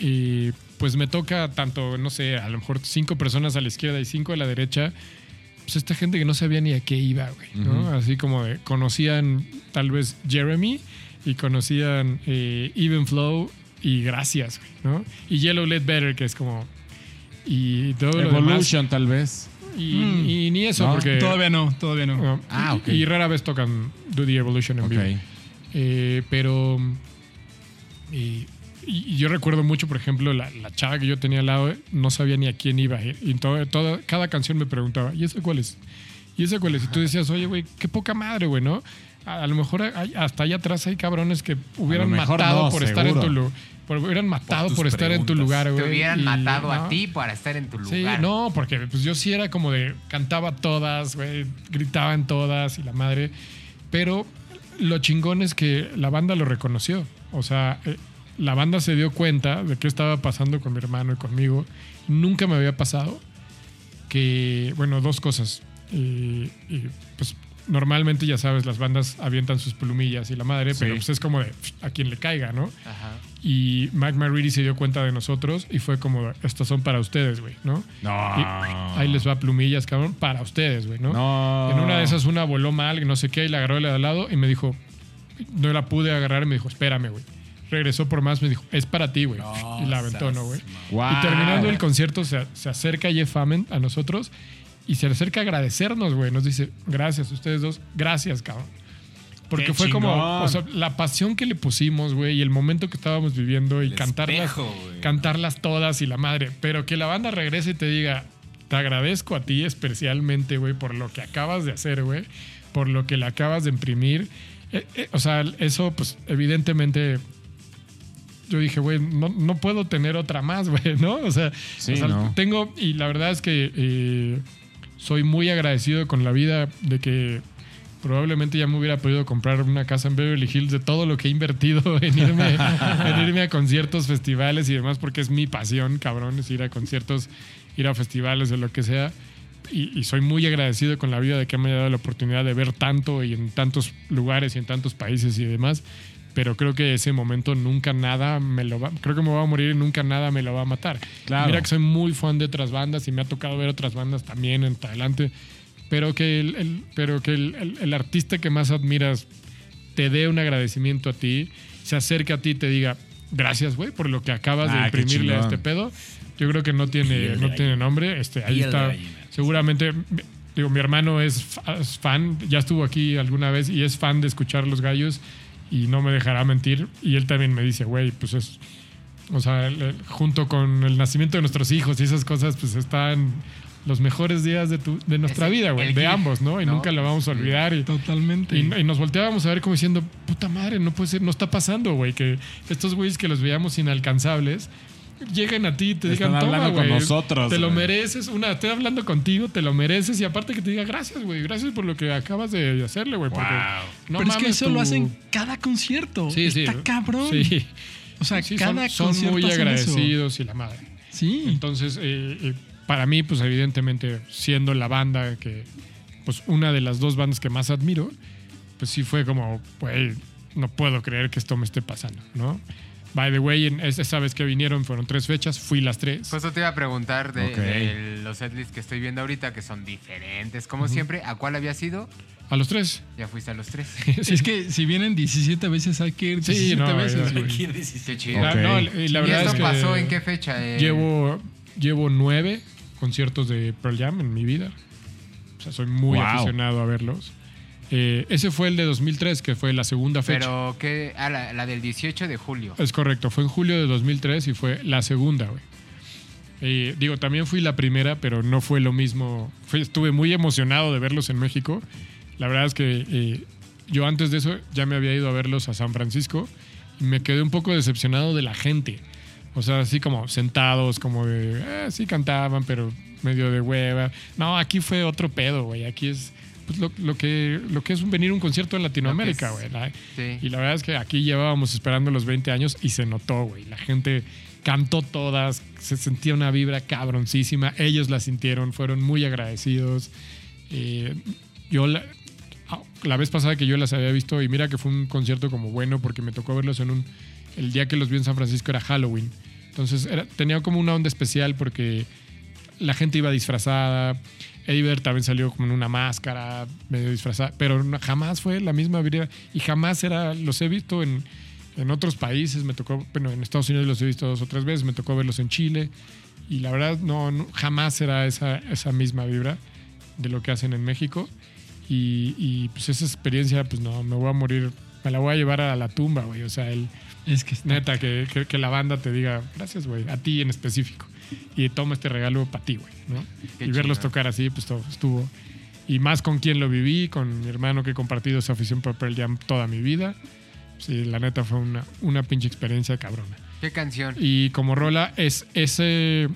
Y pues me toca tanto, no sé, a lo mejor cinco personas a la izquierda y cinco a la derecha. Pues esta gente que no sabía ni a qué iba, güey. ¿no? Así como de, conocían tal vez Jeremy y conocían eh, Even Flow y Gracias, güey, ¿no? Y Yellow Let Better, que es como. Y todo lo demás. Evolution, tal vez. Y, Mm. y ni eso, No, porque. Todavía no, todavía no. no, Ah, y- ok. Y rara vez tocan Do the Evolution en Ok. vivo. Eh, pero. Y, y yo recuerdo mucho, por ejemplo, la, la chava que yo tenía al lado no sabía ni a quién iba. Y todo, todo- cada canción me preguntaba, ¿y esa cuál es? ¿Y esa cuál es? Y tú decías, oye, güey, qué poca madre, güey, ¿no? A, a lo mejor hay- hasta allá atrás hay cabrones que hubieran matado no, por estar en tu seguro. Lugar. Hubieran matado por, estar en tu preguntas. lugar, güey. Te hubieran y- matado a ti para estar en tu Sí, lugar. no, porque pues yo sí era como de cantaba todas, güey, gritaba en todas y la madre. Pero lo chingón es que la banda lo reconoció. O sea, eh, la banda se dio cuenta de qué estaba pasando con mi hermano y conmigo. Nunca me había pasado que, bueno, dos cosas. Y, y, pues normalmente, ya sabes, las bandas avientan sus plumillas y la madre, pero pues es como de a quien le caiga, ¿no? Ajá. Y Mike McReady se dio cuenta de nosotros y fue como, estos son para ustedes, güey, ¿no? No. Y ahí les va plumillas, cabrón, para ustedes, güey, ¿no? No. En una de esas una voló mal, no sé qué, y la agarró de al lado y me dijo, no la pude agarrar y me dijo, espérame, güey. Regresó por más, me dijo, es para ti, güey. y la aventó, ¿no, güey? Y terminando el concierto, se, se acerca Jeff Hammond a nosotros y se acerca a agradecernos, güey. Nos dice, gracias, ustedes dos, gracias, cabrón. Porque Qué fue como, o sea, la pasión que le pusimos, güey, y el momento que estábamos viviendo y El cantarlas, espejo, cantarlas todas y la madre. Pero que la banda regrese y te diga, te agradezco a ti especialmente, güey, por lo que acabas de hacer, güey, por lo que le acabas de imprimir. Eh, eh, o sea, eso, pues, evidentemente, yo dije, güey, no, no puedo tener otra más, (laughs) güey, ¿no? O sea, Sí, o sea, no. tengo, y la verdad es que eh, soy muy agradecido con la vida de que probablemente ya me hubiera podido comprar una casa en Beverly Hills de todo lo que he invertido (laughs) en irme, a conciertos, festivales y demás, porque es mi pasión, cabrón, es ir a conciertos, ir a festivales, de lo que sea. Y, y soy muy agradecido con la vida de que me haya dado la oportunidad de ver tanto y en tantos lugares y en tantos países y demás. Pero creo que ese momento nunca nada me lo va. Creo que me voy a morir y nunca nada me lo va a matar. Claro. Mira que soy muy fan de otras bandas y me ha tocado ver otras bandas también en adelante. Pero que el, el- pero que el, el- el artista que más admiras te dé un agradecimiento a ti, se acerque a ti y te diga gracias, güey, por lo que acabas Ah, de imprimirle a este pedo. Yo creo que no tiene, no tiene nombre. Este, ahí está. Seguramente, digo, mi hermano es fan, ya estuvo aquí alguna vez y es fan de escuchar los gallos y no me dejará mentir. Y él también me dice, güey, pues es. O sea, el- el- junto con el nacimiento de nuestros hijos y esas cosas, pues están los mejores días de, tu, de nuestra vida, güey, de ambos, ¿no? Y ¿no? nunca lo vamos a olvidar. Y, Totalmente. y, y nos volteábamos a ver como diciendo, puta madre, no puede ser, no está pasando, güey, que estos güeyes que los veíamos inalcanzables lleguen a ti y te Están digan, toma, güey, nosotros, te lo güey". mereces. Una, estoy hablando contigo, te lo mereces y aparte que te diga gracias, güey, gracias por lo que acabas de hacerle, güey. porque No Pero es que eso lo hacen cada concierto. Sí, sí. Está cabrón. Sí, O sea, Sí, cada son, son concierto muy hacen eso. agradecidos y la madre. Sí. Entonces, eh, eh, para mí, pues evidentemente, siendo la banda que, pues una de las dos bandas que más admiro, pues sí fue como, güey, no puedo creer que esto me esté pasando, ¿no? By the way, en esa vez que vinieron fueron tres fechas, fui las tres. Justo te iba a preguntar de, los setlists que estoy viendo ahorita, que son diferentes. Como siempre, ¿a cuál había sido? A los tres. Ya fuiste a los tres. (laughs) Es que si vienen 17 veces hay que ir Sí, 17 no, veces, ya. güey. Qué chido. La, Ok. no, y la ¿Y verdad esto es que pasó en qué fecha? Eh, llevo, llevo nueve conciertos de Pearl Jam en mi vida. O sea, soy muy Wow. aficionado a verlos. Eh, ese fue el de 2003, que fue la segunda fecha. Pero, ¿qué? Ah, la, la del 18 de julio. Es correcto, fue en julio de 2003 y fue la segunda, güey. Eh, digo, también fui la primera, pero no fue lo mismo. Estuve muy emocionado de verlos en México. La verdad es que eh, yo antes de eso ya me había ido a verlos a San Francisco y me quedé un poco decepcionado de la gente. O sea, así como sentados, como de, eh, sí cantaban, pero medio de hueva. No, aquí fue otro pedo, güey. Aquí es pues, lo, lo que, lo que es un- venir a un concierto en Latinoamérica, güey. es- La- Sí. y la verdad es que aquí llevábamos esperando los 20 años y se notó, güey. La gente cantó todas, se sentía una vibra cabroncísima. Ellos la sintieron, fueron muy agradecidos. Eh, yo la, ah, la vez pasada que yo las había visto, y mira que fue un concierto como bueno porque me tocó verlos en un... El día que los vi en San Francisco era Halloween. Entonces era- tenía como una onda especial porque la gente iba disfrazada. Vedder también salió como en una máscara, medio disfrazada, pero jamás fue la misma vida y jamás era, los he visto en, en otros países, me tocó, bueno, en Estados Unidos los he visto dos o tres veces, me tocó verlos en Chile y la verdad no, no- jamás era esa, esa misma vibra de lo que hacen en México y, y, pues esa experiencia, pues no, me voy a morir, me la voy a llevar a la tumba, güey, o sea, el, Es que está- Neta, que, que- que la banda te diga, gracias, güey, a ti en específico. Y toma este regalo para ti, güey, ¿no? Qué y verlos tocar así, pues todo estuvo. Y más con quien lo viví, con mi hermano que he compartido esa afición por Pearl Jam toda mi vida. Sí, la neta fue una, una pinche experiencia cabrona. ¿Qué canción? Y como rola, es ese,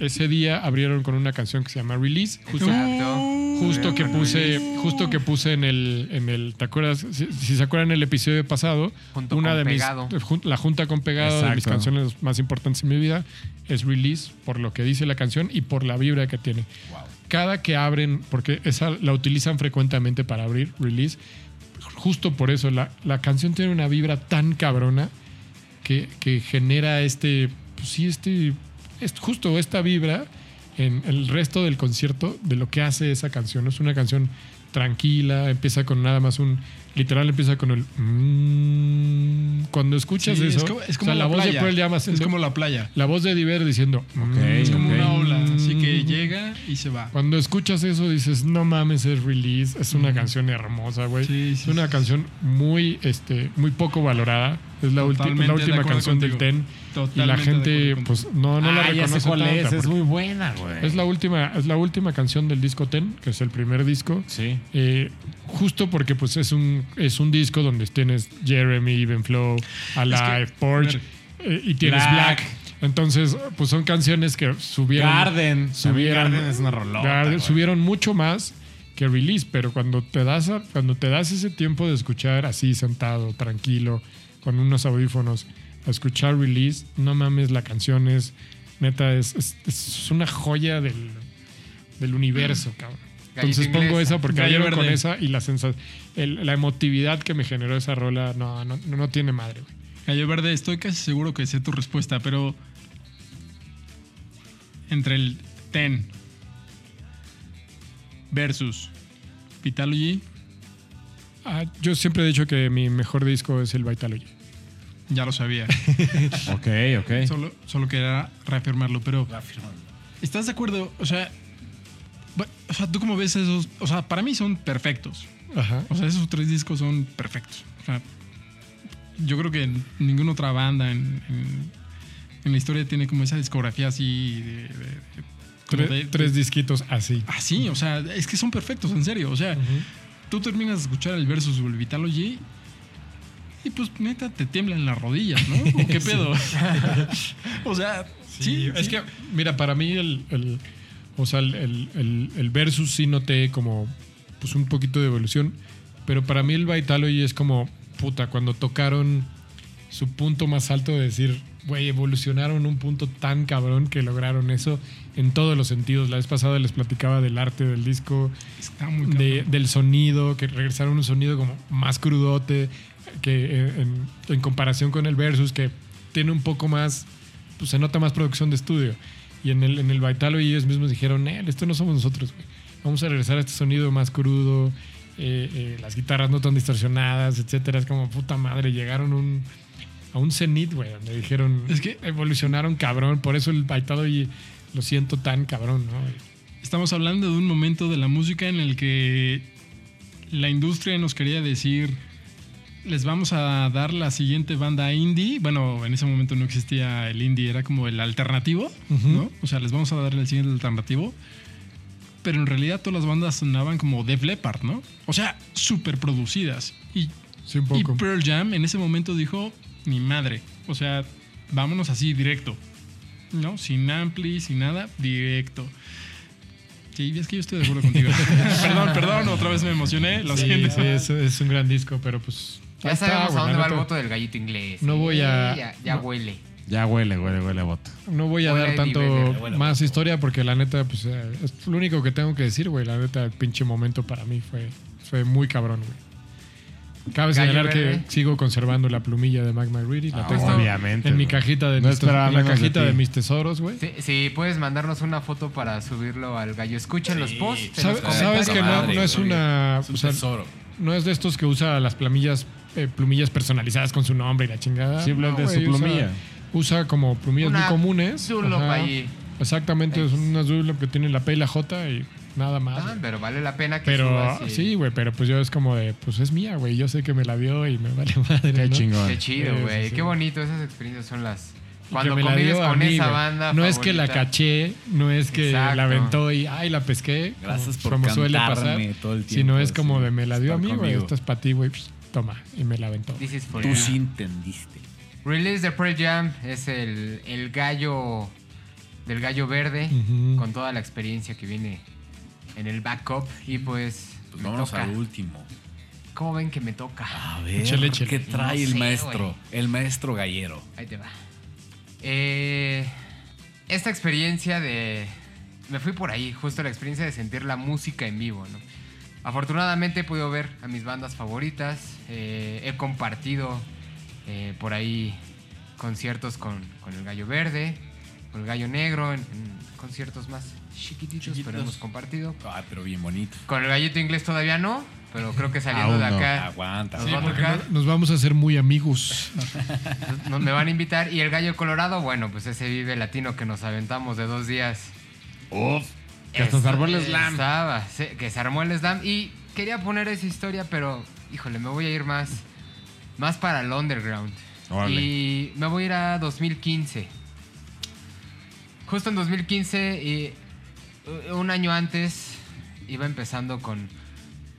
ese día abrieron con una canción que se llama Release. Justo, Exacto. justo que puse justo que puse en el en el te acuerdas si, si se acuerdan el episodio pasado Junto una con de Pegado. mis la junta con pegado de mis canciones más importantes en mi vida es release por lo que dice la canción y por la vibra que tiene cada que abren porque esa la utilizan frecuentemente para abrir release justo por eso la, la canción tiene una vibra tan cabrona que, que genera este pues sí este es justo esta vibra en el resto del concierto de lo que hace esa canción. Es una canción tranquila, empieza con nada más un. Literal empieza con el. mm. cuando escuchas Sí, eso. es como, es como o sea, la, la, voz de. Pearl Jam es haciendo- como la playa. la voz de Diver diciendo. Mm, Es como una ola, así que mm. llega y se va. Cuando escuchas eso dices, no mames, es release. Es una canción hermosa, güey. Sí, sí, es una canción muy, este, muy poco valorada. Es la, ulti- la última canción del contigo. Y la gente, pues, no, no la ah, ya reconoce sé cuál tanta, es. Es muy buena, güey. es la última, es la última canción del disco Ten, que es el primer disco. Sí. Eh, justo porque pues es un, es un disco donde tienes Jeremy, Even Flow, Alive, Es que, Porch eh, y tienes Black. Black. Entonces, pues son canciones que subieron. Garden. subieron, Garden es una rolota. Garden- subieron mucho más que release, pero cuando te das a- cuando te das ese tiempo de escuchar así sentado, tranquilo, con unos audífonos, a escuchar release, no mames, la canción es neta es, es- es una joya del, del universo, cabrón. Entonces Galleta pongo inglesa. esa porque Gallo abrieron con esa y la sensa- el- la emotividad que me generó esa rola no, no, no tiene madre, güey. Gallo Verde, estoy casi seguro que sé tu respuesta, pero entre el Ten versus Vitalogy, Ah, yo siempre he dicho que mi mejor disco es el Vitalogy. Ya lo sabía. (laughs) Ok, ok. solo, solo quería reafirmarlo, pero ¿estás de acuerdo? O sea, o sea, tú como ves esos, o sea, para mí son perfectos. Ajá. O sea, esos tres discos son perfectos. O sea, yo creo que ninguna otra banda en, en- en la historia tiene como esa discografía así de... tres de- disquitos así. Así, o sea, es que son perfectos, en serio. O sea, tú terminas de escuchar el versus o el Vitalogy y pues neta te tiemblan las rodillas, ¿no? ¿O ¿Qué (laughs) pedo? (laughs) o sea, sí, es que, mira, para mí el, el- o sea, el, el- versus sí noté como pues un poquito de evolución, pero para mí el Vitalogy es como, puta, cuando tocaron su punto más alto de decir, güey, evolucionaron un punto tan cabrón que lograron eso en todos los sentidos. La vez pasada les platicaba del arte del disco, está muy de- del sonido, que regresaron un sonido como más crudote que eh, en, en comparación con el Versus, que tiene un poco más, pues se nota más producción de estudio. Y en el, en el Vitalo ellos mismos dijeron, "Nel, esto no somos nosotros, güey. Vamos a regresar a este sonido más crudo, eh, eh, las guitarras no tan distorsionadas, etcétera. Es como, puta madre, llegaron un, a un cenit, güey, donde dijeron, Es que- evolucionaron cabrón, por eso el Vitalo lo siento tan cabrón, ¿no? Estamos hablando de un momento de la música en el que la industria nos quería decir, les vamos a dar la siguiente banda indie. Bueno, en ese momento no existía el indie, era como el alternativo, ¿no? O sea, les vamos a dar el siguiente alternativo. Pero en realidad todas las bandas sonaban como Def Leppard, ¿no? O sea, súper producidas. Y, Sí. Pearl Jam en ese momento dijo, mi madre. O sea, vámonos así, directo. ¿No? Sin ampli, sin nada, directo. Sí, es que yo estoy de acuerdo contigo. (laughs) perdón, perdón, otra vez me emocioné. Lo Sí, siento. sí, es, es un gran disco, pero pues. Ya está, sabemos a dónde va el voto del gallito inglés. No voy a- Ya, ya no. huele. Ya huele, huele, huele a voto. No voy a dar tanto más historia porque la neta, pues eh, es lo único que tengo que decir, güey. La neta, el pinche momento para mí fue, fue muy cabrón, güey. Cabe Gallo señalar Verde. que sigo conservando la plumilla de Mac McReady. La Ah, tengo obviamente, en mi cajita de No mis, en la de cajita de, mis tesoros, güey. Sí, sí, puedes mandarnos una foto para subirlo al gallo. Escuchen los posts. en ¿Sabe- los ¿Sabes que no, Madre, no es una. Es un o sea, tesoro. no es de estos que usa las plumillas, eh, plumillas personalizadas con su nombre y la chingada. Simplemente No, su usa- plumilla. Usa, como plumillas Una muy comunes. Ahí. Exactamente, son unas Dunlop que tienen la P y la J y nada más. Ah, pero vale la pena que pero subas y- sí, güey, pero pues yo es como de, pues es mía, güey. Yo sé que me la dio y me vale (laughs) madre. Qué ¿no? chingón. Qué chido, Sí, güey. sí, sí. Qué bonito. Esas experiencias son las. Cuando me la convives dio a con mí, esa banda. No es que la caché, no es que Exacto. la aventó y ay, la pesqué. Gracias como, por como suele cantarme pasar. todo el tiempo, Sino es como de me la dio a mí, güey. conmigo. Esta es para ti, güey. Toma. Y me la aventó. This is for Tú you. sí entendiste. Release de Pearl Jam es el, el gallo del gallo verde con toda la experiencia que viene en el backup y pues, Pues vámonos toca. al último. ¿Cómo ven que me toca? A ver, Échale, échale. ¿qué trae No el sé, maestro? El maestro gallero. Ahí te va. Eh, esta experiencia de... Me fui por ahí, justo la experiencia de sentir la música en vivo, ¿no? Afortunadamente he podido ver a mis bandas favoritas, eh, he compartido eh, por ahí conciertos con, con el Gallo Verde, con el Gallo Negro, en, en conciertos más chiquititos, pero Chiquitos. hemos compartido. Ah, pero bien bonito. Con el Gallito Inglés todavía no, pero creo que saliendo Aún de no. acá Aguanta. nos Sí, va a porque tocar. no- nos vamos a hacer muy amigos. (laughs) Nos me van a invitar. Y el gallo colorado, bueno, pues ese vive latino que nos aventamos de dos días. Uf. Que hasta se armó el slam. Estaba, sí, que se armó el slam. Y quería poner esa historia, pero híjole, me voy a ir más, más para el underground. Órale. Y me voy a ir a 2015. Justo en 2015, y un año antes, iba empezando con,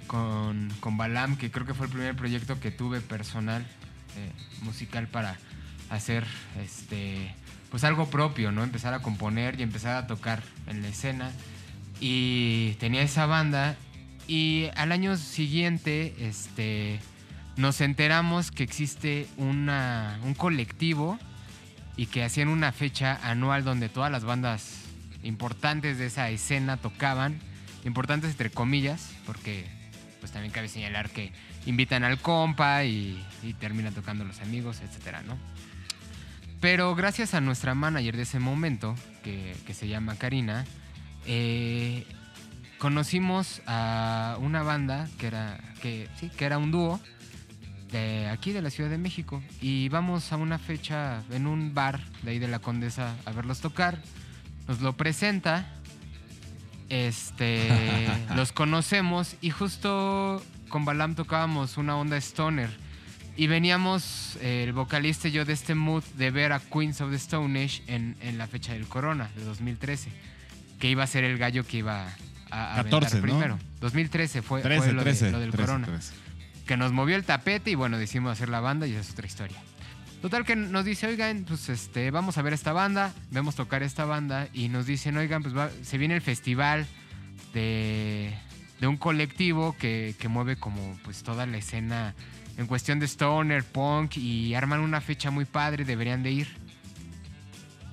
con, con Balam, que creo que fue el primer proyecto que tuve personal, eh, musical, para hacer este pues algo propio, ¿no? Empezar a componer y empezar a tocar en la escena. Y tenía esa banda. Y al año siguiente, este, nos enteramos que existe una, un colectivo y que hacían una fecha anual donde todas las bandas importantes de esa escena tocaban, importantes entre comillas, porque pues también cabe señalar que invitan al compa y, terminan tocando los amigos, etcétera, ¿no? Pero gracias a nuestra manager de ese momento, que, que se llama Karina, eh, conocimos a una banda que era, que, sí, que era un dúo de aquí de la Ciudad de México. Y vamos a una fecha en un bar de ahí de la Condesa a verlos tocar. Nos lo presenta, este, (laughs) los conocemos y justo con Balam tocábamos una onda stoner. Y veníamos eh, el vocalista y yo de este mood de ver a Queens of the Stone Age en, en la fecha del Corona de 2013, que iba a ser el gallo que iba a, a 14, aventar ¿no? primero. 2013 fue, fue 13, lo, de- 13. lo del 13, Corona 13. que nos movió el tapete y bueno, decidimos hacer la banda y esa es otra historia. Total que nos dice, oigan, pues este, vamos a ver esta banda, vemos tocar esta banda y nos dicen, oigan, pues va- se viene el festival de, de un colectivo que, que mueve como pues toda la escena en cuestión de stoner, punk y arman una fecha muy padre, deberían de ir.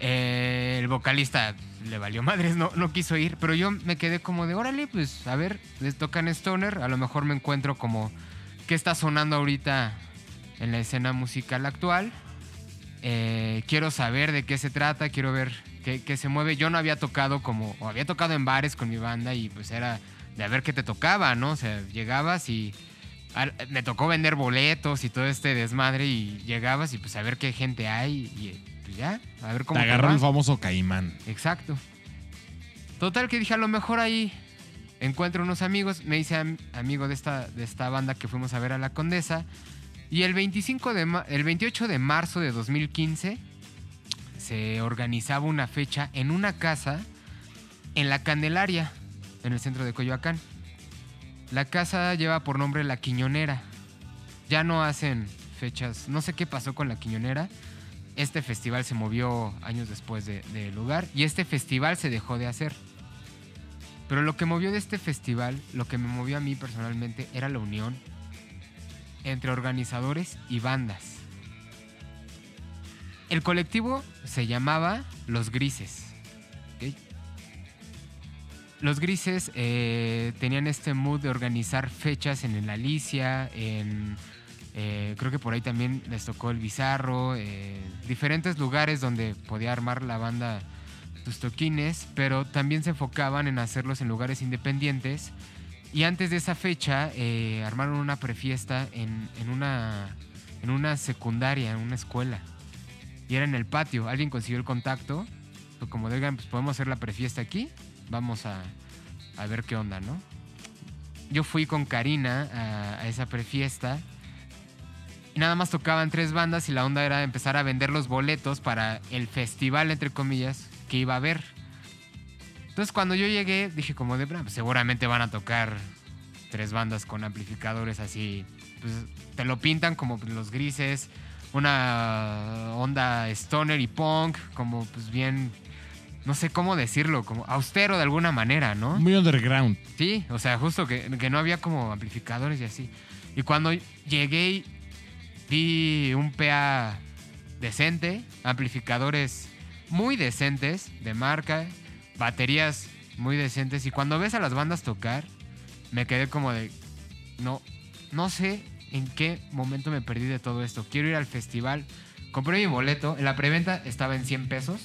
Eh, el vocalista le valió madres, no, no quiso ir, pero yo me quedé como de, órale, pues a ver, les tocan Stoner, a lo mejor me encuentro como qué está sonando ahorita en la escena musical actual. Eh, quiero saber de qué se trata, quiero ver qué, se mueve. Yo no había tocado como, o había tocado en bares con mi banda y pues era de a ver qué te tocaba, ¿no? O sea, llegabas y me tocó vender boletos y todo este desmadre y llegabas y pues a ver qué gente hay y ya, a ver cómo Te agarró el famoso caimán. Exacto. Total que dije, a lo mejor ahí encuentro unos amigos, me hice am- amigo de esta, de esta banda que fuimos a ver a la Condesa. Y el, 25 de el 28 de marzo de 2015 se organizaba una fecha en una casa en la Candelaria, en el centro de Coyoacán. La casa lleva por nombre La Quiñonera. Ya no hacen fechas, no sé qué pasó con La Quiñonera. Este festival se movió años después de- del lugar y este festival se dejó de hacer. Pero lo que movió de este festival, lo que me movió a mí personalmente, era la unión entre organizadores y bandas. El colectivo se llamaba Los Grises. Los Grises eh, tenían este mood de organizar fechas en el Alicia, en... eh, creo que por ahí también les tocó el Bizarro, eh, diferentes lugares donde podía armar la banda sus toquines, pero también se enfocaban en hacerlos en lugares independientes. Y antes de esa fecha eh, armaron una prefiesta en, en una, en una secundaria, en una escuela. Y era en el patio. Alguien consiguió el contacto. Fue como, oigan, pues podemos hacer la prefiesta aquí. Vamos a, a ver qué onda, ¿no? Yo fui con Karina a, a esa prefiesta. Y nada más tocaban tres bandas y la onda era empezar a vender los boletos para el festival, entre comillas, que iba a haber. Entonces cuando yo llegué, dije como de, "Bueno, pues seguramente van a tocar tres bandas con amplificadores así. Pues te lo pintan como pues, los grises, una onda stoner y punk, como pues bien, no sé cómo decirlo, como austero de alguna manera, ¿no? Muy underground. Sí, o sea, justo que, que no había como amplificadores y así. Y cuando llegué vi un PA decente, amplificadores muy decentes de marca, baterías muy decentes. Y cuando ves a las bandas tocar, me quedé como de, no, no sé en qué momento me perdí de todo esto. Quiero ir al festival. Compré mi boleto. En la preventa estaba en 100 pesos.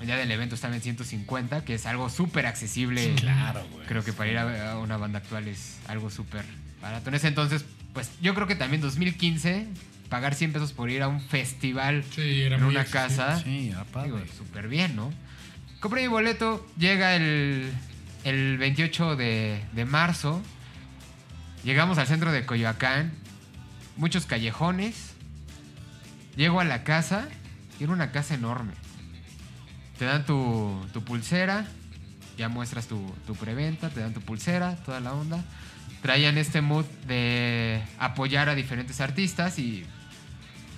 El día del evento estaba en 150, que es algo súper accesible. Claro, güey. Creo que para ir a una banda actual es algo súper barato. En ese entonces, pues yo creo que también 2015, pagar 100 pesos por ir a un festival Sí, era en una accesible. casa, Sí, súper bien, ¿no? Compré mi boleto, llega el, el 28 de, de marzo, llegamos al centro de Coyoacán, muchos callejones, llego a la casa, y era una casa enorme. Te dan tu, tu pulsera, ya muestras tu, tu preventa, te dan tu pulsera, toda la onda. Traían este mood de apoyar a diferentes artistas y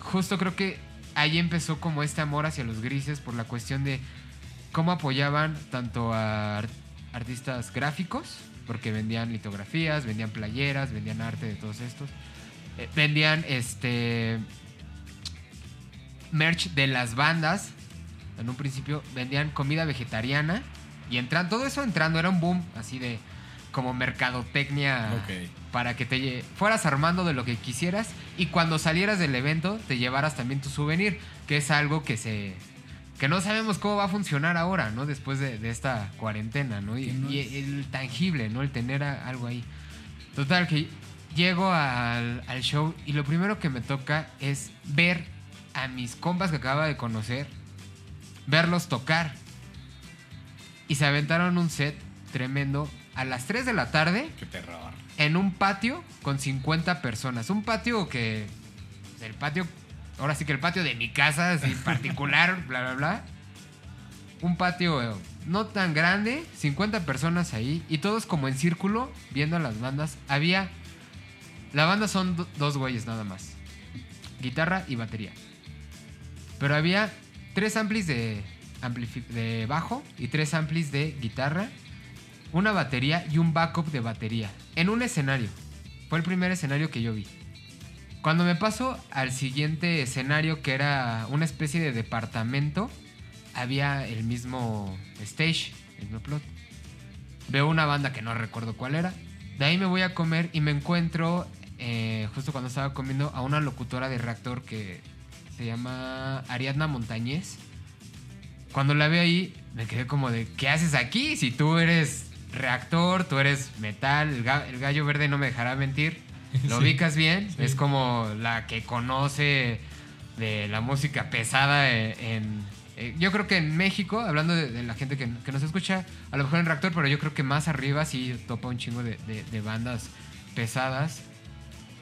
justo creo que ahí empezó como este amor hacia los grises por la cuestión de cómo apoyaban tanto a ar- artistas gráficos, porque vendían litografías, vendían playeras, vendían arte de todos estos. Eh, vendían este merch de las bandas. En un principio vendían comida vegetariana y entran todo eso entrando era un boom así de como mercadotecnia para que te fueras armando de lo que quisieras y cuando salieras del evento te llevaras también tu souvenir, que es algo que se que no sabemos cómo va a funcionar ahora, ¿no? Después de, de esta cuarentena, ¿no? Y, no el tangible, ¿no? El tener a- algo ahí. Total, que llego al, al show y lo primero que me toca es ver a mis compas que acaba de conocer, verlos tocar. Y se aventaron un set tremendo a las 3 de la tarde Qué terror. en un patio con 50 personas. Un patio que. El patio. Ahora sí que el patio de mi casa, así particular, (laughs) bla, bla, bla. Un patio eh, no tan grande, 50 personas ahí, y todos como en círculo, viendo a las bandas. Había. La banda son do- dos güeyes nada más: guitarra y batería. Pero había tres amplis de, de bajo y tres amplis de guitarra una batería y un backup de batería en un escenario. Fue el primer escenario que yo vi. Cuando me paso al siguiente escenario, que era una especie de departamento, había el mismo stage, el mismo plot. Veo una banda que no recuerdo cuál era. De ahí me voy a comer y me encuentro, eh, justo cuando estaba comiendo, a una locutora de reactor que se llama Ariadna Montañez. Cuando la veo ahí, me quedé como de, ¿qué haces aquí? Si tú eres reactor, tú eres metal, el, ga- el gallo verde no me dejará mentir. (laughs) ¿Lo Sí. ubicas bien? Sí. Es como la que conoce de la música pesada en, en- Eh, yo creo que en México, hablando de, de la gente que, que nos escucha, a lo mejor en Reactor, pero yo creo que más arriba sí topa un chingo de, de- de bandas pesadas.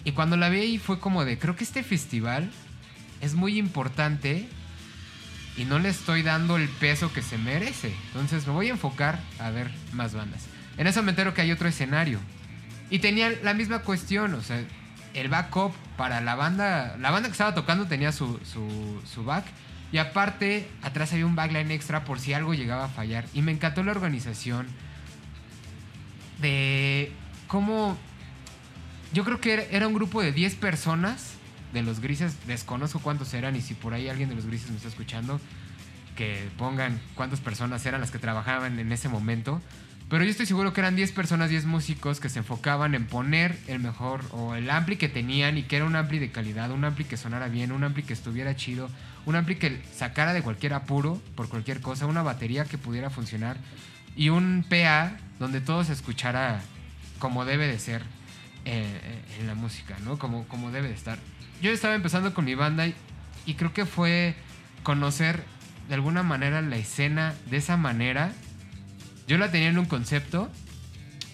Y cuando la vi fue como de, creo que este festival es muy importante y no le estoy dando el peso que se merece. Entonces me voy a enfocar a ver más bandas. En eso me entero que hay otro escenario. Y tenía la misma cuestión, o sea, el backup para la banda, la banda que estaba tocando tenía su, su, su back. Y aparte, atrás había un backline extra por si algo llegaba a fallar. Y me encantó la organización de cómo... Yo creo que era, un grupo de 10 personas de los grises. Desconozco cuántos eran y si por ahí alguien de los grises me está escuchando, que pongan cuántas personas eran las que trabajaban en ese momento. Pero yo estoy seguro que eran 10 personas, 10 músicos que se enfocaban en poner el mejor o el ampli que tenían y que era un ampli de calidad, un ampli que sonara bien, un ampli que estuviera chido, un ampli que sacara de cualquier apuro por cualquier cosa, una batería que pudiera funcionar y un PA donde todo se escuchara como debe de ser eh, en la música, ¿no? Como, como debe de estar. Yo estaba empezando con mi banda y, y creo que fue conocer de alguna manera la escena de esa manera. Yo la tenía en un concepto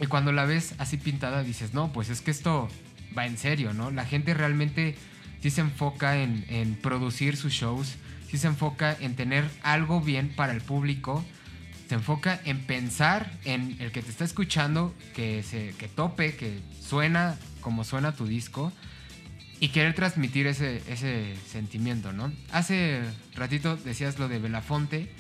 y cuando la ves así pintada dices, no, pues es que esto va en serio, ¿no? La gente realmente sí se enfoca en, en producir sus shows, sí se enfoca en tener algo bien para el público, se enfoca en pensar en el que te está escuchando, que, se, que tope, que suena como suena tu disco y querer transmitir ese, ese sentimiento, ¿no? Hace ratito decías lo de Belafonte,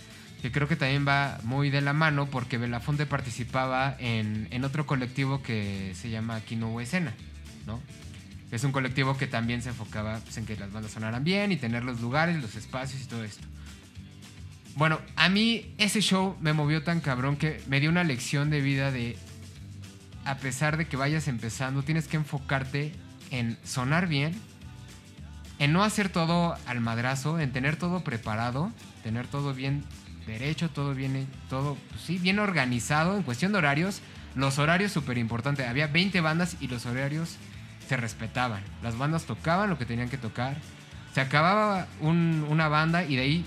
que creo que también va muy de la mano porque Belafonte participaba en, en otro colectivo que se llama Aquí no escena, ¿no? Es un colectivo que también se enfocaba pues, en que las bandas sonaran bien y tener los lugares, los espacios y todo esto. Bueno, a mí ese show me movió tan cabrón que me dio una lección de vida de, a pesar de que vayas empezando, tienes que enfocarte en sonar bien, en no hacer todo al madrazo, en tener todo preparado, tener todo bien derecho, todo bien, todo, pues sí, bien organizado en cuestión de horarios. Los horarios súper importante. Había 20 bandas y los horarios se respetaban. Las bandas tocaban lo que tenían que tocar. Se acababa un- una banda y de ahí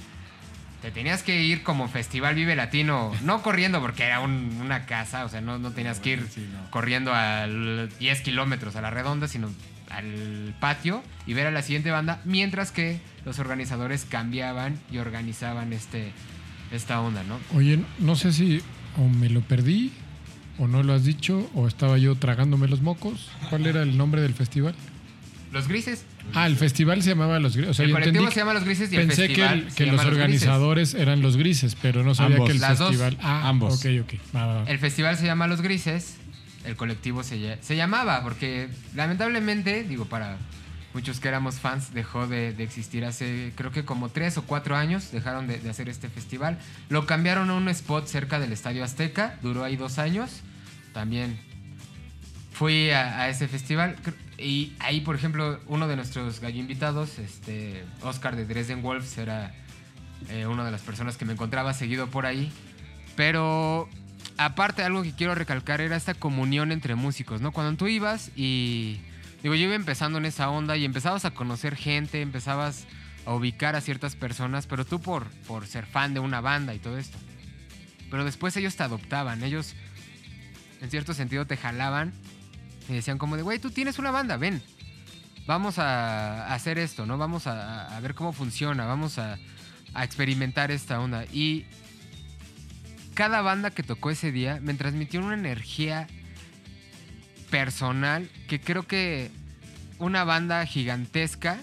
te tenías que ir como Festival Vive Latino, no corriendo porque era un- una casa, o sea, no, no tenías que ir corriendo a 10 kilómetros a la redonda, sino al patio y ver a la siguiente banda, mientras que los organizadores cambiaban y organizaban este, esta onda, ¿no? Oye, no sé si o me lo perdí o no lo has dicho o estaba yo tragándome los mocos. ¿Cuál era el nombre del festival? Los grises. Ah, el festival se llamaba Los Grises. O sea, el yo colectivo entendí se llama Los Grises y el Pensé que, festival el- se que los Los Grises. organizadores eran los grises, pero no sabía Ambos. que el Las dos. festival. Ah, Ambos. Ok, ok. Va, va, va. El festival se llama Los Grises, el colectivo se, lla- se llamaba, porque lamentablemente, digo, para muchos que éramos fans, dejó de, de existir hace, creo que como tres o cuatro años, dejaron de, de hacer este festival. Lo cambiaron a un spot cerca del Estadio Azteca, duró ahí dos años, también fui a, a ese festival. Y ahí, por ejemplo, uno de nuestros gallo invitados, este, Oscar de Dresden Wolves, era eh, una de las personas que me encontraba seguido por ahí. Pero aparte, algo que quiero recalcar era esta comunión entre músicos, ¿no? Cuando tú ibas y. Digo, yo iba empezando en esa onda y empezabas a conocer gente, empezabas a ubicar a ciertas personas, pero tú por, por ser fan de una banda y todo esto. Pero después ellos te adoptaban, ellos en cierto sentido te jalaban y decían como de, güey, tú tienes una banda, ven. Vamos a hacer esto, ¿no? Vamos a, ver cómo funciona, vamos a, a experimentar esta onda. Y cada banda que tocó ese día me transmitió una energía personal que creo que una banda gigantesca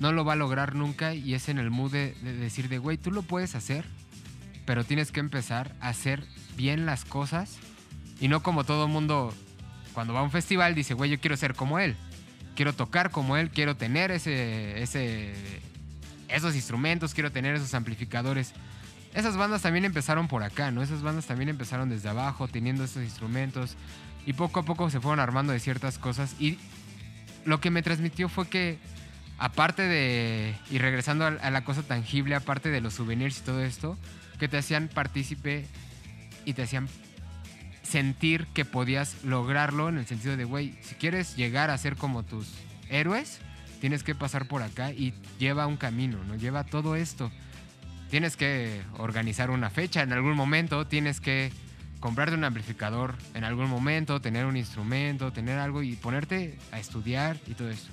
no lo va a lograr nunca y es en el mood de, de decir de, güey, tú lo puedes hacer, pero tienes que empezar a hacer bien las cosas y no como todo mundo cuando va a un festival dice, güey, yo quiero ser como él, quiero tocar como él, quiero tener ese, ese, esos instrumentos, quiero tener esos amplificadores. Esas bandas también empezaron por acá, ¿no? Esas bandas también empezaron desde abajo, teniendo esos instrumentos. Y poco a poco se fueron armando de ciertas cosas. Y lo que me transmitió fue que, aparte de. Y regresando a, la cosa tangible, aparte de los souvenirs y todo esto, que te hacían partícipe y te hacían sentir que podías lograrlo en el sentido de, güey, si quieres llegar a ser como tus héroes, tienes que pasar por acá y lleva un camino, ¿no? Lleva todo esto. tienes que organizar una fecha en algún momento, tienes que comprarte un amplificador en algún momento, tener un instrumento, tener algo y ponerte a estudiar y todo eso.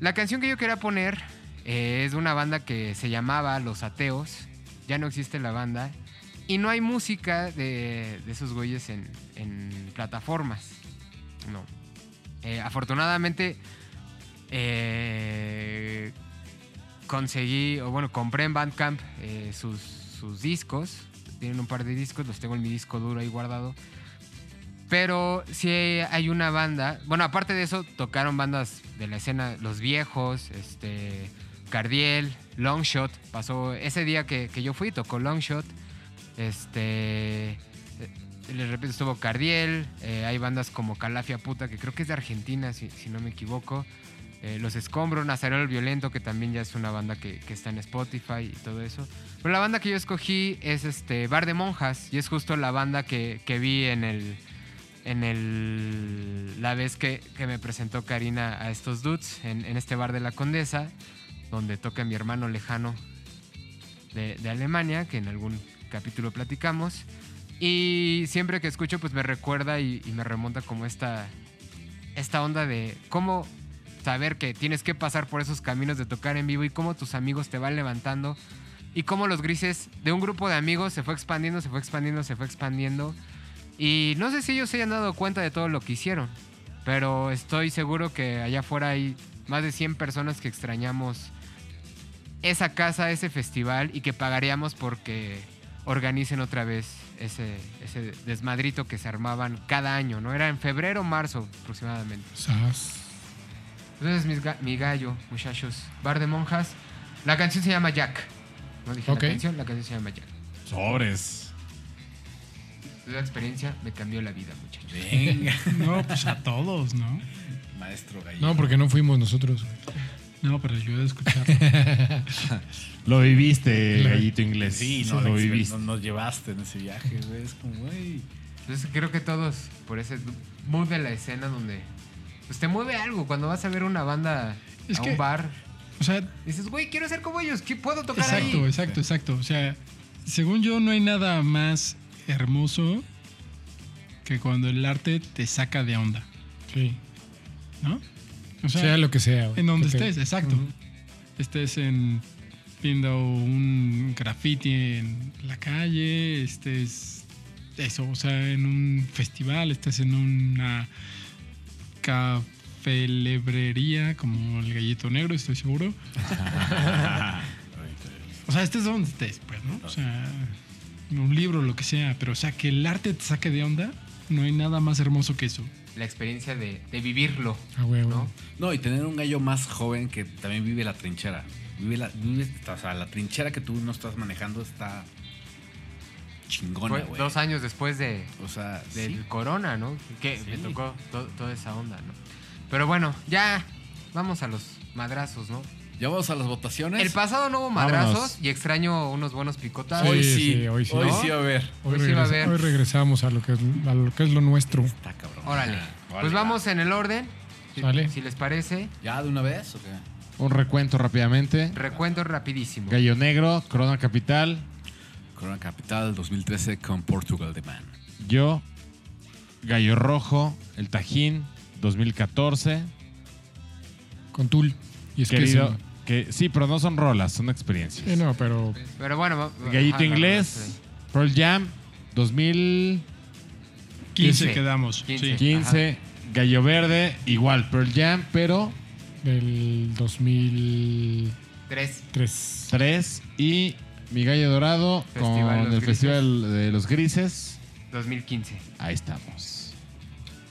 La canción que yo quería poner eh, es de una banda que se llamaba Los Ateos. Ya no existe la banda. Y no hay música de, esos güeyes en, plataformas. No. Eh, afortunadamente, eh, conseguí, o bueno, compré en Bandcamp eh, sus, sus discos. Tienen un par de discos, los tengo en mi disco duro ahí guardado. Pero sí hay una banda. Bueno, aparte de eso, tocaron bandas de la escena, Los Viejos, este, Cardiel, Longshot. Pasó ese día que, que yo fui, tocó Longshot. Este. eh, Les repito, estuvo Cardiel. eh, hay bandas como Calafia Puta, que creo que es de Argentina, si, si no me equivoco. eh, Los Escombros, Nazareno el Violento, que también ya es una banda que, que está en Spotify y todo eso. Pero la banda que yo escogí es este Bar de Monjas, y es justo la banda que, que vi en el. En el. La vez que, que me presentó Karina a estos dudes, en, este bar de la Condesa, donde toca mi hermano lejano de Alemania, que en algún capítulo platicamos. Y siempre que escucho, pues me recuerda y, me remonta como esta, esta onda de cómo saber que tienes que pasar por esos caminos de tocar en vivo y cómo tus amigos te van levantando y cómo los grises de un grupo de amigos se fue expandiendo, se fue expandiendo, se fue expandiendo. Y no sé si ellos se hayan dado cuenta de todo lo que hicieron, pero estoy seguro que allá afuera hay más de 100 personas que extrañamos esa casa, ese festival y que pagaríamos porque organicen otra vez ese, ese desmadrito que se armaban cada año, ¿no? Era en febrero o marzo aproximadamente. Sas. Entonces, mi gallo, muchachos. Bar de monjas. La canción se llama Jack. No dije Ok. la canción, la canción se llama Jack. Sobres. Esa experiencia me cambió la vida, muchachos. Venga, (laughs) No, pues a todos, ¿no? maestro gallero. No, porque no fuimos nosotros. No, pero yo de escuchar. (laughs) Lo viviste, gallito inglés. Sí, no, lo viviste. no- nos llevaste en ese viaje, güey. Es como, güey. Entonces creo que todos, por ese mood de la escena donde pues te mueve algo. Cuando vas a ver una banda Es a que- un bar, O sea, dices, güey, quiero ser como ellos, ¿qué puedo tocar exacto, ahí? exacto, exacto. O sea, según yo, no hay nada más hermoso que cuando el arte te saca de onda, Sí. ¿no? O Sea, lo que sea. güey. En donde Que te- estés, exacto. Estés en viendo un graffiti en la calle, estés eso, o sea, en un festival, estés en una cafelebrería como el gallito negro, estoy seguro. (laughs) o sea, estés donde estés, pues, ¿no? O sea, en un libro, lo que sea, pero o sea, que el arte te saque de onda, no hay nada más hermoso que eso. La experiencia de, de vivirlo, A huevo. ¿no? No, y tener un gallo más joven que también vive la trinchera. Vive la, vive, o sea, la trinchera que tú no estás manejando está chingona, Fue güey. dos años después de, O sea, del sí. corona, ¿no? Que Sí. me tocó to- toda esa onda, ¿no? Pero bueno, ya vamos a los madrazos, ¿no? Ya vamos a las votaciones. El pasado no hubo madrazos Vámonos. y extraño unos buenos picotados. Hoy Sí, sí, hoy sí. Hoy ¿No? sí va a haber. Hoy, Hoy sí va a haber. hoy regresamos a lo, que es, a lo que es lo nuestro. Está cabrón. Órale. Ah, pues vale, vamos en el orden. Si, Sale. si les parece. ¿Ya de una vez o qué? Un recuento rápidamente. recuento rapidísimo. Gallo Negro, Corona Capital. Corona Capital 2013 con Portugal de Man. Yo, Gallo Rojo, El Tajín, 2014. Con Tul. Y es Querido, que que sí, pero no son rolas, son experiencias. sí. No, pero Pero bueno, Gallito ajá, Inglés, Pearl Jam, 2015. 15 15. quedamos. 15. Sí. Gallo Verde, igual Pearl Jam, pero del 2003. Tres. y mi Gallo Dorado Festival con el Grises. Festival de los Grises. 2015. Ahí estamos.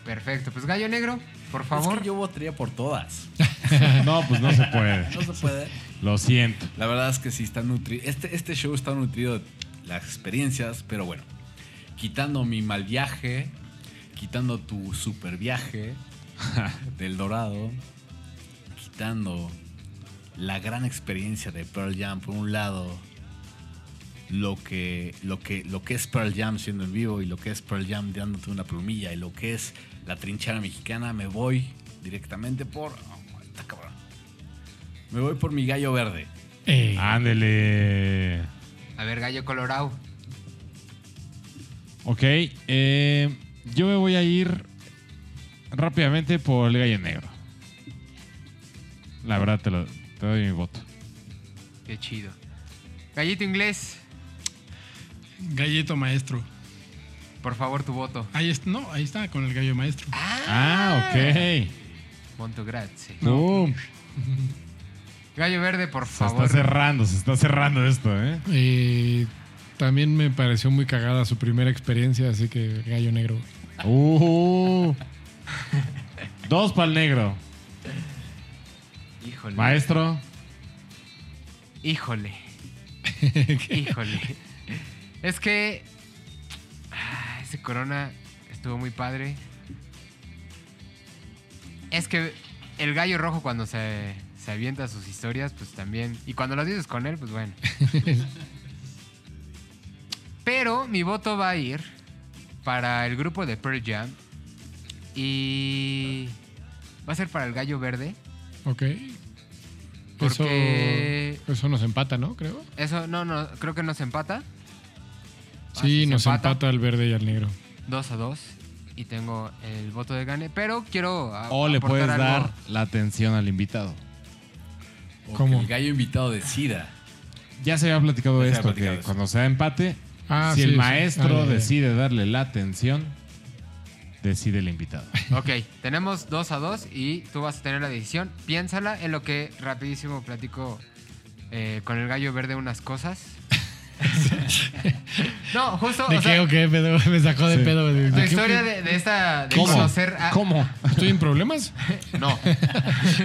Perfecto. Pues Gallo Negro, por Es favor. que yo votaría por todas. (laughs) (laughs) No, pues no se puede. (laughs) No se puede. Lo siento. La verdad es que sí está nutrido. Este, este show está nutrido de las experiencias, pero bueno. Quitando mi mal viaje, quitando tu super viaje (laughs) del Dorado, quitando la gran experiencia de Pearl Jam por un lado, lo que, lo que, lo que es Pearl Jam siendo en vivo y lo que es Pearl Jam dándote una plumilla y lo que es la trinchera mexicana, me voy directamente por... Me voy por mi gallo verde. Eh, Ándele. A ver, gallo colorado. Ok, eh, yo me voy a ir rápidamente por el gallo negro. La verdad, te, lo, te doy mi voto. Qué chido. Gallito inglés, Galleto maestro. por favor, tu voto. Ahí está, no, ahí está con el gallo maestro. Ah, ok. Monto grazie. Boom. (laughs) Gallo verde, por Se favor. está cerrando, se está cerrando esto, ¿eh? Y también me pareció muy cagada su primera experiencia, así que gallo negro. Uh. Dos para el negro. Híjole. Maestro. Híjole. (laughs) Híjole. Es que ah, ese corona estuvo muy padre. Es que el gallo rojo cuando se, se avienta sus historias, pues también. Y cuando las dices con él, pues bueno. (laughs) Pero mi voto va a ir para el grupo de Pearl Jam. Y va a ser para el gallo verde. Ok. Porque- Eso, eso nos empata, ¿no? Creo. Eso, no, no, creo que nos empata. Sí, nos empata. el verde y el negro. 2 a 2 y tengo el voto de Gane, pero quiero a- O le puedes algo. dar la atención al invitado. O ¿Cómo? que el gallo invitado decida. Ya se había platicado esto, platicado que eso. cuando se da empate, Ah, si sí, el sí. maestro Ah, ya, ya. decide darle la atención, decide el invitado. (laughs) Ok, tenemos 2 a 2 y tú vas a tener la decisión. Piénsala en lo que rapidísimo platico eh, con el gallo verde unas cosas. (laughs) no, justo, ¿De o qué sea, o qué pedo? (laughs) Me sacó de Sí. pedo. ¿De, qué- historia de, de esta, de ¿Cómo? conocer a... ¿Cómo? ¿Estoy en problemas? (laughs) No, Sí.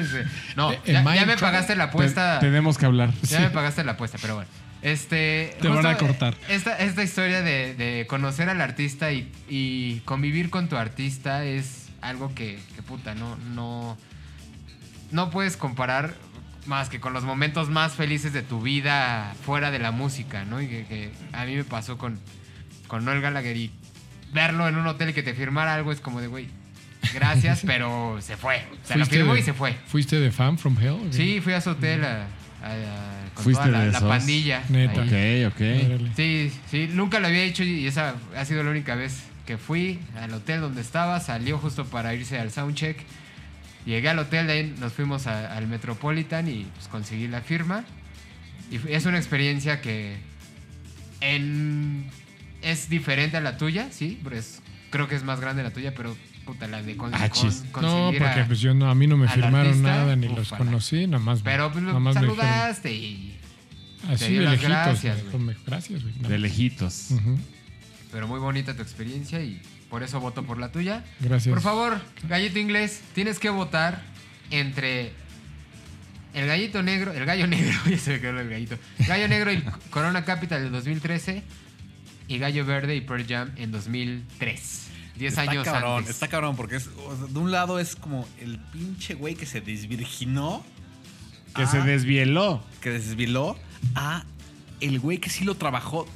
no, ¿En ya, ya me pagaste la apuesta. Te- tenemos que hablar. Ya me pagaste la apuesta, pero bueno. Este, Te van a cortar. Esta, esta historia de, de conocer al artista y, y convivir con tu artista es algo que, que puta, no, no, no puedes comparar más que con los momentos más felices de tu vida fuera de la música, ¿no? Y que, que a mí me pasó con, con Noel Gallagher y verlo en un hotel y que te firmara algo es como de, güey, gracias, (laughs) pero se fue. Se lo ¿Fuiste firmó de- y se fue. ¿Fuiste de fan from hell? Sí, fui a su hotel a, a- a- con ¿Fuiste toda la, de la esos? pandilla. Neta. ahí. Ok, ok. Órale. Sí, sí, nunca lo había hecho y esa ha sido la única vez que fui al hotel donde estaba. Salió justo para irse al soundcheck. Llegué al hotel, de ahí nos fuimos a- al Metropolitan y pues, conseguí la firma. Y es una experiencia que en- es diferente a la tuya, sí, pues creo que es más grande la tuya, pero puta, la de con- Ah, con-. No, porque a- pues yo no, a mí no me firmaron artista, nada ni los conocí, nada más. Pero pues, nada más me dijeron, saludaste y... Así de las lejitos. gracias, güey. Gracias, güey. De lejitos. Ujú, Pero muy bonita tu experiencia y por eso voto por la tuya. Gracias. Por favor, gallito inglés, tienes que votar entre el gallito negro, el gallo (laughs) negro, ya se me quedó el gallito. Gallo negro y Corona Capital del 2013 y Gallo Verde y Pearl Jam en 2003. 10 está años cabrón, antes. está cabrón, porque es, o sea, de un lado es como el pinche güey que se desvirginó, Que Ah. se desvieló. que desviló, a el güey que sí lo trabajó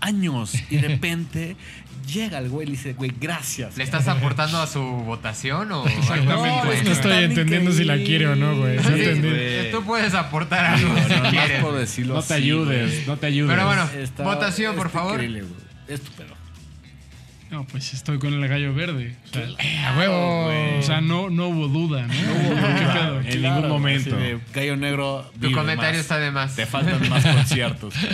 años y de repente llega el güey y le dice, güey, gracias. ¿Le estás aportando a su votación o Exactamente. No estoy entendiendo si la quiere o no, güey. No Sí, entendí. güey. Tú puedes aportar algo No, si no, más quieres. por decirlo No te así, ayudes, güey. no te ayudes. Pero bueno, Está- votación, por favor. increíble, güey. Es tu pedo. No, pues estoy con el gallo verde. O sea, ¡A huevo! o sea, no, no hubo duda, ¿no? ¿Qué pedo? En ningún momento. Gallo Negro. Tu comentario más. está de más. Te faltan más conciertos. (laughs)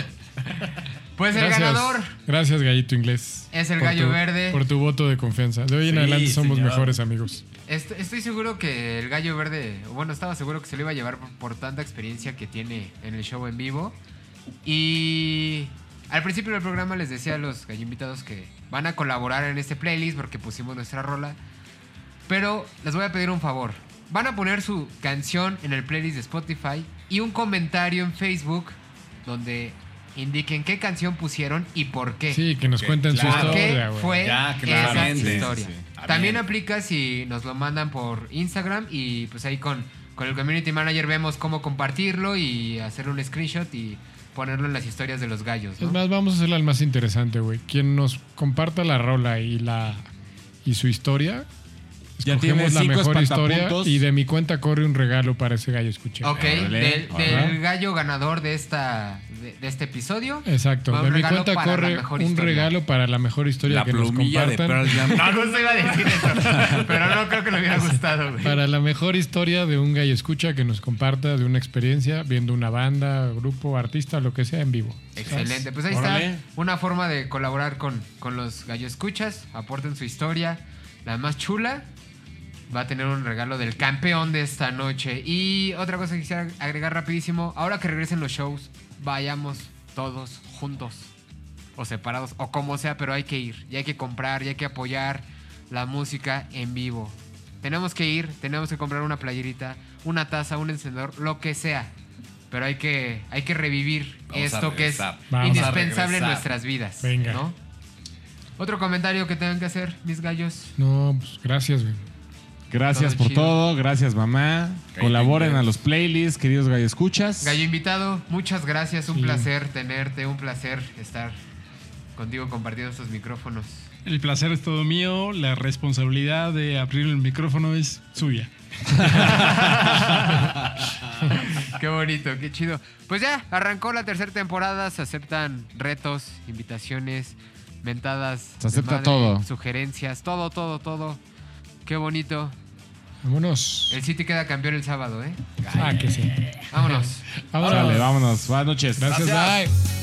Pues el Gracias. ganador Gracias, gallito inglés. Es el gallo tu- verde. Por tu voto de confianza. De hoy en Sí, adelante somos señor. mejores amigos. Est- Estoy seguro que el gallo verde, bueno, estaba seguro que se lo iba a llevar por, por tanta experiencia que tiene en el show en vivo. Y al principio del programa les decía a los gallo invitados que van a colaborar en este playlist porque pusimos nuestra rola. Pero les voy a pedir un favor. Van a poner su canción en el playlist de Spotify y un comentario en Facebook donde indiquen qué canción pusieron y por qué. Sí, que nos cuenten su claro. ¿Por qué historia, fue Ya, esa historia? Sí, sí. Está También aplica si nos lo mandan por Instagram y pues ahí con, con el community manager vemos cómo compartirlo y hacer un screenshot y ponerlo en las historias de los gallos. ¿no? Es más, vamos a hacerla el más interesante, güey. Quien nos comparta la rola y la y su historia Ya tiene escogemos la cinco mejor historia y de mi cuenta corre un regalo para ese gallo escuché. Ok, del, gallo ganador de esta de, de este episodio. Exacto, de mi regalo cuenta para la corre un historia. regalo para la mejor historia La que nos de compartan. Pearl Jam. No, no se iba a decir eso. (laughs) pero no creo que le hubiera gustado, güey. Para la mejor historia de un gallo escucha que nos comparta de una experiencia viendo una banda, grupo, artista, lo que sea en vivo. Excelente. Pues ahí Órale. está una forma de colaborar con, con los gallo escuchas. Aporten su historia. La más chula va a tener un regalo del campeón de esta noche. Y otra cosa que quisiera agregar rapidísimo. Ahora que regresen los shows, vayamos todos juntos. O separados, o como sea, pero hay que ir. Y hay que comprar, y hay que apoyar la música en vivo. Tenemos que ir, tenemos que comprar una playerita, una taza, un encendedor, lo que sea. Pero hay que, hay que revivir Vamos esto que es. Vamos indispensable en nuestras vidas. Venga. ¿no? Otro comentario que tengan que hacer, mis gallos. No, pues gracias, güey. Gracias Todo por chido. todo, gracias mamá. Gallo Colaboren a los playlists, queridos gallo escuchas. Gallo invitado, muchas gracias. Un Sí. placer tenerte, un placer estar contigo compartiendo estos micrófonos. El placer es todo mío. La responsabilidad de abrir el micrófono es suya. (laughs) qué bonito, qué chido. Pues ya, arrancó la tercera temporada. Se aceptan retos, invitaciones, mentadas. Se acepta madre, todo. Sugerencias, todo, todo, todo. Qué bonito. Vámonos. El City queda campeón el sábado, ¿eh? Ah, que sí. Vámonos. Vámonos. Órale, vámonos. Buenas noches. Gracias, bye.